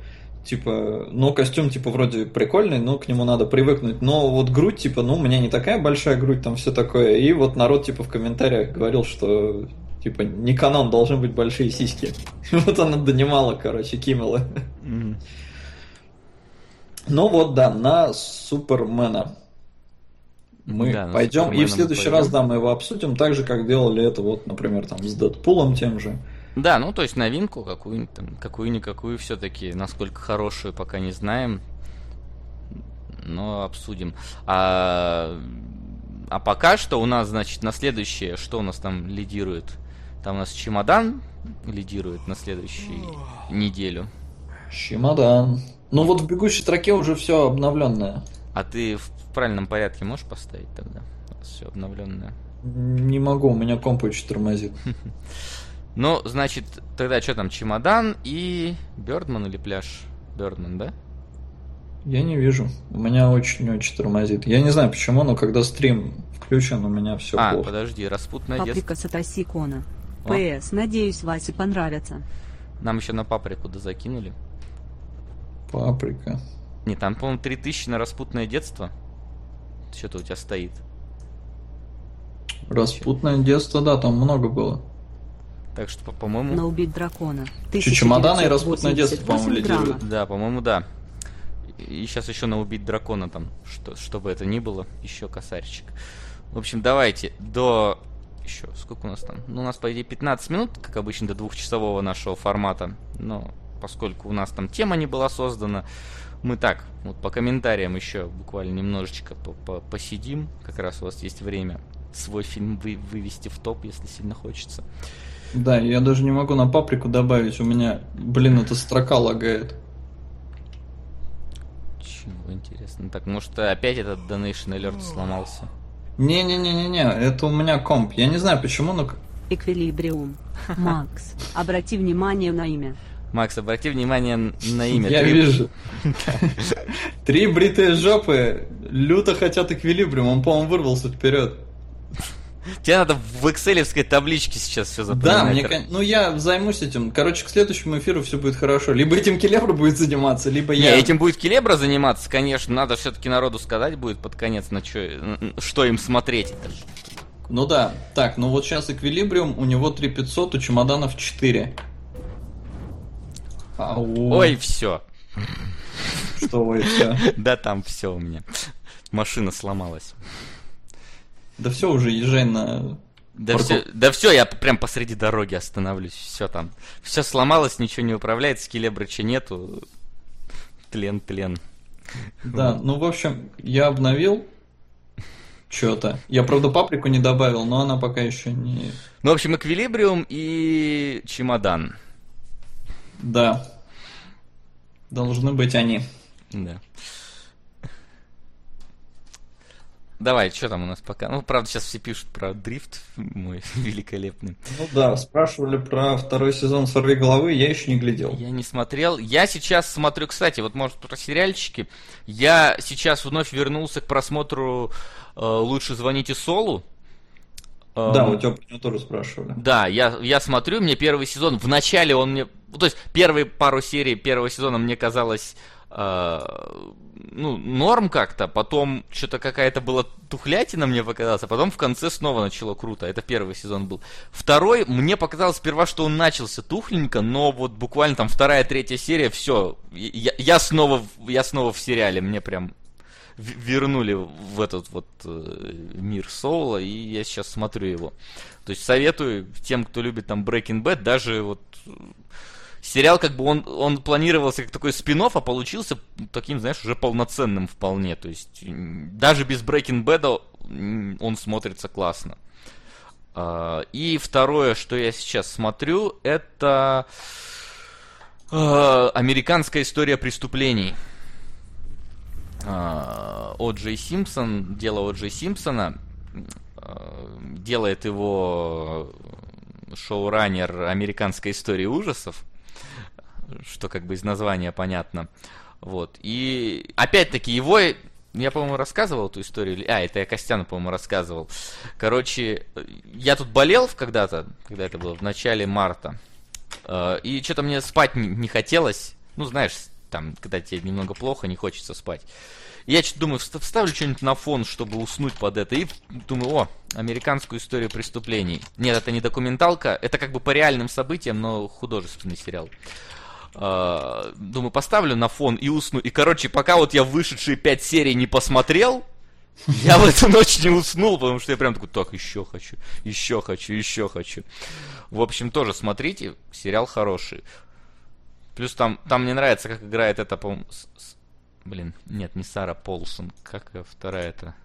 Speaker 2: типа, ну, костюм, типа, вроде прикольный, но к нему надо привыкнуть. Но вот грудь, типа, ну, у меня не такая большая грудь, там все такое. И вот народ, типа, в комментариях говорил, что Типа, не канон, должны быть большие сиськи. <laughs> вот она донимала, короче, Киммела. Ну вот, да, на Супермена. Мы да, пойдем, и в следующий раз, да, мы его обсудим, так же, как делали это, вот, например, там, с Дэдпулом тем же.
Speaker 1: Да, ну, то есть новинку какую-нибудь там, какую-никакую все-таки, насколько хорошую, пока не знаем, но обсудим. А, а пока что у нас, значит, на следующее, что у нас там лидирует? Там у нас чемодан лидирует на следующую неделю.
Speaker 2: Чемодан. Ну вот в бегущей строке уже все обновленное.
Speaker 1: А ты в правильном порядке можешь поставить тогда? Все обновленное.
Speaker 2: Не могу, у меня комп очень тормозит. <laughs>
Speaker 1: Ну, значит, тогда что там, чемодан и Бердман или пляж? Бердман, да?
Speaker 2: Я не вижу. У меня очень-очень тормозит. Я не знаю почему, но когда стрим включен, у меня все
Speaker 1: а,
Speaker 2: плохо.
Speaker 1: подожди, распутная
Speaker 3: Паприка Сатаси Кона. ПС, надеюсь, Васе понравится.
Speaker 1: Нам еще на паприку да закинули.
Speaker 2: Паприка.
Speaker 1: Не, там, по-моему, 3000 на распутное детство. Что-то у тебя стоит.
Speaker 2: Распутное детство, да, там много было.
Speaker 1: Так что, по-моему...
Speaker 3: На убить дракона.
Speaker 2: Че, чемоданы и распутное детство, по-моему, лидируют.
Speaker 1: Да, по-моему, да. И сейчас еще на убить дракона там, что, чтобы это ни было, еще косарчик. В общем, давайте до еще, сколько у нас там? Ну, у нас, по идее, 15 минут, как обычно, до двухчасового нашего формата. Но поскольку у нас там тема не была создана, мы так, вот по комментариям еще буквально немножечко посидим. Как раз у вас есть время свой фильм вы вывести в топ, если сильно хочется.
Speaker 2: Да, я даже не могу на паприку добавить, у меня, блин, эта строка лагает.
Speaker 1: Чего интересно? Так, может опять этот Donation Alert сломался?
Speaker 2: Не-не-не-не-не, это у меня комп. Я не знаю почему, но...
Speaker 3: Эквилибриум. Макс, обрати внимание на имя.
Speaker 1: Макс, обрати внимание на <laughs> имя.
Speaker 2: Я Три... вижу. <laughs> Три бритые жопы люто хотят эквилибриум. Он, по-моему, вырвался вперед.
Speaker 1: Тебе надо в экселевской табличке сейчас все запоминать.
Speaker 2: Да, мне, ну я займусь этим. Короче, к следующему эфиру все будет хорошо. Либо этим Келебра будет заниматься, либо я.
Speaker 1: Не, этим будет Келебра заниматься, конечно. Надо все-таки народу сказать будет под конец, на чё, что им смотреть.
Speaker 2: Ну да. Так, ну вот сейчас эквилибриум, у него 3500, у чемоданов 4.
Speaker 1: Ау. Ой, все.
Speaker 2: Что ой, все? <laughs>
Speaker 1: Да там все у меня. Машина сломалась.
Speaker 2: Да все, уже езжай на...
Speaker 1: Да все, да все, я прям посреди дороги остановлюсь. Все там. Все сломалось, ничего не управляется, Келебрыча нету. Тлен, тлен.
Speaker 2: Да, вот. ну в общем, я обновил что-то. Я, правда, паприку не добавил, но она пока еще не...
Speaker 1: Ну, в общем, эквилибриум и чемодан.
Speaker 2: Да. Должны быть они.
Speaker 1: Да. Давай, что там у нас пока? Ну, правда, сейчас все пишут про дрифт мой <laughs> великолепный.
Speaker 2: Ну да, спрашивали про второй сезон «Сорви головы», я еще не глядел.
Speaker 1: Я не смотрел. Я сейчас смотрю, кстати, вот может про сериальчики. Я сейчас вновь вернулся к просмотру э, «Лучше звоните Солу».
Speaker 2: Да, у тебя про тоже спрашивали.
Speaker 1: Да, я, я смотрю, мне первый сезон, вначале он мне... То есть первые пару серий первого сезона мне казалось э, ну, норм как-то, потом что-то какая-то была тухлятина мне показалось, а потом в конце снова начало круто. Это первый сезон был. Второй, мне показалось сперва, что он начался тухленько, но вот буквально там вторая, третья серия, все, я, я снова, я снова в сериале, мне прям вернули в этот вот э, мир Соула, и я сейчас смотрю его. То есть советую тем, кто любит там Breaking Bad, даже вот сериал как бы он, он планировался как такой спин а получился таким, знаешь, уже полноценным вполне. То есть даже без Breaking Bad он смотрится классно. А, и второе, что я сейчас смотрю, это а, американская история преступлений. О Джей Симпсон, дело О Джей Симпсона, делает его шоураннер американской истории ужасов что как бы из названия понятно. Вот. И опять-таки его я, по-моему, рассказывал эту историю. А, это я Костяну, по-моему, рассказывал. Короче, я тут болел когда-то, когда это было, в начале марта. Э, и что-то мне спать не хотелось. Ну, знаешь, там, когда тебе немного плохо, не хочется спать. Я что-то думаю, вставлю что-нибудь на фон, чтобы уснуть под это. И думаю, о, американскую историю преступлений. Нет, это не документалка, это как бы по реальным событиям, но художественный сериал. Uh, думаю, поставлю на фон и усну. И, короче, пока вот я вышедшие пять серий не посмотрел, я в эту ночь не уснул, потому что я прям такой, так, еще хочу, еще хочу, еще хочу. В общем, тоже смотрите, сериал хороший. Плюс там, там мне нравится, как играет это, по Блин, нет, не Сара Полсон, как вторая это?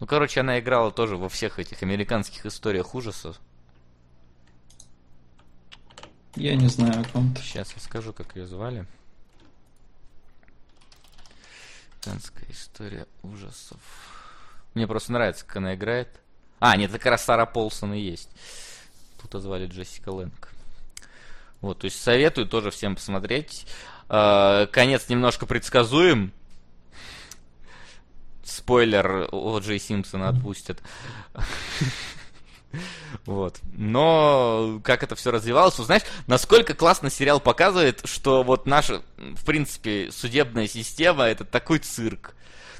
Speaker 1: Ну, короче, она играла тоже во всех этих американских историях ужасов.
Speaker 2: Я не знаю ком-то.
Speaker 1: Сейчас я скажу, как ее звали. Американская история ужасов. Мне просто нравится, как она играет. А, нет, это как раз Сара Полсон и есть. Тут звали Джессика Лэнг. Вот, то есть советую тоже всем посмотреть. Э, конец немножко предсказуем. Спойлер, О. Джей Симпсона отпустят. <laughs> Вот. Но как это все развивалось, знаешь, насколько классно сериал показывает, что вот наша, в принципе, судебная система это такой цирк.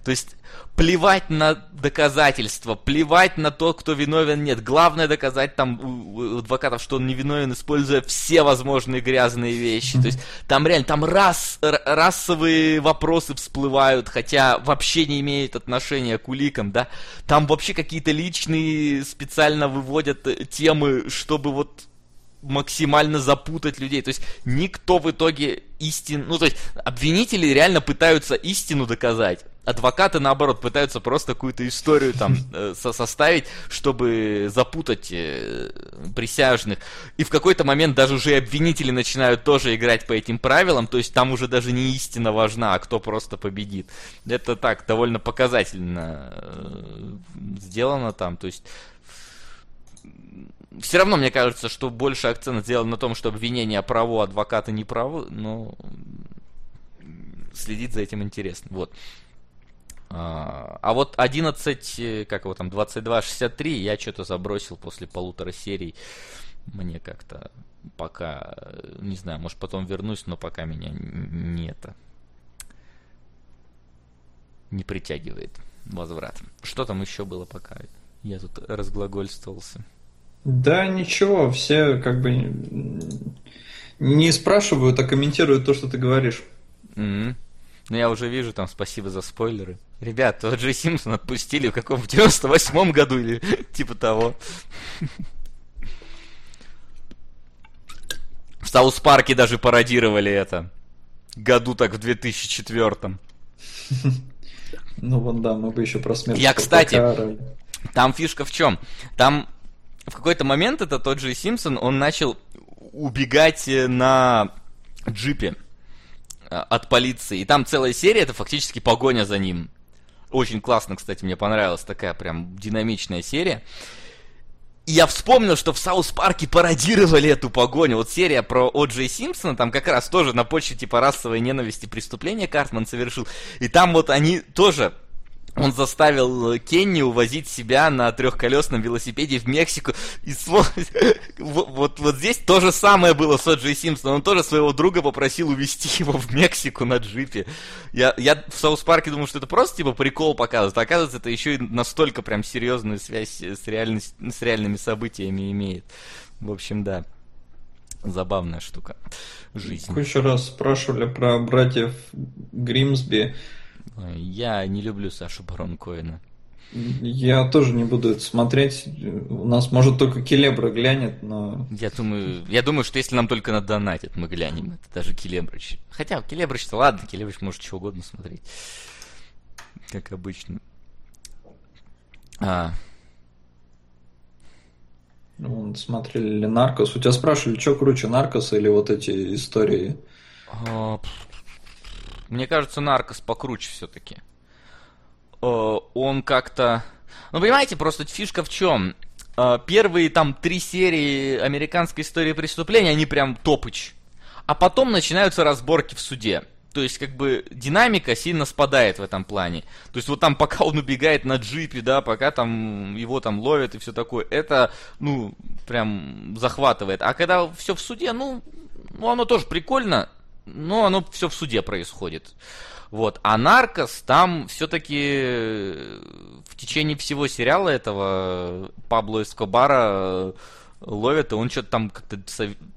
Speaker 1: То есть плевать на доказательства, плевать на то, кто виновен, нет. Главное доказать там у адвокатов, что он не виновен, используя все возможные грязные вещи. То есть там реально, там рас, расовые вопросы всплывают, хотя вообще не имеют отношения к уликам, да. Там вообще какие-то личные специально выводят э, темы, чтобы вот максимально запутать людей. То есть никто в итоге истин... Ну, то есть обвинители реально пытаются истину доказать. Адвокаты, наоборот, пытаются просто какую-то историю там <laughs> э, со составить, чтобы запутать э, присяжных. И в какой-то момент даже уже обвинители начинают тоже играть по этим правилам, то есть там уже даже не истина важна, а кто просто победит. Это так, довольно показательно э, сделано там, то есть все равно мне кажется, что больше акцент сделан на том, что обвинение право, адвокаты не правы, но следить за этим интересно. Вот. А, а вот 11, э, как его там, 22-63 я что-то забросил после полутора серий. Мне как-то пока, не знаю, может потом вернусь, но пока меня не это не притягивает возврат. Что там еще было пока я тут разглагольствовался?
Speaker 2: Да, ничего, все как бы не спрашивают, а комментируют то, что ты говоришь.
Speaker 1: Mm-hmm. Ну, я уже вижу там, спасибо за спойлеры. Ребят, тот же Симпсон отпустили в каком? В 98-м году или <laughs> типа того. В South Park е даже пародировали это. Году так в 2004-м. <laughs>
Speaker 2: Ну вон да, мы бы еще про смерть.
Speaker 1: Я, кстати, там фишка в чем? Там в какой-то момент этот О. Джей Симпсон, он начал убегать э, на джипе э, от полиции. И там целая серия, это фактически погоня за ним. Очень классно, кстати, мне понравилась такая прям динамичная серия. И я вспомнил, что в South Park е пародировали эту погоню. Вот серия про О. Симпсона, там как раз тоже на почве типа расовой ненависти преступления Картман совершил. И там вот они тоже он заставил Кенни увозить себя на трехколесном велосипеде в Мексику. И <laughs> вот, вот, здесь то же самое было с О. Джей Симпсоном. Он тоже своего друга попросил увезти его в Мексику на джипе. Я, я в South Park е думал, что это просто типа прикол показывает. А оказывается, это еще и настолько прям серьезную связь с, реальность, с реальными событиями имеет. В общем, да. Забавная штука. Жизнь.
Speaker 2: Кучу раз спрашивали про братьев Гримсби.
Speaker 1: Я не люблю Сашу Барон Коэна.
Speaker 2: Я тоже не буду это смотреть. У нас, может, только Келебра глянет, но...
Speaker 1: Я думаю, я думаю, что если нам только на донатит, мы глянем. Это даже Келебрыч. Хотя Келебрыч-то ладно, Келебрыч может что угодно смотреть. Как обычно. А.
Speaker 2: Ну, смотрели ли Наркос? У тебя спрашивали, что круче, Наркос или вот эти истории? А,
Speaker 1: мне кажется, Наркос покруче все-таки. Э, он как-то... Ну, понимаете, просто фишка в чем? Э, первые там три серии американской истории преступления, они прям топыч. А потом начинаются разборки в суде. То есть, как бы, динамика сильно спадает в этом плане. То есть, вот там, пока он убегает на джипе, да, пока там его там ловят и все такое, это, ну, прям захватывает. А когда все в суде, ну, ну, оно тоже прикольно, ну, оно все в суде происходит. Вот. А Наркос там все-таки в течение всего сериала этого Пабло Эскобара ловят, и он что-то там как-то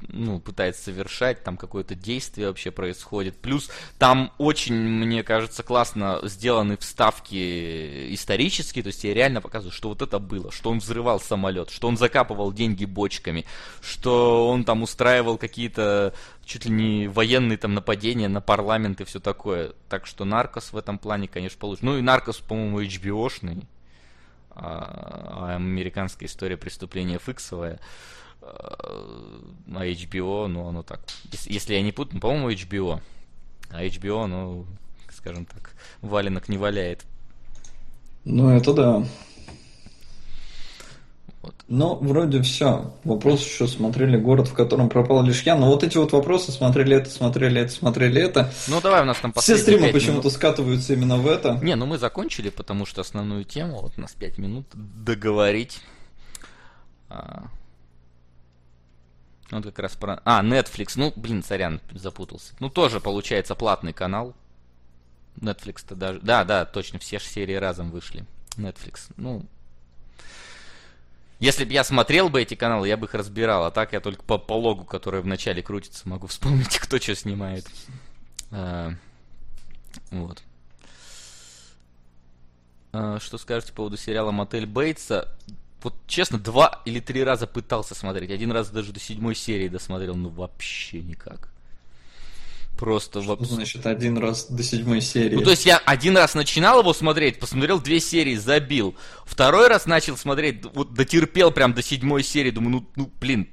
Speaker 1: ну, пытается совершать, там какое-то действие вообще происходит. Плюс там очень, мне кажется, классно сделаны вставки исторические, то есть я реально показываю, что вот это было, что он взрывал самолет, что он закапывал деньги бочками, что он там устраивал какие-то чуть ли не военные там нападения на парламент и все такое. Так что Наркос в этом плане, конечно, получше. Ну и Наркос, по-моему, HBO-шный а, американская история преступления фиксовая. А HBO, ну, оно так. Если я не путаю, по-моему, HBO. А HBO, ну, скажем так, валенок не валяет.
Speaker 2: Ну, это да. Вот. Ну, вроде все. Вопрос еще смотрели город, в котором пропал лишь я. Но вот эти вот вопросы смотрели это, смотрели это, смотрели это.
Speaker 1: Ну давай у нас там
Speaker 2: Все стримы почему-то скатываются именно в это.
Speaker 1: Не, ну мы закончили, потому что основную тему, вот у нас 5 минут договорить. А... Вот как раз про... А, Netflix. Ну, блин, сорян, запутался. Ну, тоже получается платный канал. Netflix-то даже... Да, да, точно, все серии разом вышли. Netflix. Ну, если бы я смотрел бы эти каналы, я бы их разбирал. А так я только по, по логу, который в начале крутится, могу <laughs> вспомнить, кто что снимает. А, вот. А, что скажете по поводу сериала Мотель Бейтса? Вот честно, два или три раза пытался смотреть. Один раз даже до седьмой серии досмотрел, ну вообще никак. Просто
Speaker 2: Что значит один раз до седьмой серии? Ну,
Speaker 1: то есть я один раз начинал его смотреть, посмотрел две серии, забил. Второй раз начал смотреть, вот дотерпел прям до седьмой серии, думаю, ну, ну блин,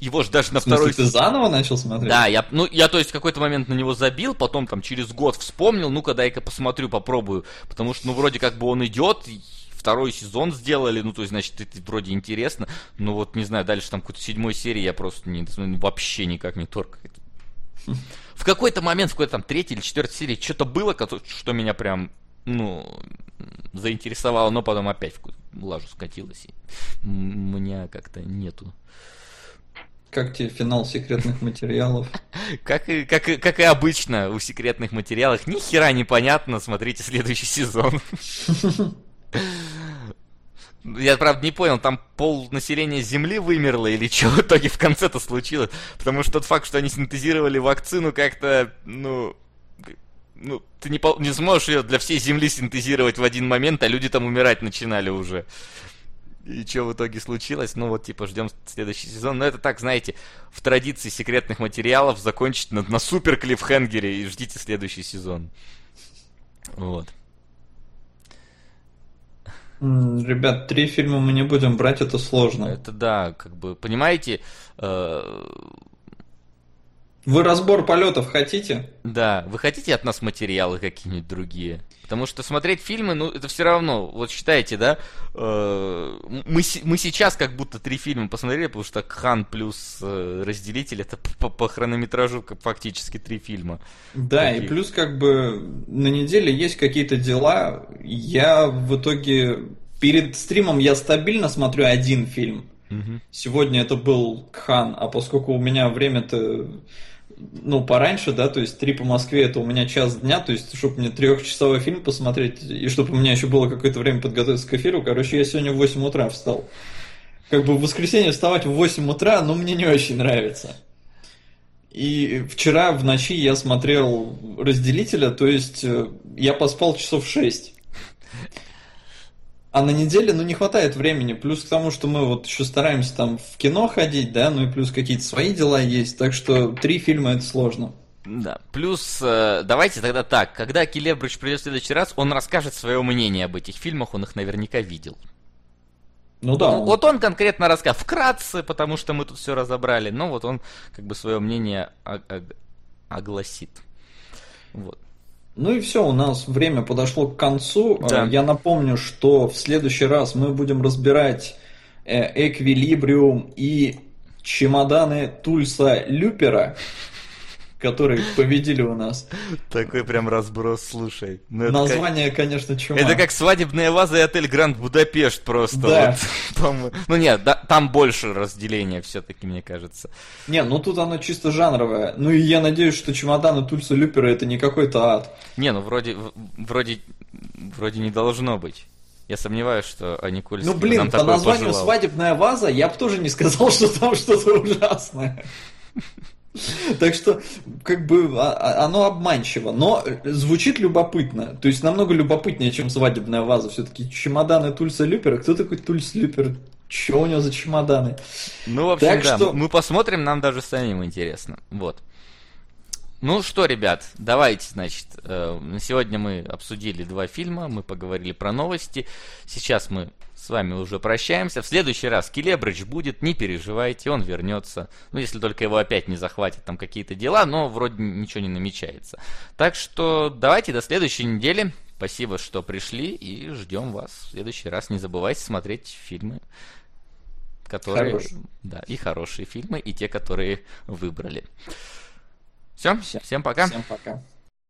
Speaker 1: его же даже на второй...
Speaker 2: ты заново начал смотреть?
Speaker 1: Да, я, ну, я, то есть, в какой-то момент на него забил, потом там через год вспомнил, ну-ка, дай-ка посмотрю, попробую, потому что, ну, вроде как бы он идет, второй сезон сделали, ну, то есть, значит, это вроде интересно, но вот, не знаю, дальше там какой-то седьмой серии я просто не, вообще никак не торкает. <laughs> В какой-то момент, в какой-то там третьей или четвертой серии что-то было, что меня прям, ну, заинтересовало, но потом опять в лажу скатилось. И у меня как-то нету.
Speaker 2: Как тебе финал секретных материалов? <laughs>
Speaker 1: Как и, как, и, как и обычно у секретных материалов, ни хера непонятно, смотрите следующий сезон. <laughs> Я, правда, не понял, там пол населения Земли вымерло или что в итоге в конце-то случилось? Потому что тот факт, что они синтезировали вакцину как-то, ну, ну, ты не, не сможешь ее для всей Земли синтезировать в один момент, а люди там умирать начинали уже. И что в итоге случилось? Ну вот, типа, ждем следующий сезон. Но это так, знаете, в традиции секретных материалов закончить на, на супер клиффхенгере и ждите следующий сезон. Вот.
Speaker 2: Ребят, три фильма мы не будем брать, это сложно.
Speaker 1: Это да, как бы, понимаете, э,
Speaker 2: вы разбор полетов хотите?
Speaker 1: Да. Вы хотите от нас материалы какие-нибудь другие? Потому что смотреть фильмы, ну, это все равно, вот считайте, да, э, мы, мы сейчас как будто три фильма посмотрели, потому что Хан плюс э, разделитель это по, по хронометражу как фактически три фильма.
Speaker 2: Да, Такие. и плюс как бы на неделе есть какие-то дела. Я в итоге перед стримом я стабильно смотрю один фильм. Угу. Сегодня это был Хан, а поскольку у меня время-то ну, пораньше, да, то есть три по Москве это у меня час дня, то есть, чтобы мне трехчасовой фильм посмотреть, и чтобы у меня еще было какое-то время подготовиться к эфиру, короче, я сегодня в 8 утра встал. Как бы в воскресенье вставать в 8 утра, ну, мне не очень нравится. И вчера в ночи я смотрел разделителя, то есть э, я поспал часов 6. А на неделе, ну, не хватает времени. Плюс к тому, что мы вот еще стараемся там в кино ходить, да, ну и плюс какие-то свои дела есть. Так что три фильма это сложно.
Speaker 1: Да. Плюс, э, давайте тогда так. Когда Келебрич придет в следующий раз, он расскажет свое мнение об этих фильмах, он их наверняка видел. Ну да. Он... Вот он конкретно расскажет, вкратце, потому что мы тут все разобрали, но вот он как бы свое мнение огласит. Вот.
Speaker 2: Ну и все, у нас время подошло к концу. Да. Я напомню, что в следующий раз мы будем разбирать э, Эквилибриум и чемоданы Тульса Люпера, которые победили у нас.
Speaker 1: Такой прям разброс, слушай.
Speaker 2: Ну, Название, как... конечно, чума.
Speaker 1: Это как свадебная ваза и отель Гранд Будапешт просто. Да. Вот. <laughs> Ну нет, да, там больше разделения все-таки, мне кажется.
Speaker 2: Не, ну тут оно чисто жанровое. Ну и я надеюсь, что чемоданы Тульса Люпера это не какой-то ад.
Speaker 1: Не, ну вроде, вроде, вроде не должно быть. Я сомневаюсь, что Аникольский
Speaker 2: Ну, блин, по названию пожелал. «Свадебная ваза» я бы тоже не сказал, <laughs> что там что-то ужасное. <laughs> <laughs> Так что, как бы, а, а, оно обманчиво, но звучит любопытно. То есть, намного любопытнее, чем свадебная ваза. Все-таки чемоданы Тульса Люпера. Кто такой Тульс Люпер? Че у него за чемоданы?
Speaker 1: Ну, в общем, так да. Что... Мы посмотрим, нам даже самим интересно. Вот. Ну что, ребят, давайте, значит, э, на сегодня мы обсудили два фильма, мы поговорили про новости. Сейчас мы с вами уже прощаемся. В следующий раз Келебрыч будет, не переживайте, он вернется. Ну, если только его опять не захватят там какие-то дела, но вроде ничего не намечается. Так что давайте до следующей недели. Спасибо, что пришли и ждем вас в следующий раз. Не забывайте смотреть фильмы, которые... Хорошие. Да, и хорошие фильмы, и те, которые выбрали. Все, всем пока.
Speaker 2: Всем пока.